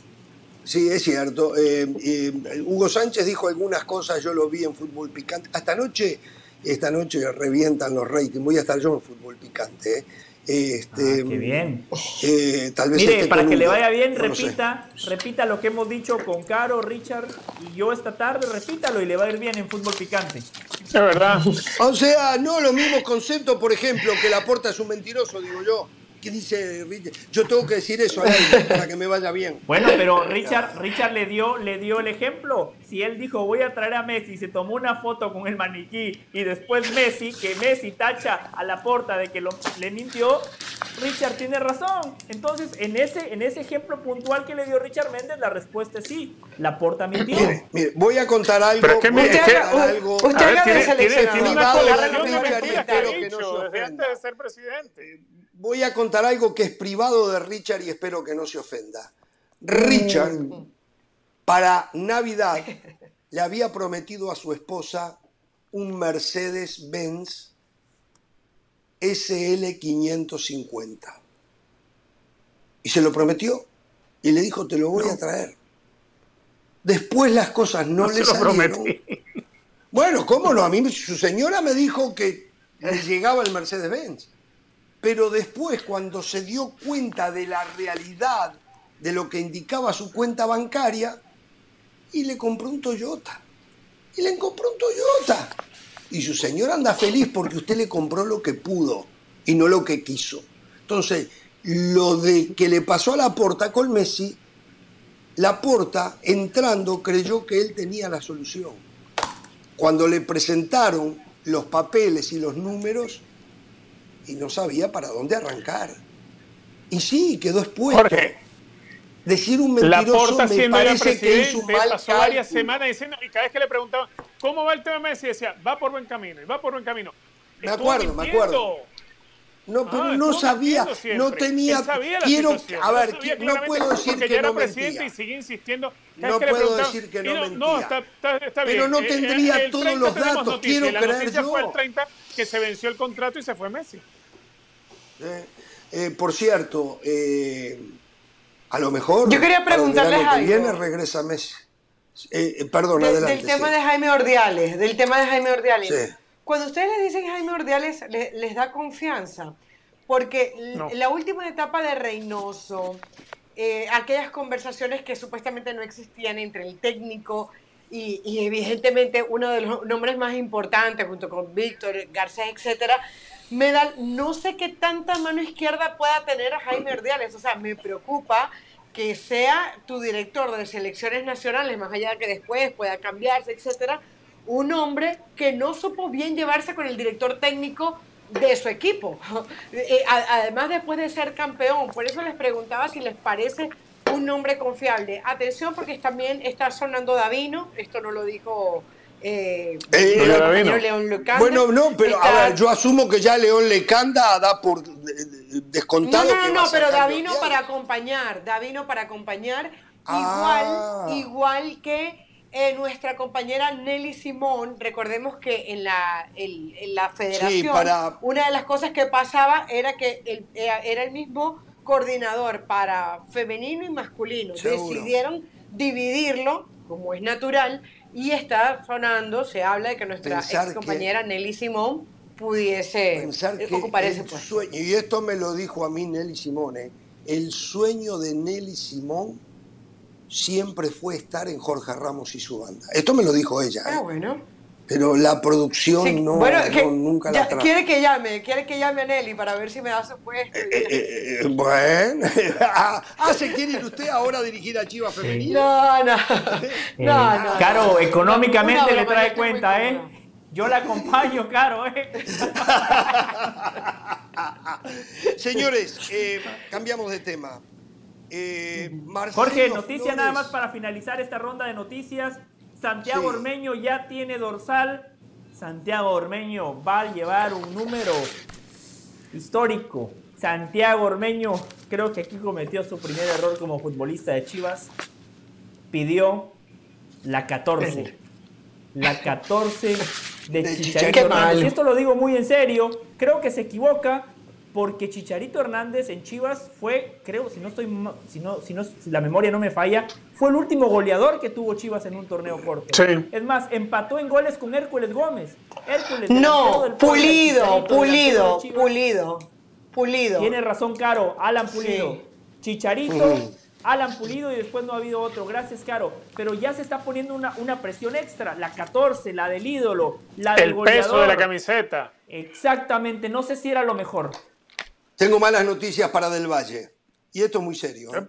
Sí, es cierto. Eh, eh, Hugo Sánchez dijo algunas cosas, yo lo vi en fútbol picante. Hasta noche, esta noche revientan los ratings. Voy a estar yo en fútbol picante. Este, ah, qué bien. Eh, tal vez Mire, para que le vaya bien, repita, repita lo que hemos dicho con Caro, Richard y yo esta tarde, repítalo y le va a ir bien en fútbol picante. Es verdad. O sea, no los mismos conceptos, por ejemplo, que la porta es un mentiroso, digo yo. ¿Qué dice Richard? Yo tengo que decir eso a él para que me vaya bien. Bueno, pero Richard, Richard le, dio, le dio el ejemplo. Si él dijo voy a traer a Messi, se tomó una foto con el maniquí y después Messi, que Messi tacha a la porta de que lo, le mintió, Richard tiene razón. Entonces, en ese, en ese ejemplo puntual que le dio Richard Méndez, la respuesta es sí. La porta mintió. Mire, mire, voy a contar algo. Pero es que, a usted, contar algo. usted haga de seleccionador. tiene una Privado de colección de mentiras que ha no desde antes de ser presidente. Voy a contar algo que es privado de Richard y espero que no se ofenda. Richard, para Navidad, le había prometido a su esposa un Mercedes-Benz SL550. Y se lo prometió y le dijo, te lo voy a traer. Después las cosas no, No le se lo salieron. prometí. Bueno, ¿cómo no? A mí su señora me dijo que le llegaba el Mercedes-Benz. Pero después, cuando se dio cuenta de la realidad de lo que indicaba su cuenta bancaria, y le compró un Toyota. Y le compró un Toyota. Y su señora anda feliz porque usted le compró lo que pudo y no lo que quiso. Entonces, lo de que le pasó a la porta con Messi, la porta entrando creyó que él tenía la solución. Cuando le presentaron los papeles y los números, y no sabía para dónde arrancar. Y sí, quedó expuesto. Jorge, Decir un mentiroso me parece que es un mal pasó varias semanas diciendo, y cada vez que le preguntaban, ¿cómo va el tema Messi? Decía, va por buen camino, y va por buen camino. Me acuerdo, me acuerdo. No, pero Ah, no sabía, no tenía. Sabía quiero, a ver, sabía no puedo decir que no presidente mentía. y sigue insistiendo. No que puedo decir que no y No, mentía. está, está- está Pero bien. no Eh, tendría eh, todos 30 los datos, noticia, quiero La creer noticia fue yo. el 30 que se venció el contrato y se fue Messi. Eh, eh, por cierto, eh, a lo mejor. Yo quería preguntarles verano que algo. viene regresa Messi. Eh, eh, perdón, De- adelante. del tema sí. de Jaime Ordiales, del tema de Jaime Ordiales. Sí. Cuando ustedes le dicen Jaime Ordiales, le- les da confianza, porque No. la última etapa de Reynoso, eh, aquellas conversaciones que supuestamente no existían entre el técnico y, y evidentemente uno de los nombres más importantes, junto con Víctor, Garcés, etcétera, me da, no sé qué tanta mano izquierda pueda tener a Jaime Ordiales, o sea, me preocupa que sea tu director de selecciones nacionales, más allá de que después pueda cambiarse, etcétera, un hombre que no supo bien llevarse con el director técnico de su equipo. Eh, Además, después de ser campeón, por eso les preguntaba si les parece un nombre confiable. Atención, porque también está sonando Davino, esto no lo dijo eh, Eh. León Lucanda. Bueno, no, pero a Está- ver, yo asumo que ya León Lecanda da por no, descontado. no, que no, no, pero Davino para acompañar, Davino para acompañar, Ah. igual, igual que eh, nuestra compañera Nelly Simón, recordemos que en la, el- en la federación, para- una de las cosas que pasaba era que el- era el mismo coordinador para femenino y masculino. Seguro. Decidieron dividirlo, como es natural, y está sonando, se habla de que nuestra ex compañera Nelly Simón pudiese Pensar eh, que ocupar ese puesto. sueño, y esto me lo dijo a mí Nelly Simón, ¿eh? el sueño de Nelly Simón siempre fue estar en Jorge Ramos y su banda. Esto me lo dijo ella, ¿eh? Ah, bueno. pero la producción Sí, no, bueno, no, que- nunca ya- la trajo. quiere que llame, quiere que llame a Nelly para ver si me da su puesto. Eh, eh, eh, bueno, ah, ¿se quiere ir usted ahora a dirigir a Chivas Femenina? No, no, Eh, no, no. Caro, económicamente le trae cuenta, ¿eh? Yo la acompaño, Caro, ¿eh? Señores, eh, cambiamos de tema. Eh, Jorge, noticia Flores- nada más para finalizar esta ronda de noticias. Santiago Sí. Ormeño ya tiene dorsal. Santiago Ormeño va a llevar un número histórico. Santiago Ormeño creo que aquí cometió su primer error como futbolista de Chivas. Pidió la 14. La 14 de, De Chicharito Y esto lo digo muy en serio. Creo que se equivoca porque Chicharito Hernández en Chivas fue, creo, si no estoy, si no, si no, si la memoria no me falla, fue el último goleador que tuvo Chivas en un torneo corto. Sí. Es más, empató en goles con Hércules Gómez. Hércules, No, del pulido, pulido, de pulido. Pulido. Tiene razón, Caro. Alan Pulido. Chicharito, Alan Pulido y después no ha habido otro. Gracias, Caro. Pero ya se está poniendo una, una presión extra. La 14, la del ídolo, la del El peso de la camiseta. Exactamente. No sé si era lo mejor. Tengo malas noticias para Del Valle. Y esto es muy serio. ¿eh?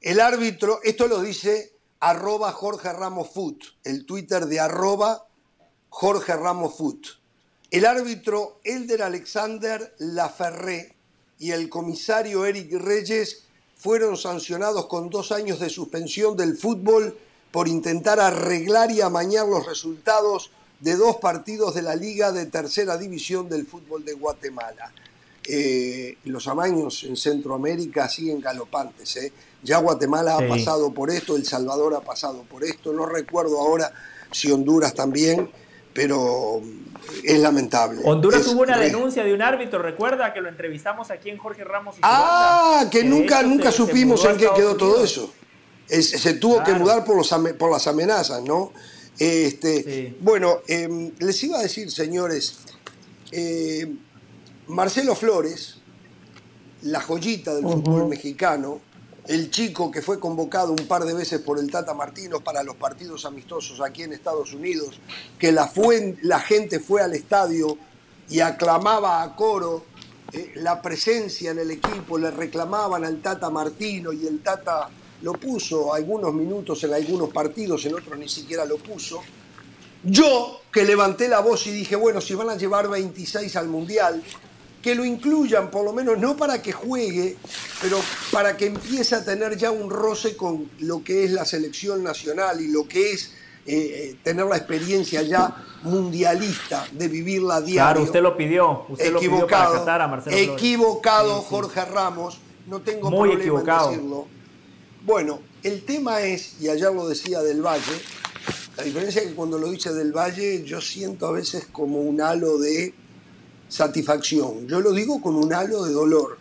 El árbitro, esto lo dice arroba Jorge Ramos Foot, el Twitter de arroba Jorge Ramos Foot. El árbitro Elder Alexander Laferré y el comisario Eric Reyes fueron sancionados con dos años de suspensión del fútbol por intentar arreglar y amañar los resultados de dos partidos de la Liga de Tercera División del Fútbol de Guatemala. Eh, los amaños en Centroamérica siguen galopantes. ¿eh? Ya Guatemala ha pasado por esto, El Salvador ha pasado por esto, no recuerdo ahora si Honduras también, pero es lamentable. Honduras tuvo una denuncia de un árbitro, recuerda que lo entrevistamos aquí en Jorge Ramos. Y ah, que nunca, nunca supimos en qué quedó todo eso. se tuvo que mudar por, los, por las amenazas, ¿no? Este, Bueno, em, les iba a decir, señores, eh, Marcelo Flores, la joyita del fútbol mexicano, el chico que fue convocado un par de veces por el Tata Martino para los partidos amistosos aquí en Estados Unidos, que la, la gente fue al estadio y aclamaba a coro eh, la presencia en el equipo, le reclamaban al Tata Martino y el Tata lo puso algunos minutos en algunos partidos, en otros ni siquiera lo puso. Yo que levanté la voz y dije, bueno, si van a llevar 26 al Mundial, que lo incluyan, por lo menos no para que juegue, pero para que empiece a tener ya un roce con lo que es la selección nacional y lo que es eh, eh, tener la experiencia ya mundialista de vivirla diario. Claro, usted lo pidió. Usted equivocado, lo pidió para a Marcelo Equivocado, Jorge Ramos. No tengo Muy problema equivocado. en decirlo. Bueno, el tema es, y ayer lo decía Del Valle, la diferencia es que cuando lo dice Del Valle yo siento a veces como un halo de satisfacción. Yo lo digo con un halo de dolor.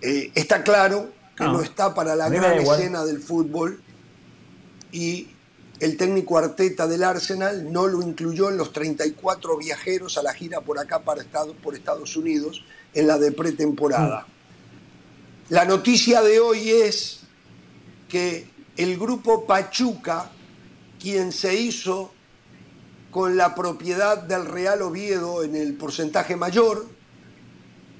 Eh, está claro que no. está para la gran escena del fútbol y el técnico Arteta del Arsenal no lo incluyó en los 34 viajeros a la gira por acá para Estados, por Estados Unidos en la de pretemporada. Mm. La noticia de hoy es que el grupo Pachuca, quien se hizo con la propiedad del Real Oviedo en el porcentaje mayor,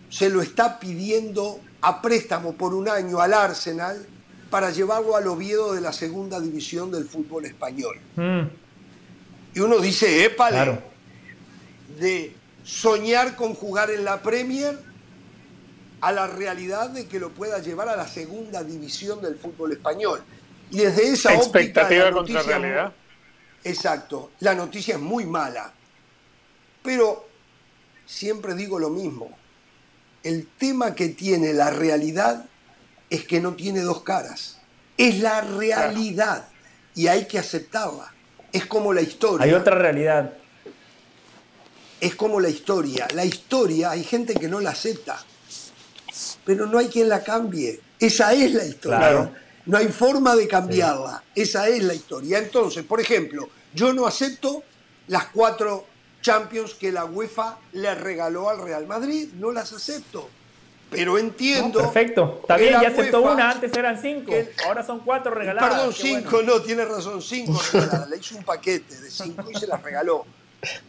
se lo está pidiendo a préstamo por un año al Arsenal para llevarlo al Oviedo de la segunda división del fútbol español. Mm. Y uno dice, épale, claro. de soñar con jugar en la Premier a la realidad de que lo pueda llevar a la segunda división del fútbol español. Y desde esa expectativa óptica, contra realidad. Exacto, la noticia es muy mala, pero siempre digo lo mismo, el tema que tiene la realidad es que no tiene dos caras, es la realidad. Y hay que aceptarla, es como la historia. Hay otra realidad. Es como la historia, la historia hay gente que no la acepta, pero no hay quien la cambie, esa es la historia. Claro. No hay forma de cambiarla. Sí. Esa es la historia. Entonces, por ejemplo, yo no acepto las cuatro Champions que la UEFA le regaló al Real Madrid. No las acepto. Pero entiendo. No, perfecto. Está bien, ya aceptó UEFA, una, antes eran cinco. Ahora son cuatro regaladas. Perdón, cinco, bueno. no, tiene razón, cinco regaladas. Le hizo un paquete de cinco y se las regaló.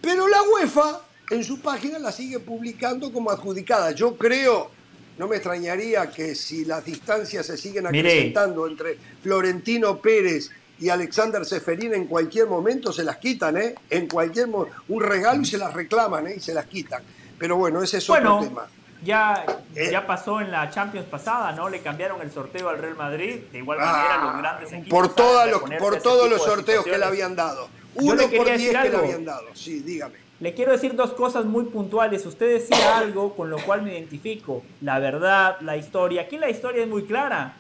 Pero la UEFA en su página la sigue publicando como adjudicada. Yo creo no me extrañaría que si las distancias se siguen acrecentando Mire. entre Florentino Pérez y Alexander Seferín en cualquier momento se las quitan, ¿eh? En cualquier un regalo y se las reclaman, ¿eh? Y se las quitan. Pero bueno, ese es bueno, otro tema. Ya, eh. ya pasó en la Champions pasada, ¿no? Le cambiaron el sorteo al Real Madrid. De igual manera, ah, los grandes equipos. Por, los, por todos los sorteos que le habían dado. Uno por diez que le habían dado. Sí, dígame. Le quiero decir dos cosas muy puntuales. Usted decía algo con lo cual me identifico. La verdad, la historia. Aquí la historia es muy clara.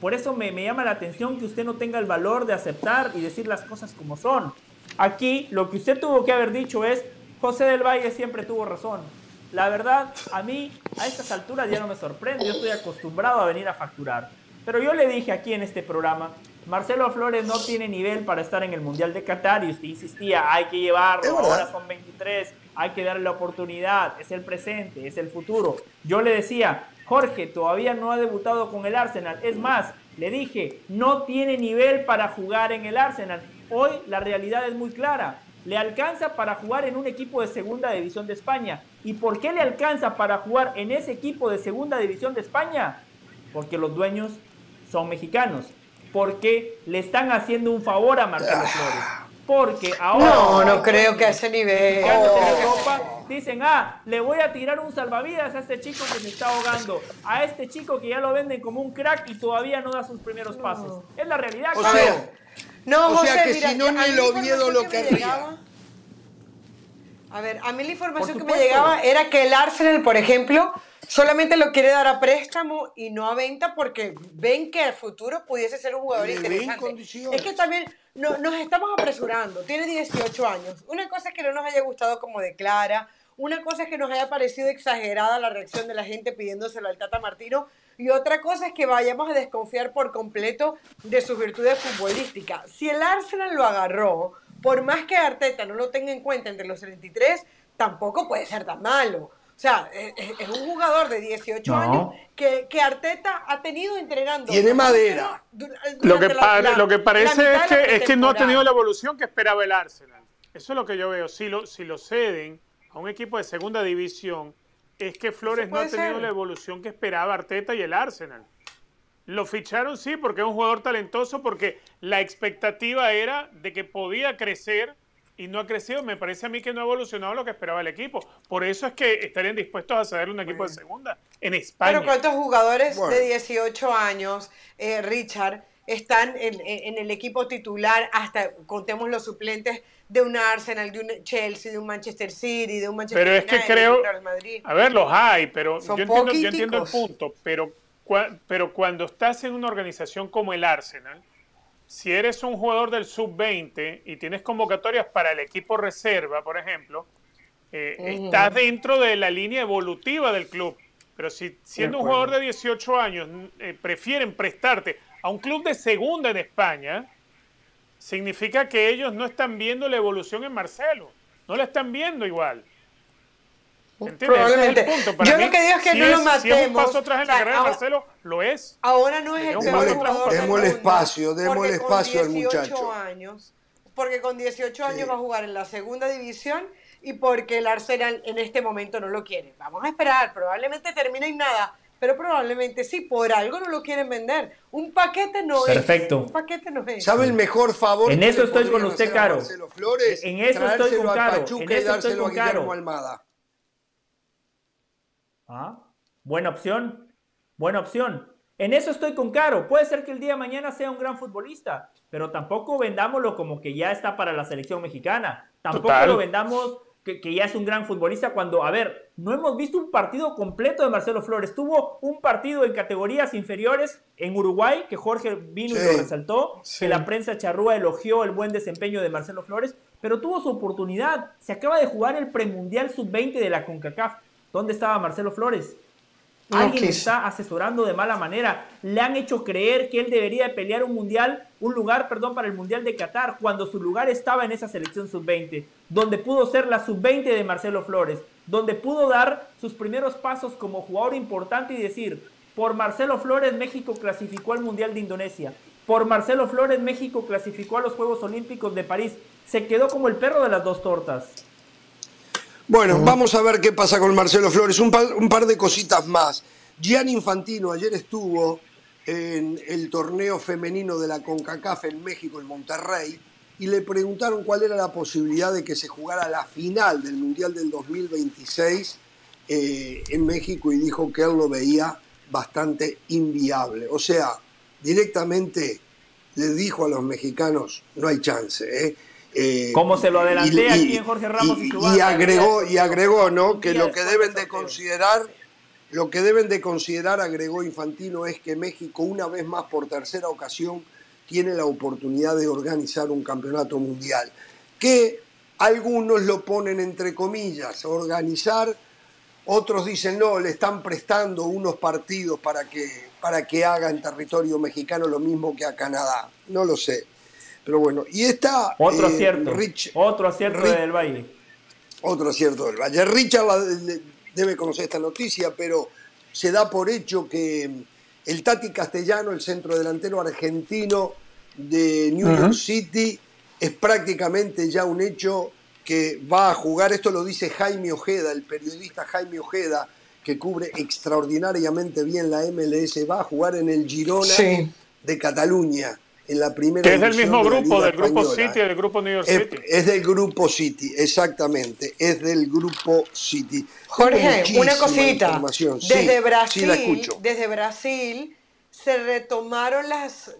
Por eso me, llama la atención que usted no tenga el valor de aceptar y decir las cosas como son. Aquí lo que usted tuvo que haber dicho es, José del Valle siempre tuvo razón. La verdad, a mí a estas alturas ya no me sorprende. Yo estoy acostumbrado a venir a facturar. Pero yo le dije aquí en este programa, Marcelo Flores no tiene nivel para estar en el Mundial de Qatar y usted insistía, hay que llevarlo, ahora son 23, hay que darle la oportunidad, es el presente, es el futuro. Yo le decía, Jorge todavía no ha debutado con el Arsenal, es más, le dije, no tiene nivel para jugar en el Arsenal. Hoy la realidad es muy clara, le alcanza para jugar en un equipo de segunda división de España. ¿Y por qué le alcanza para jugar en ese equipo de segunda división de España? Porque los dueños son mexicanos porque le están haciendo un favor a Marcelo ah. Flores. Porque ahora. No, no creo que a ese nivel. dicen, ah, le voy a tirar un salvavidas a este chico que se está ahogando. A este chico que ya lo venden como un crack y todavía no da sus primeros pasos. Es la realidad, o sea, No, o sea que si no ni lo Oviedo lo que A ver, a mí la información que me llegaba era que el Arsenal, por ejemplo, solamente lo quiere dar a préstamo y no a venta porque ven que el futuro pudiese ser un jugador interesante. Es que también nos estamos apresurando. Tiene 18 años. Una cosa es que no nos haya gustado como declara. Una cosa es que nos haya parecido exagerada la reacción de la gente pidiéndoselo al Tata Martino. Y otra cosa es que vayamos a desconfiar por completo de sus virtudes futbolísticas. Si el Arsenal lo agarró, por más que Arteta no lo tenga en cuenta entre los 33, tampoco puede ser tan malo. O sea, es, un jugador de 18 años que, que, Arteta ha tenido entrenando. Tiene madera. Lo que, lo que parece es que, es que no ha tenido la evolución que esperaba el Arsenal. Eso es lo que yo veo. Si lo, si lo ceden a un equipo de segunda división, es que Flores no ha tenido la evolución que esperaba Arteta y el Arsenal. Lo ficharon, sí, porque es un jugador talentoso, porque la expectativa era de que podía crecer y no ha crecido, me parece a mí que no ha evolucionado lo que esperaba el equipo. Por eso es que estarían dispuestos a ceder un equipo de segunda en España. Pero ¿cuántos jugadores de 18 años, eh, Richard, están en, el equipo titular hasta, contemos los suplentes de un Arsenal, de un Chelsea, de un Manchester City, de un Manchester Pero es que creo, a ver, los hay, pero yo entiendo, yo entiendo, el punto, pero, pero cuando estás en una organización como el Arsenal, si eres un jugador del sub-20 y tienes convocatorias para el equipo reserva, por ejemplo, eh, estás dentro de la línea evolutiva del club. Pero si siendo un jugador de 18 años eh, prefieren prestarte a un club de segunda en España, significa que ellos no están viendo la evolución en Marcelo. No la están viendo igual. Probablemente. Yo lo que digo es que no lo matemos. Si es un paso atrás en la carrera de Marcelo, lo es. Ahora no es el peor jugador Demos el espacio, demos el espacio al muchacho. Años, porque con 18 años va a jugar en la segunda división y porque el Arsenal en este momento no lo quiere. Vamos a esperar, probablemente termine en nada, pero probablemente sí, por algo no lo quieren vender. Un paquete no es. Perfecto. Un paquete no es. ¿Sabe el mejor favor? En eso estoy con usted, Caro. Flores, en eso estoy con Caro. En eso estoy con Caro. Almada. Ah, buena opción, buena opción. En eso estoy con Caro. Puede ser que el día de mañana sea un gran futbolista, pero tampoco vendámoslo como que ya está para la selección mexicana. Tampoco lo vendamos que, ya es un gran futbolista cuando, a ver, no hemos visto un partido completo de Marcelo Flores. Tuvo un partido en categorías inferiores en Uruguay, que Jorge vino y lo resaltó, que la prensa charrúa elogió el buen desempeño de Marcelo Flores, pero tuvo su oportunidad. Se acaba de jugar el premundial sub-20 de la CONCACAF ¿Dónde estaba Marcelo Flores? Alguien está asesorando de mala manera. Le han hecho creer que él debería pelear un mundial, un lugar, perdón, para el mundial de Qatar, cuando su lugar estaba en esa selección sub-20, donde pudo ser la sub-20 de Marcelo Flores, donde pudo dar sus primeros pasos como jugador importante y decir, por Marcelo Flores México clasificó al mundial de Indonesia, por Marcelo Flores México clasificó a los Juegos Olímpicos de París. Se quedó como el perro de las dos tortas. Bueno, vamos a ver qué pasa con Marcelo Flores. Un par, de cositas más. Gianni Infantino ayer estuvo en el torneo femenino de la CONCACAF en México, en Monterrey, y le preguntaron cuál era la posibilidad de que se jugara la final del Mundial del 2026 eh, en México y dijo que él lo veía bastante inviable. O sea, directamente le dijo a los mexicanos, no hay chance. ¿eh? Eh, Como se lo adelanté aquí en Jorge Ramos y, y, agregó y agregó no que lo que deben de considerar lo que deben de considerar agregó Infantino es que México una vez más por tercera ocasión tiene la oportunidad de organizar un campeonato mundial que algunos lo ponen entre comillas organizar Otros dicen, no, le están prestando unos partidos para que, para que haga en territorio mexicano lo mismo que a Canadá. No lo sé. Pero bueno, y está... Otro eh, acierto. otro acierto del Valle. Otro acierto del Valle. Richard debe conocer esta noticia, pero se da por hecho que el Tati Castellano, el centro delantero argentino de New York City, es prácticamente ya un hecho que va a jugar, esto lo dice Jaime Ojeda, el periodista Jaime Ojeda, que cubre extraordinariamente bien la MLS, va a jugar en el Girona de Cataluña, en la primera Que es del mismo grupo, del grupo City, del grupo New York City. Es del grupo City, exactamente, es del grupo City. Jorge, una cosita. Desde Brasil, desde Brasil se retomaron las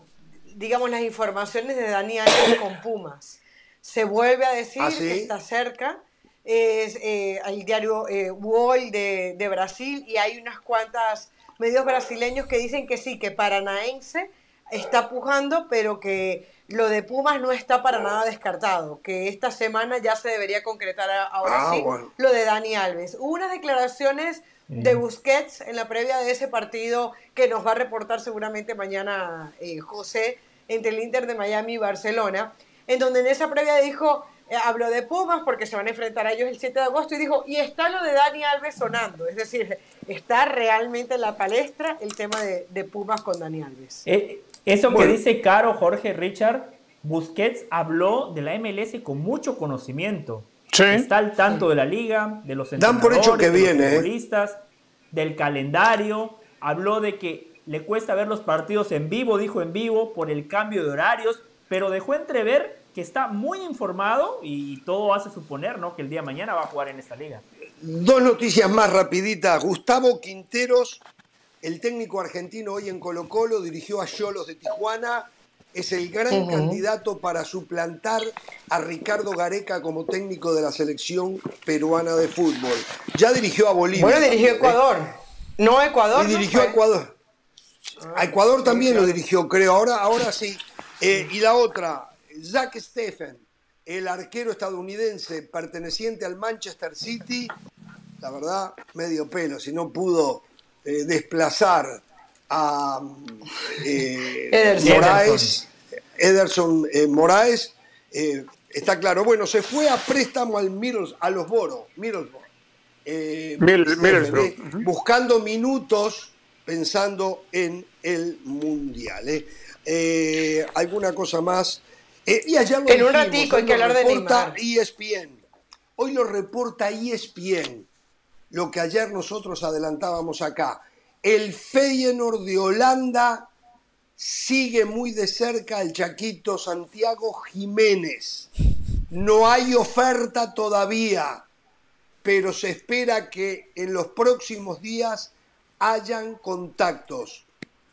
digamos las informaciones de Dani Alves con Pumas se vuelve a decir ¿Ah, que está cerca. Es eh, el diario eh, Wall de, Brasil y hay unas cuantas medios brasileños que dicen que sí, que Paranaense está pujando, pero que lo de Pumas no está para nada descartado, que esta semana ya se debería concretar ahora ah, sí lo de Dani Alves. Hubo unas declaraciones de mm. Busquets en la previa de ese partido que nos va a reportar seguramente mañana eh, José entre el Inter de Miami y Barcelona, en donde en esa previa dijo, eh, habló de Pumas porque se van a enfrentar a ellos el 7 de agosto y dijo, y está lo de Dani Alves sonando, es decir, está realmente en la palestra el tema de, Pumas con Dani Alves. Eh, eso que dice Caro Jorge Richard, Busquets habló de la MLS con mucho conocimiento. Está al tanto de la liga, de los entrenadores, por hecho que de los ¿eh? futbolistas, del calendario. Habló de que le cuesta ver los partidos en vivo, dijo en vivo, por el cambio de horarios, pero dejó entrever que está muy informado y todo hace suponer ¿no? que el día de mañana va a jugar en esta liga. Dos noticias más rapiditas. Gustavo Quinteros, el técnico argentino hoy en Colo Colo, dirigió a Cholos de Tijuana. Es el gran candidato para suplantar a Ricardo Gareca como técnico de la selección peruana de fútbol. Ya dirigió a Bolivia. Bueno, dirigió a Ecuador. No Ecuador. Y dirigió a Ecuador. A Ecuador también lo dirigió, creo. Ahora, ahora sí. Eh, y la otra, Jack Stephen, el arquero estadounidense perteneciente al Manchester City, la verdad, medio pelo, si no pudo eh, desplazar a eh, Ederson, Moraes, eh, está claro. Bueno, se fue a préstamo al a los Boros, Middlesbrough, buscando minutos pensando en el Mundial. ¿Alguna cosa más? Eh, y ayer lo en un ratico hay que hablar de Neymar. ESPN. Hoy lo reporta ESPN, lo que ayer nosotros adelantábamos acá. El Feyenoord de Holanda sigue muy de cerca al Chaquito Santiago Jiménez. No hay oferta todavía, pero se espera que en los próximos días hayan contactos.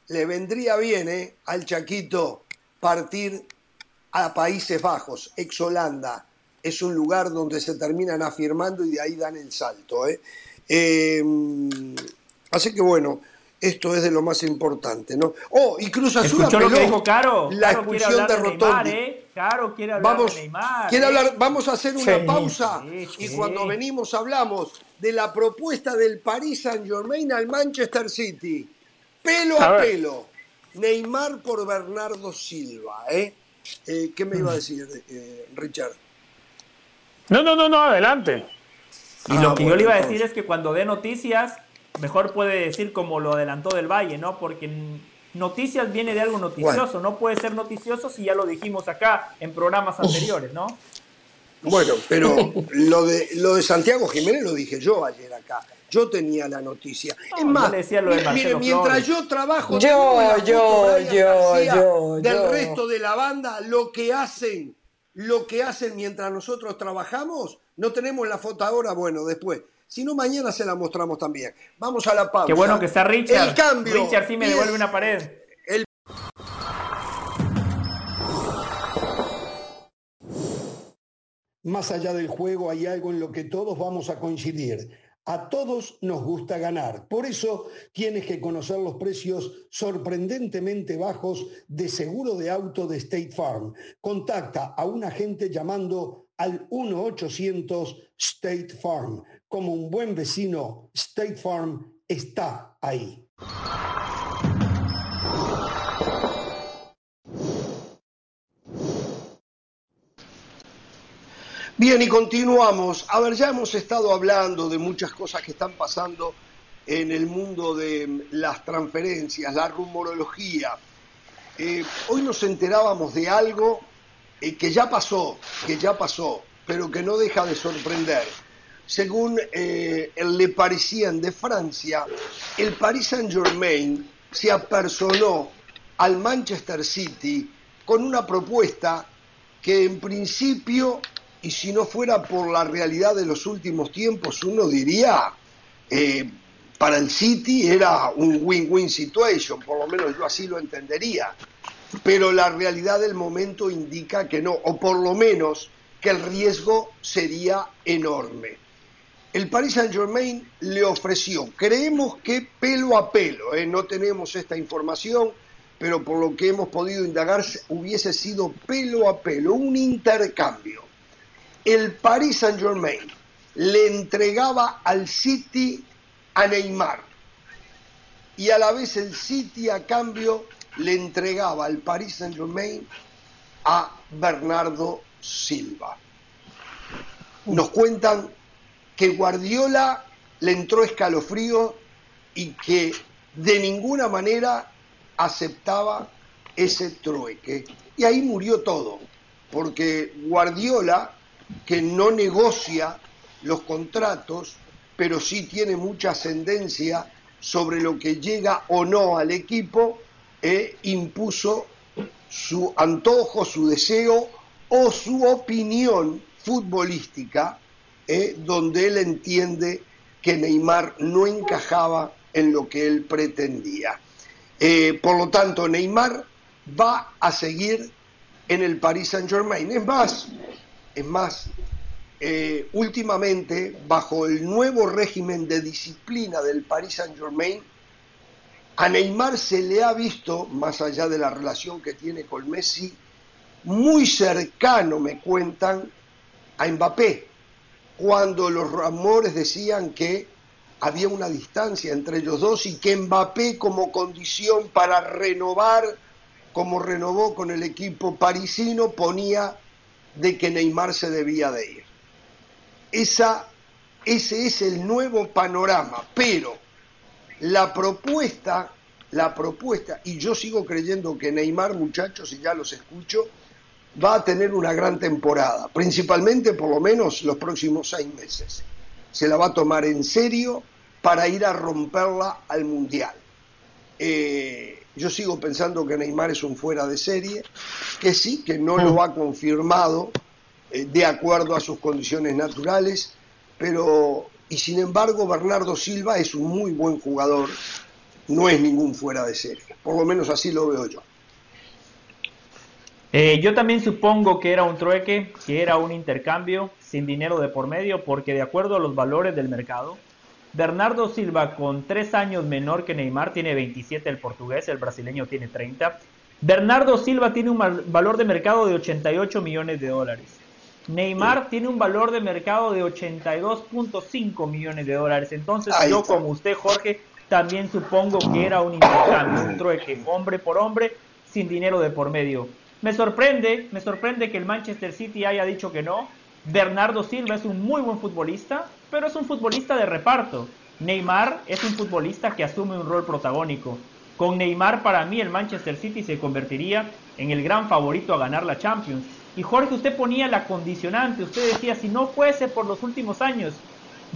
Le vendría bien ¿eh? al Chaquito partir a Países Bajos, ex Holanda, es un lugar donde se terminan afirmando y de ahí dan el salto. ¿eh? Em, así que bueno, esto es de lo más importante, ¿no? Oh, y Cruz Azul apeló lo que dijo Caro? la expulsión de, Rotondi. ¿eh? Caro quiere hablar vamos, de Neymar. Quiere ¿eh? hablar, vamos a hacer una pausa y cuando venimos hablamos de la propuesta del Paris Saint Germain al Manchester City. Pelo a, a pelo. Neymar por Bernardo Silva, ¿eh? Eh, ¿Qué me iba a decir, eh, Richard? No, no, no, no, adelante. Y lo ah, que yo le iba a decir es que cuando dé noticias, mejor puede decir como lo adelantó del Valle, ¿no? Porque noticias viene de algo noticioso, no puede ser noticioso si ya lo dijimos acá en programas anteriores, ¿no? Bueno, pero lo de, lo de Santiago Jiménez lo dije yo ayer acá. Yo tenía la noticia. es más, mire, mientras yo trabajo yo, yo, yo, yo, del resto de la banda, lo que hacen, lo que hacen mientras nosotros trabajamos, no tenemos la foto ahora, bueno, después. Si no, mañana se la mostramos también. Vamos a la pausa. Qué bueno que está Richard. El cambio. Richard sí me devuelve una pared. Más allá del juego hay algo en lo que todos vamos a coincidir a todos nos gusta ganar. Por eso tienes que conocer los precios sorprendentemente bajos de seguro de auto de State Farm. Contacta a un agente llamando al 1-800 State Farm. como un buen vecino, State Farm está ahí. Bien, y continuamos. A ver, ya hemos estado hablando de muchas cosas que están pasando en el mundo de las transferencias, la rumorología. Eh, hoy nos enterábamos de algo eh, que ya pasó, que ya pasó, pero que no deja de sorprender. Según eh, el Le Parisien de Francia, el Paris Saint-Germain se apersonó al Manchester City con una propuesta que en principio y si no fuera por la realidad de los últimos tiempos, uno diría, eh, para el City era un win-win situation, por lo menos yo así lo entendería. Pero la realidad del momento indica que no, o por lo menos que el riesgo sería enorme. El Paris Saint-Germain le ofreció, creemos que pelo a pelo, eh, no tenemos esta información, pero por lo que hemos podido indagar hubiese sido pelo a pelo, un intercambio el Paris Saint Germain le entregaba al City a Neymar y a la vez el City a cambio le entregaba al Paris Saint Germain a Bernardo Silva. Nos cuentan que Guardiola le entró escalofrío y que de ninguna manera aceptaba ese trueque. Y ahí murió todo, porque Guardiola que no negocia los contratos, pero sí tiene mucha ascendencia sobre lo que llega o no al equipo, e impuso su antojo, su deseo o su opinión futbolística, eh, donde él entiende que Neymar no encajaba en lo que él pretendía. Eh, por lo tanto, Neymar va a seguir en el Paris Saint Germain. Es más, es más, eh, últimamente, bajo el nuevo régimen de disciplina del Paris Saint-Germain, a Neymar se le ha visto, más allá de la relación que tiene con Messi, muy cercano, me cuentan, a Mbappé, cuando los rumores decían que había una distancia entre ellos dos y que Mbappé como condición para renovar, como renovó con el equipo parisino, ponía de que Neymar se debía de ir. Esa, ese es el nuevo panorama, pero la propuesta, la propuesta, y yo sigo creyendo que Neymar, muchachos, y ya los escucho, va a tener una gran temporada, principalmente por lo menos los próximos seis meses. Se la va a tomar en serio para ir a romperla al Mundial. Eh, yo sigo pensando que Neymar es un fuera de serie, que sí, que no lo ha confirmado eh, de acuerdo a sus condiciones naturales, pero y sin embargo Bernardo Silva es un muy buen jugador, no es ningún fuera de serie, por lo menos así lo veo yo. Eh, yo también supongo que era un trueque, que era un intercambio sin dinero de por medio, porque de acuerdo a los valores del mercado, Bernardo Silva, con tres años menor que Neymar, tiene 27 el portugués, el brasileño tiene 30. Bernardo Silva tiene un valor de mercado de 88 millones de dólares. Neymar tiene un valor de mercado de 82.5 millones de dólares. Entonces yo, como usted, Jorge, también supongo que era un intercambio, un trueque, hombre por hombre, sin dinero de por medio. Me sorprende, me sorprende que el Manchester City haya dicho que no. Bernardo Silva es un muy buen futbolista, pero es un futbolista de reparto. Neymar es un futbolista que asume un rol protagónico. Con Neymar para mí el Manchester City se convertiría en el gran favorito a ganar la Champions. Y Jorge, usted ponía la condicionante, usted decía, si no fuese por los últimos años,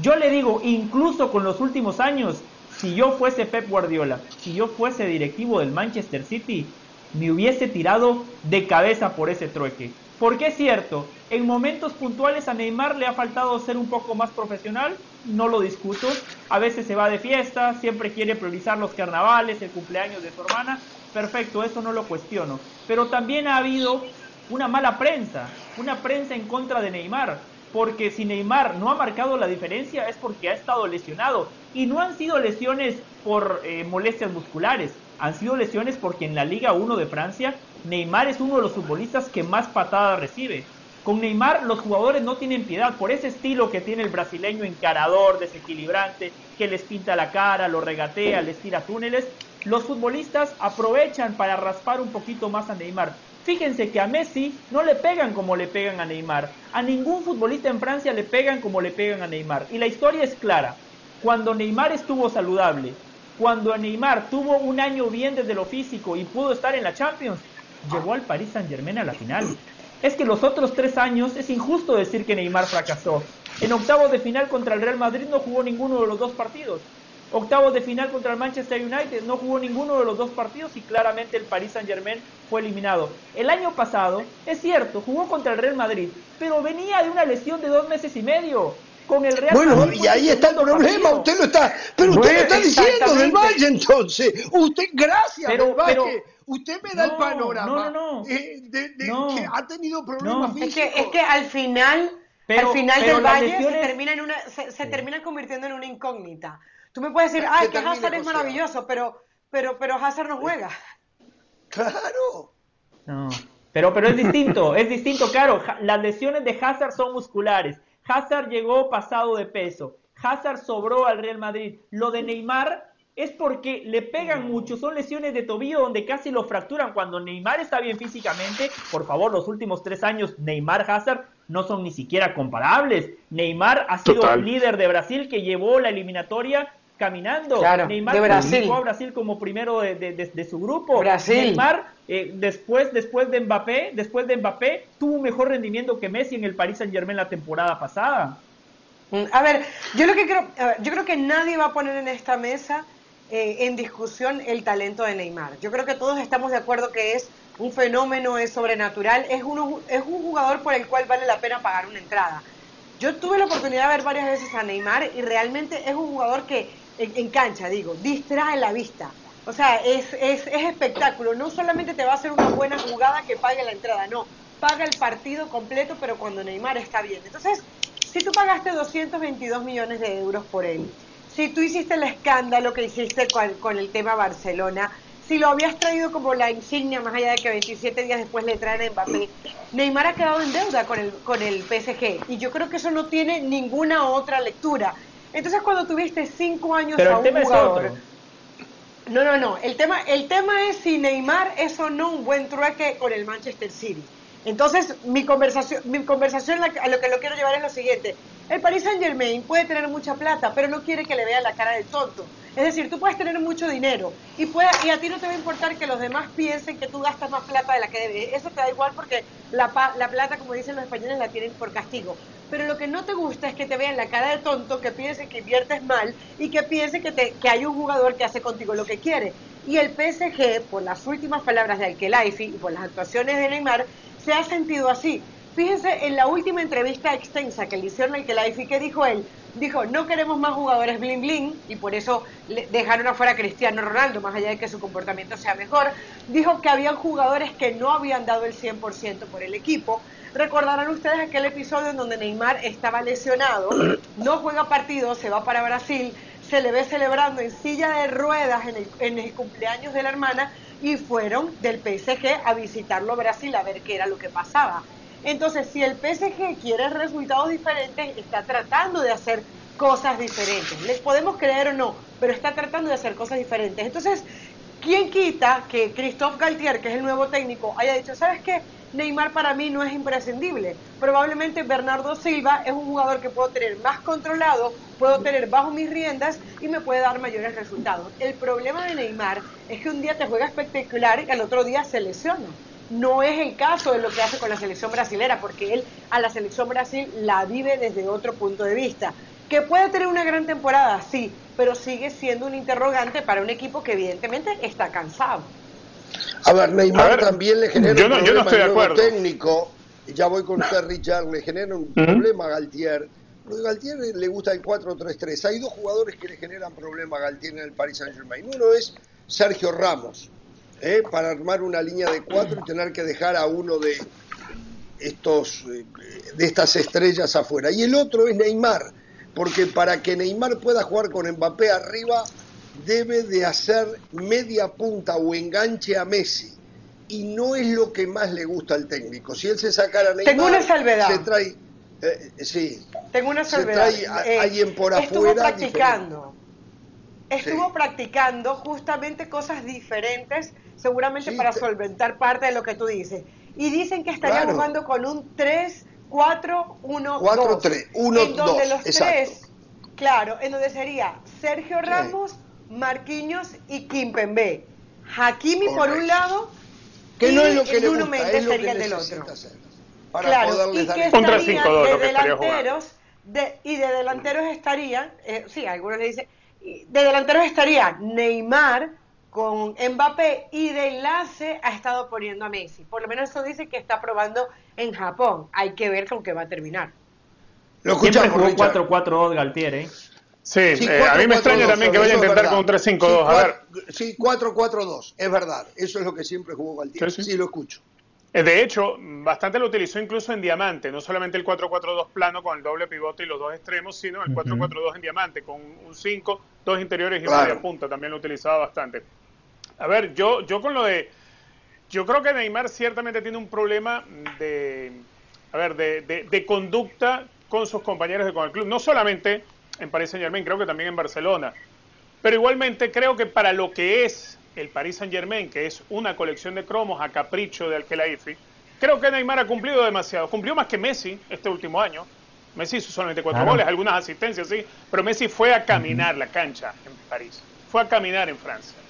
yo le digo, incluso con los últimos años, si yo fuese Pep Guardiola, si yo fuese directivo del Manchester City, me hubiese tirado de cabeza por ese trueque. Porque es cierto, en momentos puntuales a Neymar le ha faltado ser un poco más profesional, no lo discuto. A veces se va de fiesta, siempre quiere priorizar los carnavales, el cumpleaños de su hermana. Perfecto, eso no lo cuestiono. Pero también ha habido una mala prensa, una prensa en contra de Neymar. Porque si Neymar no ha marcado la diferencia es porque ha estado lesionado. Y no han sido lesiones por eh, molestias musculares, han sido lesiones porque en la Liga 1 de Francia Neymar es uno de los futbolistas que más patadas recibe. Con Neymar los jugadores no tienen piedad por ese estilo que tiene el brasileño encarador, desequilibrante, que les pinta la cara, lo regatea, les tira túneles. Los futbolistas aprovechan para raspar un poquito más a Neymar. Fíjense que a Messi no le pegan como le pegan a Neymar. A ningún futbolista en Francia le pegan como le pegan a Neymar. Y la historia es clara. Cuando Neymar estuvo saludable, cuando Neymar tuvo un año bien desde lo físico y pudo estar en la Champions, llegó al Paris Saint Germain a la final. Es que los otros tres años es injusto decir que Neymar fracasó. En octavos de final contra el Real Madrid no jugó ninguno de los dos partidos. Octavos de final contra el Manchester United no jugó ninguno de los dos partidos y claramente el Paris Saint Germain fue eliminado. El año pasado, es cierto, jugó contra el Real Madrid, pero venía de una lesión de dos meses y medio. Con el Real bueno, y ahí está el problema, usted lo está, pero usted lo está diciendo del Valle entonces. Usted, gracias pero, usted me da el panorama eh, de, que ha tenido problemas físicos. Es que, es que al final, al final del Valle se, termina en una, se, termina convirtiendo en una incógnita. Tú me puedes decir, ah, que Hazard es maravilloso, pero, pero, pero Hazard no juega. Claro. No. Pero, pero es distinto, es distinto, claro. Las lesiones de Hazard son musculares. Hazard llegó pasado de peso. Hazard sobró al Real Madrid. Lo de Neymar es porque le pegan mucho, son lesiones de tobillo donde casi lo fracturan. Cuando Neymar está bien físicamente, por favor, los últimos tres años Neymar Hazard no son ni siquiera comparables. Neymar ha sido el líder de Brasil que llevó la eliminatoria caminando. Neymar de Brasil. a Brasil como primero de, su grupo. Neymar, eh, después, después de Mbappé, después de Mbappé, tuvo un mejor rendimiento que Messi en el Paris Saint Germain la temporada pasada. Mm, a ver, yo lo que creo, yo creo que nadie va a poner en esta mesa eh, en discusión el talento de Neymar. Yo creo que todos estamos de acuerdo que es un fenómeno, es sobrenatural, es, uno, es un jugador por el cual vale la pena pagar una entrada. Yo tuve la oportunidad de ver varias veces a Neymar y realmente es un jugador que en, cancha, digo, distrae la vista. O sea, es, es, es espectáculo. No solamente te va a hacer una buena jugada que pague la entrada, no. Paga el partido completo, pero cuando Neymar está bien. Entonces, si tú pagaste 222 millones de euros por él, si tú hiciste el escándalo que hiciste con, con, el tema Barcelona, si lo habías traído como la insignia, más allá de que 27 días después le traen a Mbappé, Neymar ha quedado en deuda con el, con el PSG. Y yo creo que eso no tiene ninguna otra lectura. Entonces cuando tuviste cinco años a un jugador, no, no, no. El tema, el tema es si Neymar es o no un buen trueque con el Manchester City. Entonces, mi conversación, mi conversación a lo que lo quiero llevar es lo siguiente. El Paris Saint Germain puede tener mucha plata, pero no quiere que le vea la cara del tonto. Es decir, tú puedes tener mucho dinero y, puede, y a ti no te va a importar que los demás piensen que tú gastas más plata de la que debes. Eso te da igual porque la, la plata, como dicen los españoles, la tienen por castigo pero lo que no te gusta es que te vean la cara de tonto, que piensen que inviertes mal y que piensen que, te, que hay un jugador que hace contigo lo que quiere. Y el PSG, por las últimas palabras de Alkelaifi y por las actuaciones de Neymar, se ha sentido así. Fíjense en la última entrevista extensa que le hicieron a Alkelaifi, ¿qué dijo él? Dijo, no queremos más jugadores bling bling y por eso dejaron afuera a Cristiano Ronaldo, más allá de que su comportamiento sea mejor. Dijo que habían jugadores que no habían dado el 100% por el equipo Recordarán ustedes aquel episodio en donde Neymar estaba lesionado, no juega partido, se va para Brasil, se le ve celebrando en silla de ruedas en el, cumpleaños de la hermana y fueron del PSG a visitarlo a Brasil a ver qué era lo que pasaba. Entonces, si el PSG quiere resultados diferentes, está tratando de hacer cosas diferentes. Les podemos creer o no, pero está tratando de hacer cosas diferentes. Entonces, ¿quién quita que Christophe Galtier, que es el nuevo técnico, haya dicho, ¿sabes qué? Neymar para mí no es imprescindible. Probablemente Bernardo Silva es un jugador que puedo tener más controlado, puedo tener bajo mis riendas y me puede dar mayores resultados. El problema de Neymar es que un día te juega espectacular y al otro día se lesiona. No es el caso de lo que hace con la selección brasilera, porque él a la selección Brasil la vive desde otro punto de vista. Que puede tener una gran temporada, sí, pero sigue siendo un interrogante para un equipo que evidentemente está cansado. A ver, Neymar también le genera un problema técnico. Ya voy con usted, Richard. Le genera un problema a Galtier. A Galtier le gusta el 4-3-3. Hay dos jugadores que le generan problema a Galtier en el Paris Saint-Germain. Uno es Sergio Ramos, ¿eh? para armar una línea de cuatro y tener que dejar a uno de estos eh, de estas estrellas afuera. Y el otro es Neymar, porque para que Neymar pueda jugar con Mbappé arriba debe de hacer media punta o enganche a Messi. y no es lo que más le gusta al técnico. Si él se sacara Neymar, Tengo una salvedad. se trae, eh, sí, Tengo una se salvedad. trae a- Eh, alguien por Estuvo afuera practicando. Estuvo Sí. practicando justamente cosas diferentes, seguramente Sí, para te- solventar parte de lo que tú dices. Y dicen que estaría Claro. jugando con un 3, 4, 1, 4, 2. 3, 1, En donde 2, los exacto. tres, claro, en donde sería Sergio Ramos, Marquinhos y Kimpembe. Hakimi por Correcto. un lado que y no es lo que le Nuno gusta, Mendes es lo que sería el del otro. hacer. Para claro, y que el- Contra estarían 5-2 de lo que delanteros de- y de delanteros estarían, eh, sí, algunos le dicen, de delanteros estaría Neymar con Mbappé y de enlace ha estado poniendo a Messi. Por lo menos eso dice que está probando en Japón. Hay que ver con qué va a terminar. Lo Siempre escuchamos, jugó Richard. 4-4-2 Galtier, ¿eh? Sí, Sí, eh, a mí me 4-4-2, extraña también que vaya a intentar con un 3-5-2. Sí, a ver, Sí, 4-4-2, es verdad. Eso es lo que siempre jugó Galtier. Sí, Sí, sí. lo escucho. Eh, De hecho, bastante lo utilizó incluso en diamante, no solamente el 4-4-2 plano con el doble pivote y los dos extremos, sino el 4-4-2 en diamante con un 5, dos interiores y Claro. media punta, también lo utilizaba bastante. A ver, yo, yo con lo de... Yo creo que Neymar ciertamente tiene un problema de, a ver, de, de- de conducta con sus compañeros y con el club, no solamente en Paris Saint Germain, creo que también en Barcelona. Pero igualmente creo que para lo que es el Paris Saint Germain, que es una colección de cromos a capricho de Alkelaifi, creo que Neymar ha cumplido demasiado. Cumplió más que Messi este último año. Messi hizo solamente cuatro Claro. goles, algunas asistencias, sí, pero Messi fue a caminar la cancha en París, fue a caminar en Francia.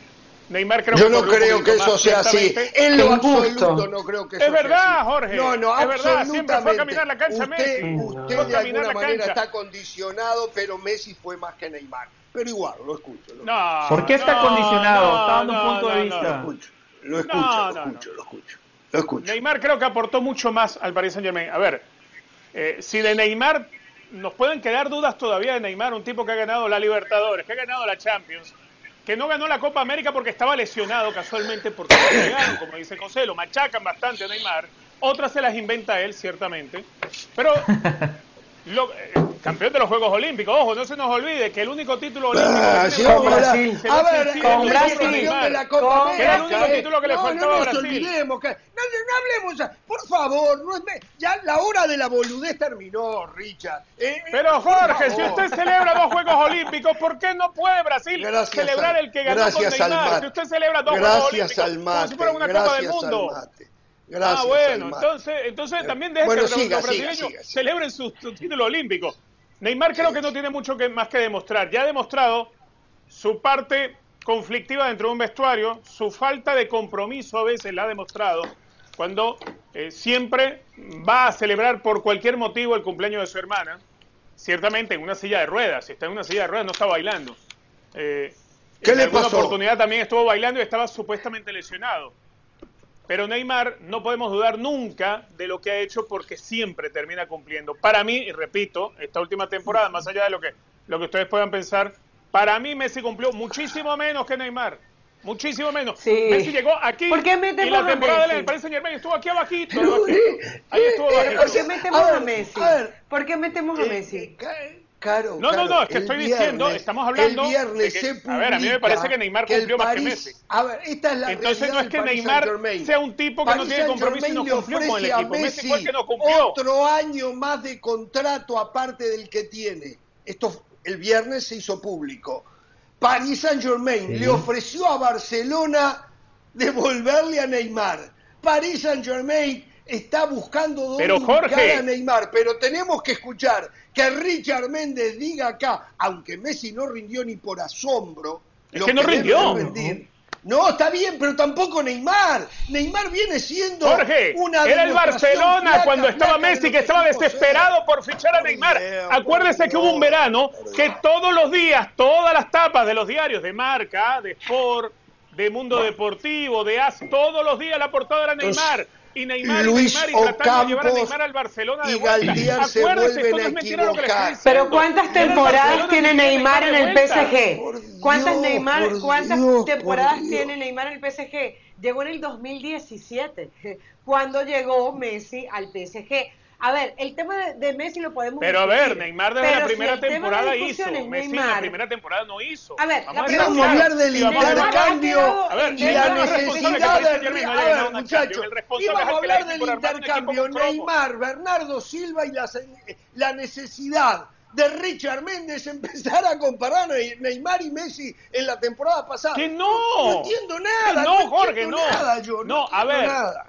Neymar creo Yo que no creo que eso sea así. En lo absoluto no creo que eso Es sea verdad, así. Jorge, No, no, es verdad, siempre fue a absolutamente. caminar la cancha usted, Messi. Usted Fue a de alguna la manera cancha. está condicionado, pero Messi fue más que Neymar. Pero igual, lo escucho. Lo, No, ¿Por qué está no, condicionado? no, Está dando un no, punto de no, vista. lo no. escucho. Lo escucho, No, lo no, escucho, no. lo escucho. Lo escucho. Neymar creo que aportó mucho más al Paris Saint Germain. A ver, eh, si de Neymar nos pueden quedar dudas todavía de Neymar, un tipo que ha ganado la Libertadores, que ha ganado la Champions, que no ganó la Copa América porque estaba lesionado casualmente, porque lo pegaron, como dice José, lo machacan bastante a Neymar. Otras se las inventa él, ciertamente. Pero lo- eh, campeón de los Juegos Olímpicos, ojo, no se nos olvide que el único título olímpico Ah, que sí, la- Brasil, a ver, con Brasil. campeón Neymar. de la Copa Con América, Era el único eh. título que le no, faltaba no a nos Brasil. olvidemos que no, no hablemos, por favor, no es me- ya la hora de la boludez terminó, Richard. Eh, Pero por Jorge, si usted celebra dos Juegos Olímpicos, ¿por qué no puede Brasil Gracias celebrar al- el que ganó gracias con Neymar? Si usted celebra dos Juegos Gracias Olímpicos, al como si fuera una gracias Copa del Mundo. Gracias ah, bueno, entonces, entonces también deje Bueno, que los- siga, los siga, brasileños siga, siga. celebren su, su título olímpico. Neymar creo que no tiene mucho que, más que demostrar. Ya ha demostrado su parte conflictiva dentro de un vestuario, su falta de compromiso a veces la ha demostrado cuando eh, siempre va a celebrar por cualquier motivo el cumpleaños de su hermana, ciertamente en una silla de ruedas, si está en una silla de ruedas no está bailando. Eh, ¿Qué en le alguna pasó? oportunidad también estuvo bailando y estaba supuestamente lesionado. Pero Neymar no podemos dudar nunca de lo que ha hecho porque siempre termina cumpliendo. Para mí, y repito, esta última temporada, más allá de lo que, lo que ustedes puedan pensar, para mí Messi cumplió muchísimo menos que Neymar. Muchísimo menos. Sí. Messi llegó aquí ¿Por qué y la a temporada Messi? en el Paris Saint Germain estuvo aquí abajito. Eh, Ahí estuvo eh, abajito. ¿Por qué metemos A a, ver, Messi? a ver. ¿Por qué metemos a Eh, Messi? eh, Caro, No, no, Caro, no, es que estoy diciendo, estamos hablando el viernes de que- se a ver, a mí me parece que Neymar cumplió más que Messi. A ver, esta es la Entonces realidad no es que Neymar sea un tipo que no tiene compromiso y no cumplió con el equipo. Messi Messi fue el que no cumplió. Otro año más de contrato aparte del que tiene. Esto el viernes se hizo público. Paris Saint-Germain le ofreció a Barcelona devolverle a Neymar. Paris Saint-Germain está buscando dónde Pero, Jorge. a Neymar, pero tenemos que escuchar que Richard Méndez diga acá, aunque Messi no rindió ni por asombro, Es lo que no rindió. No, está bien, pero tampoco Neymar. Neymar viene siendo Jorge, una era el Barcelona cuando estaba Messi que estaba desesperado por fichar a Neymar. Acuérdese que hubo un verano que todos los días, todas las tapas de los diarios de Marca, de Sport, de Mundo Deportivo, de AS, todos los días la portada era Neymar. Y Neymar, y Luis Neymar, y tratando de llevar a Neymar al Barcelona de y se vuelven a equivocar. Pero ¿cuántas temporadas tiene Neymar en el. PSG? ¿Cuántas Neymar, cuántas temporadas tiene Neymar en el PSG? Llegó en el 2017, cuando llegó Messi al PSG. A ver, el tema de, Messi lo podemos Pero a ver, Neymar desde la primera temporada hizo. Messi en la primera temporada no hizo. A ver, vamos, a, hablar del intercambio y la necesidad de... A ver, muchachos, íbamos a hablar del intercambio Neymar, Bernardo Silva y la necesidad de Richard Méndez empezar a comparar a Neymar y Messi en la temporada pasada. Que no. No entiendo nada. no, Jorge, no. Nada, yo, no, a ver. Nada.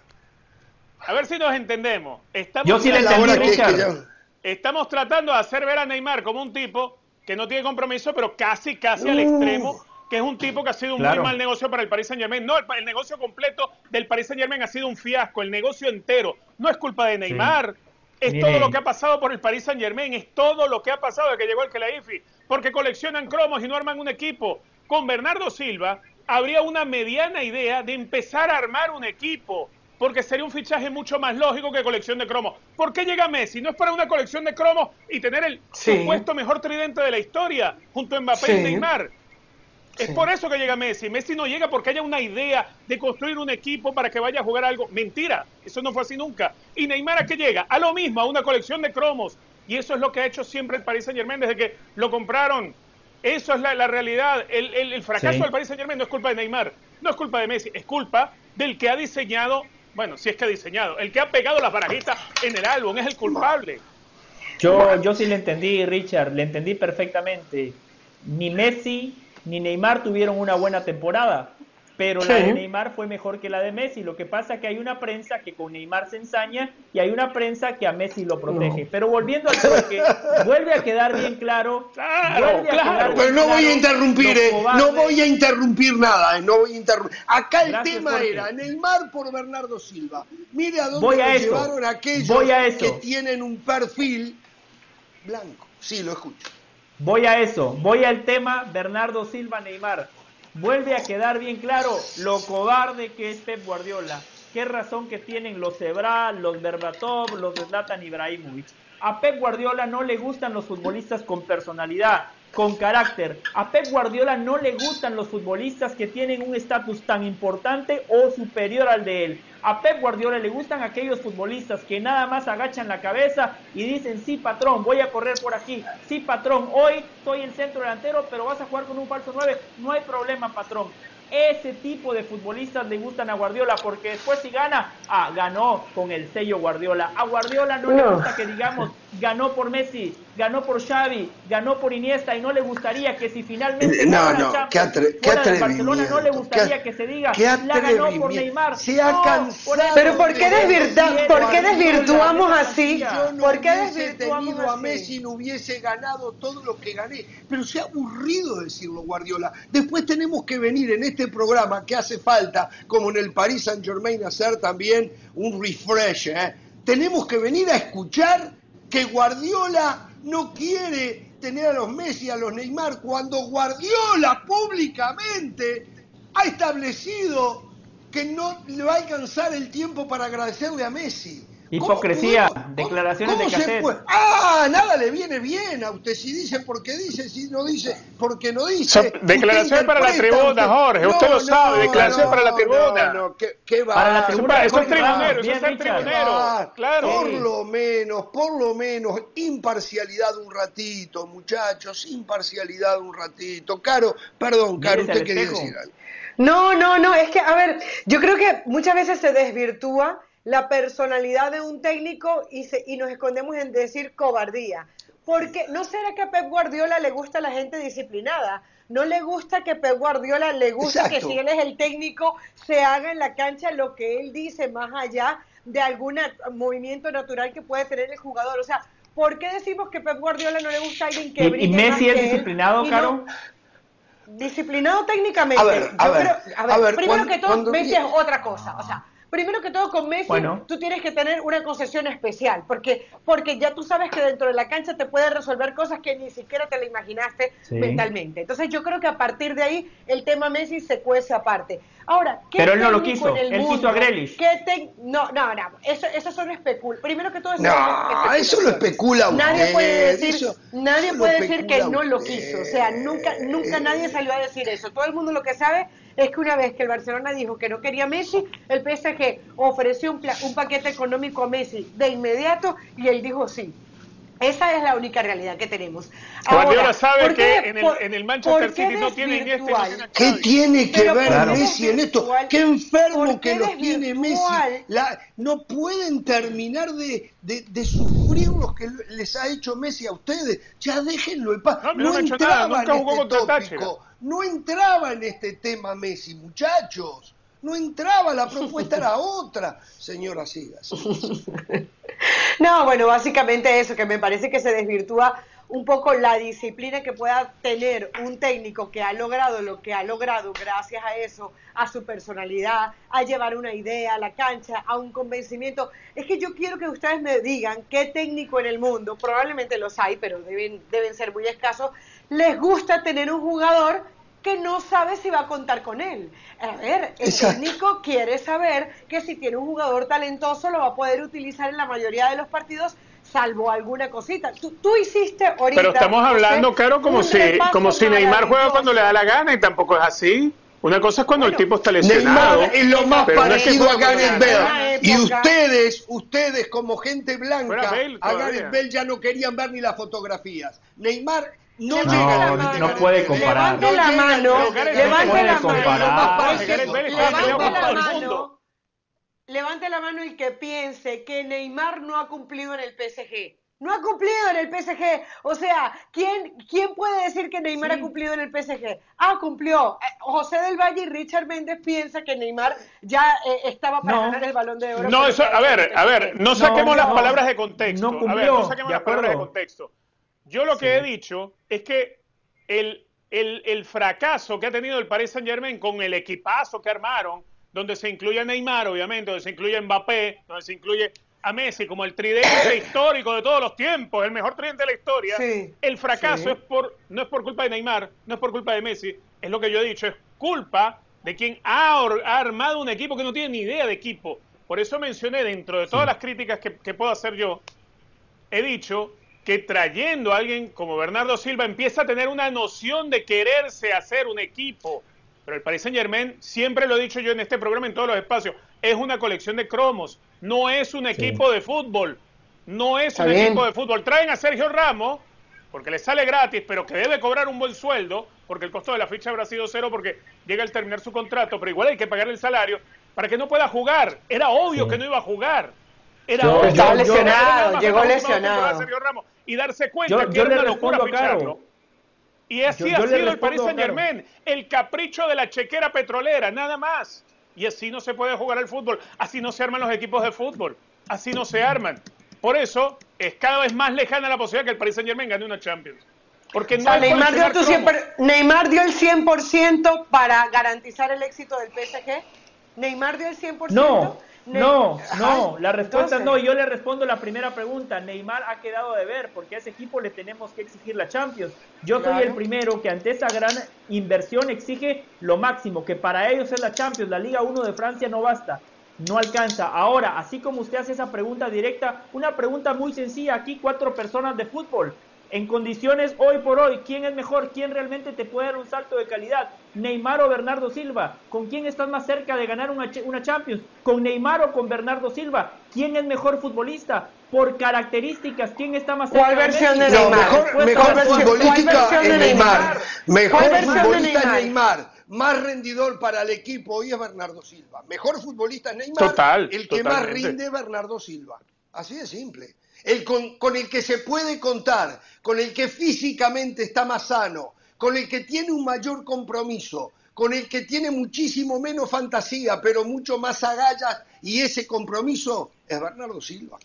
A ver si nos entendemos. Estamos yo sí le entendí, Richard. Estamos tratando de hacer ver a Neymar como un tipo que no tiene compromiso, pero casi, casi al extremo que es un tipo que ha sido un muy mal negocio para el Paris Saint Germain. No, el, negocio completo del Paris Saint Germain ha sido un fiasco, el negocio entero. No es culpa de Neymar, es todo lo que ha pasado por el Paris Saint Germain, es todo lo que ha pasado desde que llegó el Kelaifi, porque coleccionan cromos y no arman un equipo. Con Bernardo Silva habría una mediana idea de empezar a armar un equipo, porque sería un fichaje mucho más lógico que colección de cromos. ¿Por qué llega Messi? No es para una colección de cromos y tener el supuesto mejor tridente de la historia junto a Mbappé y Neymar. Es por eso que llega Messi. Messi no llega porque haya una idea de construir un equipo para que vaya a jugar algo. Mentira, eso no fue así nunca. ¿Y Neymar a qué llega? A lo mismo, a una colección de cromos. Y eso es lo que ha hecho siempre el Paris Saint Germain desde que lo compraron. Eso es la, realidad. El, fracaso del Paris Saint Germain no es culpa de Neymar, no es culpa de Messi, es culpa del que ha diseñado, bueno, si es que ha diseñado, el que ha pegado las barajitas en el álbum, es el culpable. Yo, yo sí le entendí, Richard, le entendí perfectamente. Ni Messi ni Neymar tuvieron una buena temporada, pero la de Neymar fue mejor que la de Messi. Lo que pasa es que hay una prensa que con Neymar se ensaña y hay una prensa que a Messi lo protege. Pero volviendo al que vuelve a quedar bien claro. Claro, claro. Pero no voy a interrumpir, eh, no voy a interrumpir nada, eh, no voy a interrumpir. Acá el tema era Neymar por Bernardo Silva. Mire a dónde voy llevaron aquellos voy a que tienen un perfil blanco. Sí, lo escucho. Voy a eso, voy al tema Bernardo Silva Neymar. Vuelve a quedar bien claro lo cobarde que es Pep Guardiola. Qué razón que tienen los Ebra, los Berbatov, los Zlatan Ibrahimovic. A Pep Guardiola no le gustan los futbolistas con personalidad, con carácter. A Pep Guardiola no le gustan los futbolistas que tienen un estatus tan importante o superior al de él. A Pep Guardiola le gustan aquellos futbolistas que nada más agachan la cabeza y dicen, sí patrón, voy a correr por aquí. Sí patrón, hoy soy el centro delantero, pero vas a jugar con un falso 9. No hay problema patrón. Ese tipo de futbolistas le gustan a Guardiola porque después si gana, ah, ganó con el sello Guardiola. A Guardiola no, le gusta que digamos, ganó por Messi, ganó por Xavi, ganó por Iniesta y no le gustaría que si finalmente eh, no, no, qué, Barcelona no le gustaría que se diga, la ganó por Neymar. Se ha cansado Pero ¿por qué, ¿por qué desvirtuamos así? ¿Por qué desvirtuamos a Messi no hubiese ganado todo lo que gané, pero se ha aburrido decirlo Guardiola. Después tenemos que venir en este programa que hace falta, como en el Paris Saint Germain, hacer también un refresh. ¿eh? Tenemos que venir a escuchar que Guardiola no quiere tener a los Messi, a los Neymar, cuando Guardiola públicamente ha establecido que no le va a alcanzar el tiempo para agradecerle a Messi. Hipocresía, declaraciones de cassette. Ah, nada le viene bien a usted. Si dice porque dice, si no dice porque no dice. declaración para la tribuna, Jorge. usted lo sabe. declaración para la tribuna. No, ¿qué, va? Para la tribuna. Eso es tribunero. Eso es tribunero. Claro. Por lo menos, por lo menos, imparcialidad un ratito, muchachos. Imparcialidad un ratito. Caro, perdón, Caro, usted quería decir algo. No, no, no. Es que, a ver, yo creo que muchas veces se desvirtúa la personalidad de un técnico y, y nos escondemos en decir cobardía. Porque no será que a Pep Guardiola le gusta la gente disciplinada. No le gusta que Pep Guardiola le gusta que si él es el técnico se haga en la cancha lo que él dice más allá de algún movimiento natural que puede tener el jugador. O sea, ¿por qué decimos que Pep Guardiola no le gusta a alguien que brille ¿Y Messi es disciplinado, Caro? disciplinado técnicamente. A ver, primero que todo, Messi es otra cosa. O sea, Primero que todo, con Messi, tú tienes que tener una concesión especial, porque, porque ya tú sabes que dentro de la cancha te puede resolver cosas que ni siquiera te la imaginaste mentalmente. Entonces, yo creo que a partir de ahí, el tema Messi se cuece aparte. Ahora, ¿qué Pero él no lo quiso, él quiso a Grealish. No, no, no, eso, eso solo especula. Primero que todo, eso, no, eso lo especula Nadie puede decir, nadie puede decir que no lo quiso. O sea, nunca, nunca nadie salió a decir eso. Todo el mundo lo que sabe es que una vez que el Barcelona dijo que no quería Messi, el PSG ofreció un, un paquete económico a Messi de inmediato y él dijo sí. Esa es la única realidad que tenemos. Guardiola sabe que en el, en el, Manchester City no tienen este. ¿Qué tiene que ver Messi en esto? Qué enfermo que los tiene Messi. La, no pueden terminar de, de, de, sufrir los que les ha hecho Messi a ustedes. Ya déjenlo en paz. No, no, no entraba en este tópico. No entraba en este tema Messi, muchachos. No entraba, la propuesta era otra, señora Sigas. No, bueno, básicamente eso, que me parece que se desvirtúa un poco la disciplina que pueda tener un técnico que ha logrado lo que ha logrado gracias a eso, a su personalidad, a llevar una idea a la cancha, a un convencimiento. Es que yo quiero que ustedes me digan qué técnico en el mundo, probablemente los hay, pero deben, deben ser muy escasos, les gusta tener un jugador que no sabe si va a contar con él. A ver, el técnico quiere saber que si tiene un jugador talentoso lo va a poder utilizar en la mayoría de los partidos salvo alguna cosita. Tú, tú hiciste ahorita... Pero estamos hablando, Caro, como si, como si Neymar juega cuando le da la gana y tampoco es así. Una cosa es cuando el tipo está lesionado. Neymar es lo más parecido a Gareth Bale. Y ustedes, ustedes como gente blanca, a Gareth Bale ya no querían ver ni las fotografías. Neymar no, no, no puede comparar. Levante la mano, levante la mano. Levante la mano el que piense que Neymar no ha cumplido en el PSG. No ha cumplido en el PSG. O sea, ¿quién, quién puede decir que Neymar ha cumplido en el PSG? Ah, cumplió. Eh, José del Valle y Richard Méndez piensa que Neymar ya eh, estaba para ganar el balón de oro. No, eso, a ver, a ver, no saquemos las palabras de contexto. No cumplió. A ver, no saquemos las palabras de contexto. Yo lo que he dicho es que el, el, fracaso que ha tenido el Paris Saint Germain con el equipazo que armaron, donde se incluye a Neymar, obviamente, donde se incluye a Mbappé, donde se incluye a Messi como el tridente histórico de todos los tiempos, el mejor tridente de la historia, el fracaso es por, no es por culpa de Neymar, no es por culpa de Messi, es lo que yo he dicho, es culpa de quien ha, armado un equipo que no tiene ni idea de equipo. Por eso mencioné dentro de todas las críticas que, que puedo hacer yo, he dicho que trayendo a alguien como Bernardo Silva empieza a tener una noción de quererse hacer un equipo. Pero el Paris Saint Germain, siempre lo he dicho yo en este programa, en todos los espacios, es una colección de cromos, no es un equipo de fútbol, no es un equipo de fútbol. Traen a Sergio Ramos, porque le sale gratis, pero que debe cobrar un buen sueldo, porque el costo de la ficha habrá sido cero porque llega al terminar su contrato, pero igual hay que pagarle el salario, para que no pueda jugar. Era obvio que no iba a jugar. Era Estaba lesionado, llegó lesionado. y darse cuenta que era una locura ficharlo. Y así ha sido el Paris Saint Germain, el capricho de la chequera petrolera, nada más. Y así no se puede jugar al fútbol, así no se arman los equipos de fútbol, así no se arman. Por eso es cada vez más lejana la posibilidad que el Paris Saint Germain gane una Champions. Porque no Neymar, dio siempre, Neymar dio el 100% para garantizar el éxito del PSG. Neymar dio el 100%. No, no, no, la respuesta no. Yo le respondo la primera pregunta. Neymar ha quedado de ver porque a ese equipo le tenemos que exigir la Champions. Yo soy el primero que ante esa gran inversión exige lo máximo, que para ellos es la Champions. La Liga 1 de Francia no basta, no alcanza. Ahora, así como usted hace esa pregunta directa, una pregunta muy sencilla. Aquí cuatro personas de fútbol en condiciones hoy por hoy, ¿quién es mejor? ¿Quién realmente te puede dar un salto de calidad? ¿Neymar o Bernardo Silva? ¿Con quién estás más cerca de ganar una, una Champions? ¿Con Neymar o con Bernardo Silva? ¿Quién es mejor futbolista? Por características, ¿quién está más cerca ¿Cuál versión de Neymar? mejor, futbolista es Neymar. Mejor futbolista Neymar. Más rendidor para el equipo hoy es Bernardo Silva. Mejor futbolista es Neymar. Total, el que más rinde es Bernardo Silva. Así de simple el con, el que se puede contar, con el que físicamente está más sano, con el que tiene un mayor compromiso, con el que tiene muchísimo menos fantasía, pero mucho más agallas, y ese compromiso es Bernardo Silva.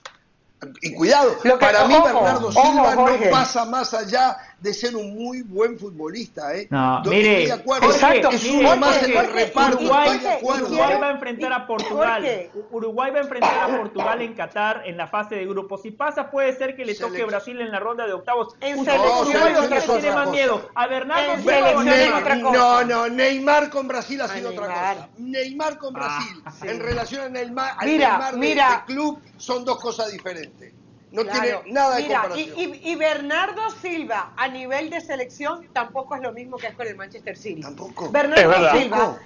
Y cuidado, para mí Bernardo Silva no pasa más allá de ser un muy buen futbolista. ¿eh? No, mire, exacto, es uno más en el reparto. Uruguay, Uruguay va a enfrentar a Portugal. Uruguay va a enfrentar a Portugal en Qatar en la fase de grupos. Si pasa, puede ser que le toque a Brasil en la ronda de octavos. En Uruguay tiene más miedo. A Bernardo Silva. No, no, Neymar con Brasil ha sido otra cosa. Neymar con ah, Brasil, en relación a Neymar, mira, mira. club, son dos cosas diferentes. No tiene nada de Mira, Y, y, Bernardo Silva a nivel de selección tampoco es lo mismo que es con el Manchester City. Tampoco. Bernardo Silva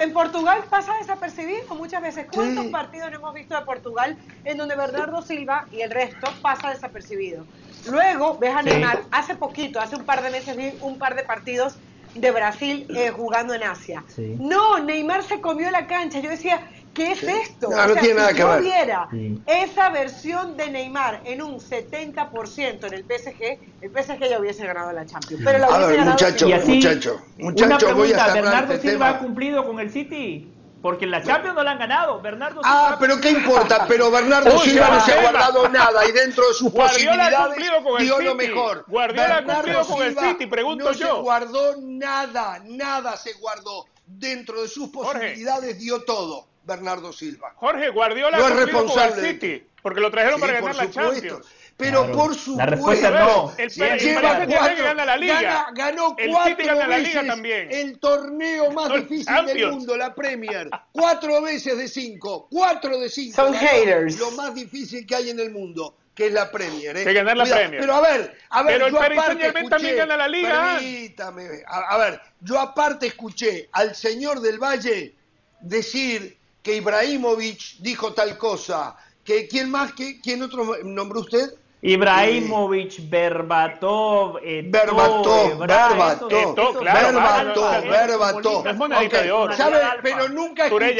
en, Portugal pasa desapercibido muchas veces. ¿Cuántos partidos no hemos visto de Portugal en donde Bernardo Silva y el resto pasa desapercibido? Luego ves a Neymar, hace poquito, hace un par de meses vi un par de partidos de Brasil eh, jugando en Asia. No, Neymar se comió la cancha. Yo decía, ¿qué es esto? No, no tiene nada si que yo viera esa versión de Neymar en un 70% en el PSG, el PSG ya hubiese ganado la Champions. Pero la a ver, muchacho, muchacho, muchacho, una pregunta, voy a ¿Bernardo este Silva ha cumplido con el City? Porque en la Champions no la han ganado. Bernardo ah, pero ¿qué importa? Pero Bernardo Silva no se ha guardado nada y dentro de sus posibilidades dio lo mejor. Guardiola ha cumplido con el City, pregunto no yo. No se guardó nada, nada se guardó. Dentro de sus posibilidades dio todo Bernardo Silva. Jorge, Guardiola no es responsable con el City, porque lo trajeron para ganar la Champions. Pero por supuesto. La respuesta no. El, lleva cuatro, gana la liga. Gana, ganó el cuatro City gana veces la liga también. el torneo más difícil del mundo, la Premier. Cuatro veces de cinco. Cuatro de cinco. Son haters. Lo más difícil que hay en el mundo que es la Premier. ¿eh? Que ganar la Premier. Pero a ver, a ver, pero yo el aparte escuché, también gana la liga. Permítame, a, a, ver, yo aparte escuché al señor del Valle decir que Ibrahimovic dijo tal cosa, que quién más, que, quién otro nombró usted? Ibrahimovic, Berbatov, Eto, Berbatov, Berbatov, Berbatov, Berbatov. Es monedita de oro. ¿Sabe? Pero nunca escuchó del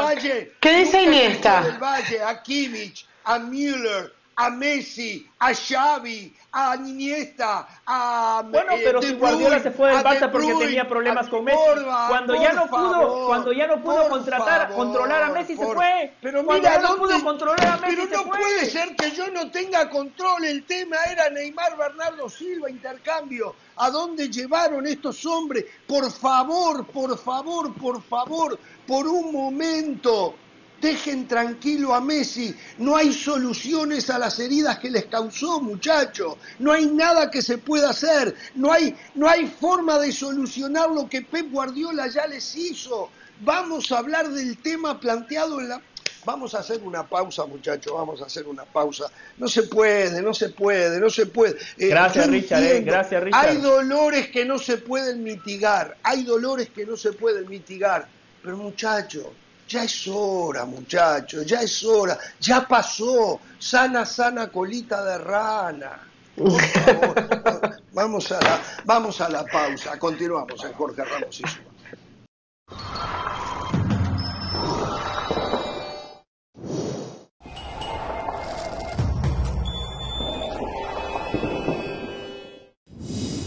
Valle. ¿Qué dice Iniesta? Del Valle, a Kimmich, a Müller, a Messi, a Xavi, a Iniesta, a Bueno, pero si Guardiola se fue del Barça porque tenía problemas con Messi. cuando ya no pudo, cuando ya no pudo contratar, controlar a Messi se fue. Pero cuando mira, ya no pudo controlar a Messi pero se no fue. puede ser que yo no tenga control. El tema era Neymar, Bernardo Silva, intercambio. ¿A dónde llevaron estos hombres? Por favor, por favor, por favor, por un momento. Dejen tranquilo a Messi. No hay soluciones a las heridas que les causó, muchachos. No hay nada que se pueda hacer. No hay, no hay forma de solucionar lo que Pep Guardiola ya les hizo. Vamos a hablar del tema planteado en la... Vamos a hacer una pausa, muchachos, vamos a hacer una pausa. No se puede, no se puede, no se puede. Eh, gracias, Richard, eh, gracias, Richard. Hay dolores que no se pueden mitigar, hay dolores que no se pueden mitigar. Pero muchachos, ya es hora, muchachos, ya es hora, ya pasó. Sana, sana colita de rana. Vamos a la, vamos a la pausa. Continuamos en Jorge Ramos y su.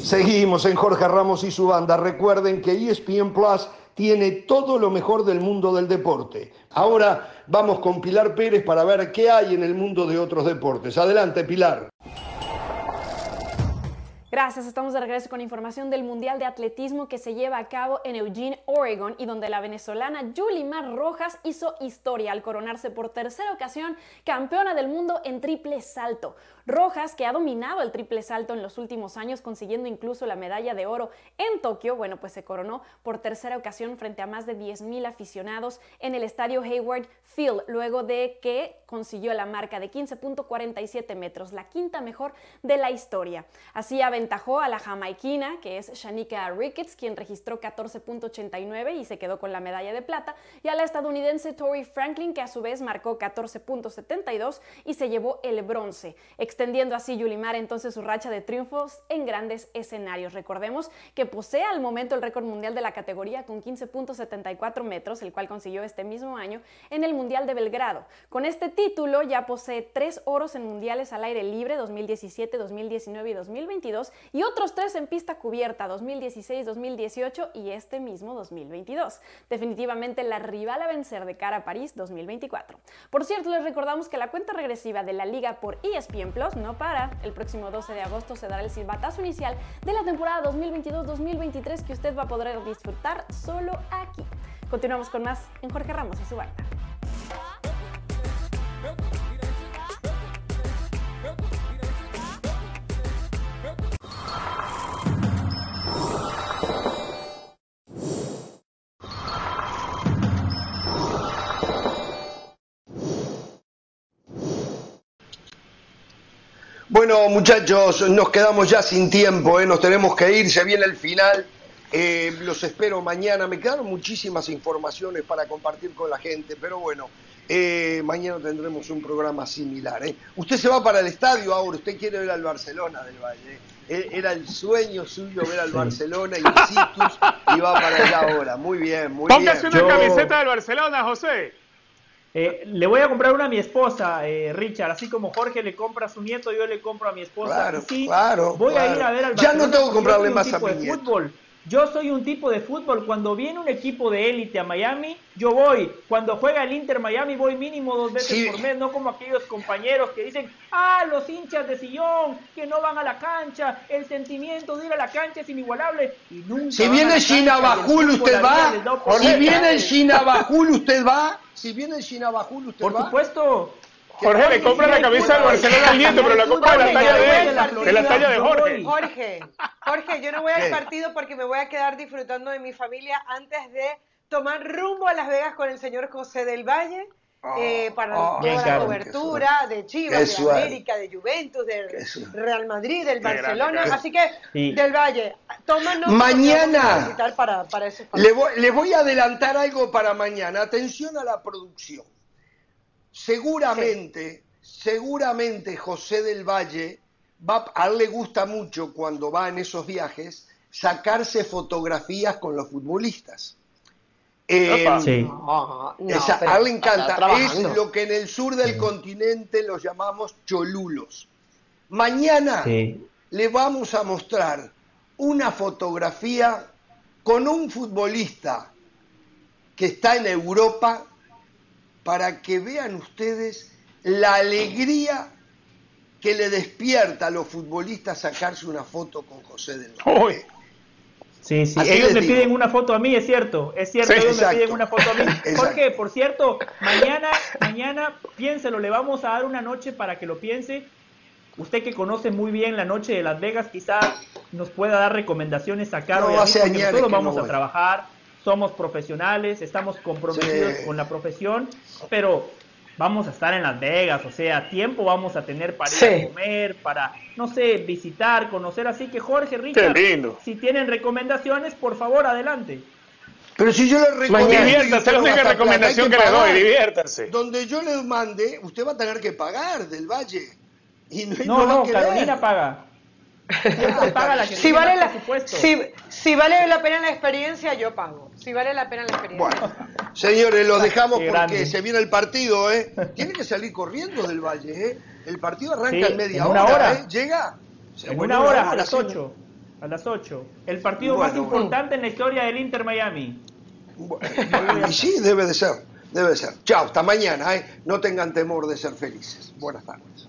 Seguimos en Jorge Ramos y su banda. Recuerden que ESPN Plus tiene todo lo mejor del mundo del deporte. Ahora vamos con Pilar Pérez para ver qué hay en el mundo de otros deportes. Adelante, Pilar. Gracias, estamos de regreso con información del Mundial de Atletismo que se lleva a cabo en Eugene, Oregon, y donde la venezolana Yulimar Rojas hizo historia al coronarse por tercera ocasión campeona del mundo en triple salto. Rojas, que ha dominado el triple salto en los últimos años, consiguiendo incluso la medalla de oro en Tokio, bueno, pues se coronó por tercera ocasión frente a más de 10.000 aficionados en el estadio Hayward Field, luego de que consiguió la marca de 15.47 metros, la quinta mejor de la historia. Así aventajó a la jamaiquina, que es Shanika Ricketts, quien registró 14.89 y se quedó con la medalla de plata, y a la estadounidense Tori Franklin, que a su vez marcó 14.72 y se llevó el bronce extendiendo así Yulimar entonces su racha de triunfos en grandes escenarios. Recordemos que posee al momento el récord mundial de la categoría con 15.74 metros, el cual consiguió este mismo año en el Mundial de Belgrado. Con este título ya posee tres oros en mundiales al aire libre 2017, 2019 y 2022 y otros tres en pista cubierta 2016, 2018 y este mismo 2022. Definitivamente la rival a vencer de cara a París 2024. Por cierto, les recordamos que la cuenta regresiva de la liga por ESPN Plus no para. El próximo 12 de agosto se dará el silbatazo inicial de la temporada 2022-2023 que usted va a poder disfrutar solo aquí. Continuamos con más en Jorge Ramos y su banda. Bueno, muchachos, nos quedamos ya sin tiempo, ¿eh? nos tenemos que ir, se viene el final. Eh, los espero mañana. Me quedaron muchísimas informaciones para compartir con la gente, pero bueno, eh, mañana tendremos un programa similar. ¿eh? Usted se va para el estadio ahora, usted quiere ver al Barcelona del Valle. Era el sueño suyo ver al Barcelona y Citus y va para allá ahora. Muy bien, muy bien. Póngase una camiseta del Barcelona, José. Eh, le voy a comprar una a mi esposa, eh, Richard, así como Jorge le compra a su nieto, yo le compro a mi esposa. Claro, sí, claro. Voy a ir a ver al. Ya no tengo que comprarle más a mi nieto. Fútbol. Yo soy un tipo de fútbol. Cuando viene un equipo de élite a Miami, yo voy. Cuando juega el Inter Miami, voy mínimo dos veces por mes. No como aquellos compañeros que dicen, ah, los hinchas de sillón, que no van a la cancha. El sentimiento de ir a la cancha es inigualable. Y nunca si viene Shinabajul, usted va. Si viene Shinabajul, usted va. Si viene el Shinabajul, usted va. Por supuesto. Jorge le compra la camisa del Barcelona al nieto, pero la compra de la talla de, de la talla de Jorge. Jorge, Jorge, yo no voy al partido porque me voy a quedar disfrutando de mi familia antes de tomar rumbo a Las Vegas con el señor José del Valle. Eh, para oh, toda la cobertura de Chivas, de América, de Juventus, del Real Madrid, del Barcelona. Así que, del Valle, tómanos mañana. Para, para le, voy, le voy a adelantar algo para mañana. Atención a la producción. Seguramente, seguramente José del Valle, va, a él le gusta mucho cuando va en esos viajes sacarse fotografías con los futbolistas. Eh, sí. a él le encanta. Es lo que en el sur del continente los llamamos cholulos. Mañana le vamos a mostrar una fotografía con un futbolista que está en Europa para que vean ustedes la alegría que le despierta a los futbolistas sacarse una foto con José del Valle. Sí, sí, ellos me piden una foto a mí, es cierto, es cierto, ellos me piden una foto a mí. ¿Por qué? Por cierto, mañana, mañana, piénselo, le vamos a dar una noche para que lo piense. Usted que conoce muy bien la noche de Las Vegas, quizás nos pueda dar recomendaciones a Caro no, y a mí, nosotros vamos a trabajar somos profesionales, estamos comprometidos con la profesión, pero vamos a estar en Las Vegas, o sea, tiempo vamos a tener para ir a comer, para, no sé, visitar, conocer. Así que Jorge, Richard, si tienen recomendaciones, por favor, adelante. Pero si yo le recomiendo... Diviértase, la única recomendación que, le doy, diviértase. Donde yo le mande, usted va a tener que pagar del Valle. Y no, no, no Carolina paga si, vale la, si, vale la pena la experiencia, yo pago. Si vale la pena la experiencia. Bueno, señores, lo dejamos porque se viene el partido, ¿eh? Tiene que salir corriendo del Valle, ¿eh? El partido arranca en media una hora, ¿eh? ¿Llega? en una hora, a las 8. A las 8. El partido más importante en la historia del Inter Miami. y sí, debe de ser. Debe de ser. Chao, hasta mañana, ¿eh? No tengan temor de ser felices. Buenas tardes.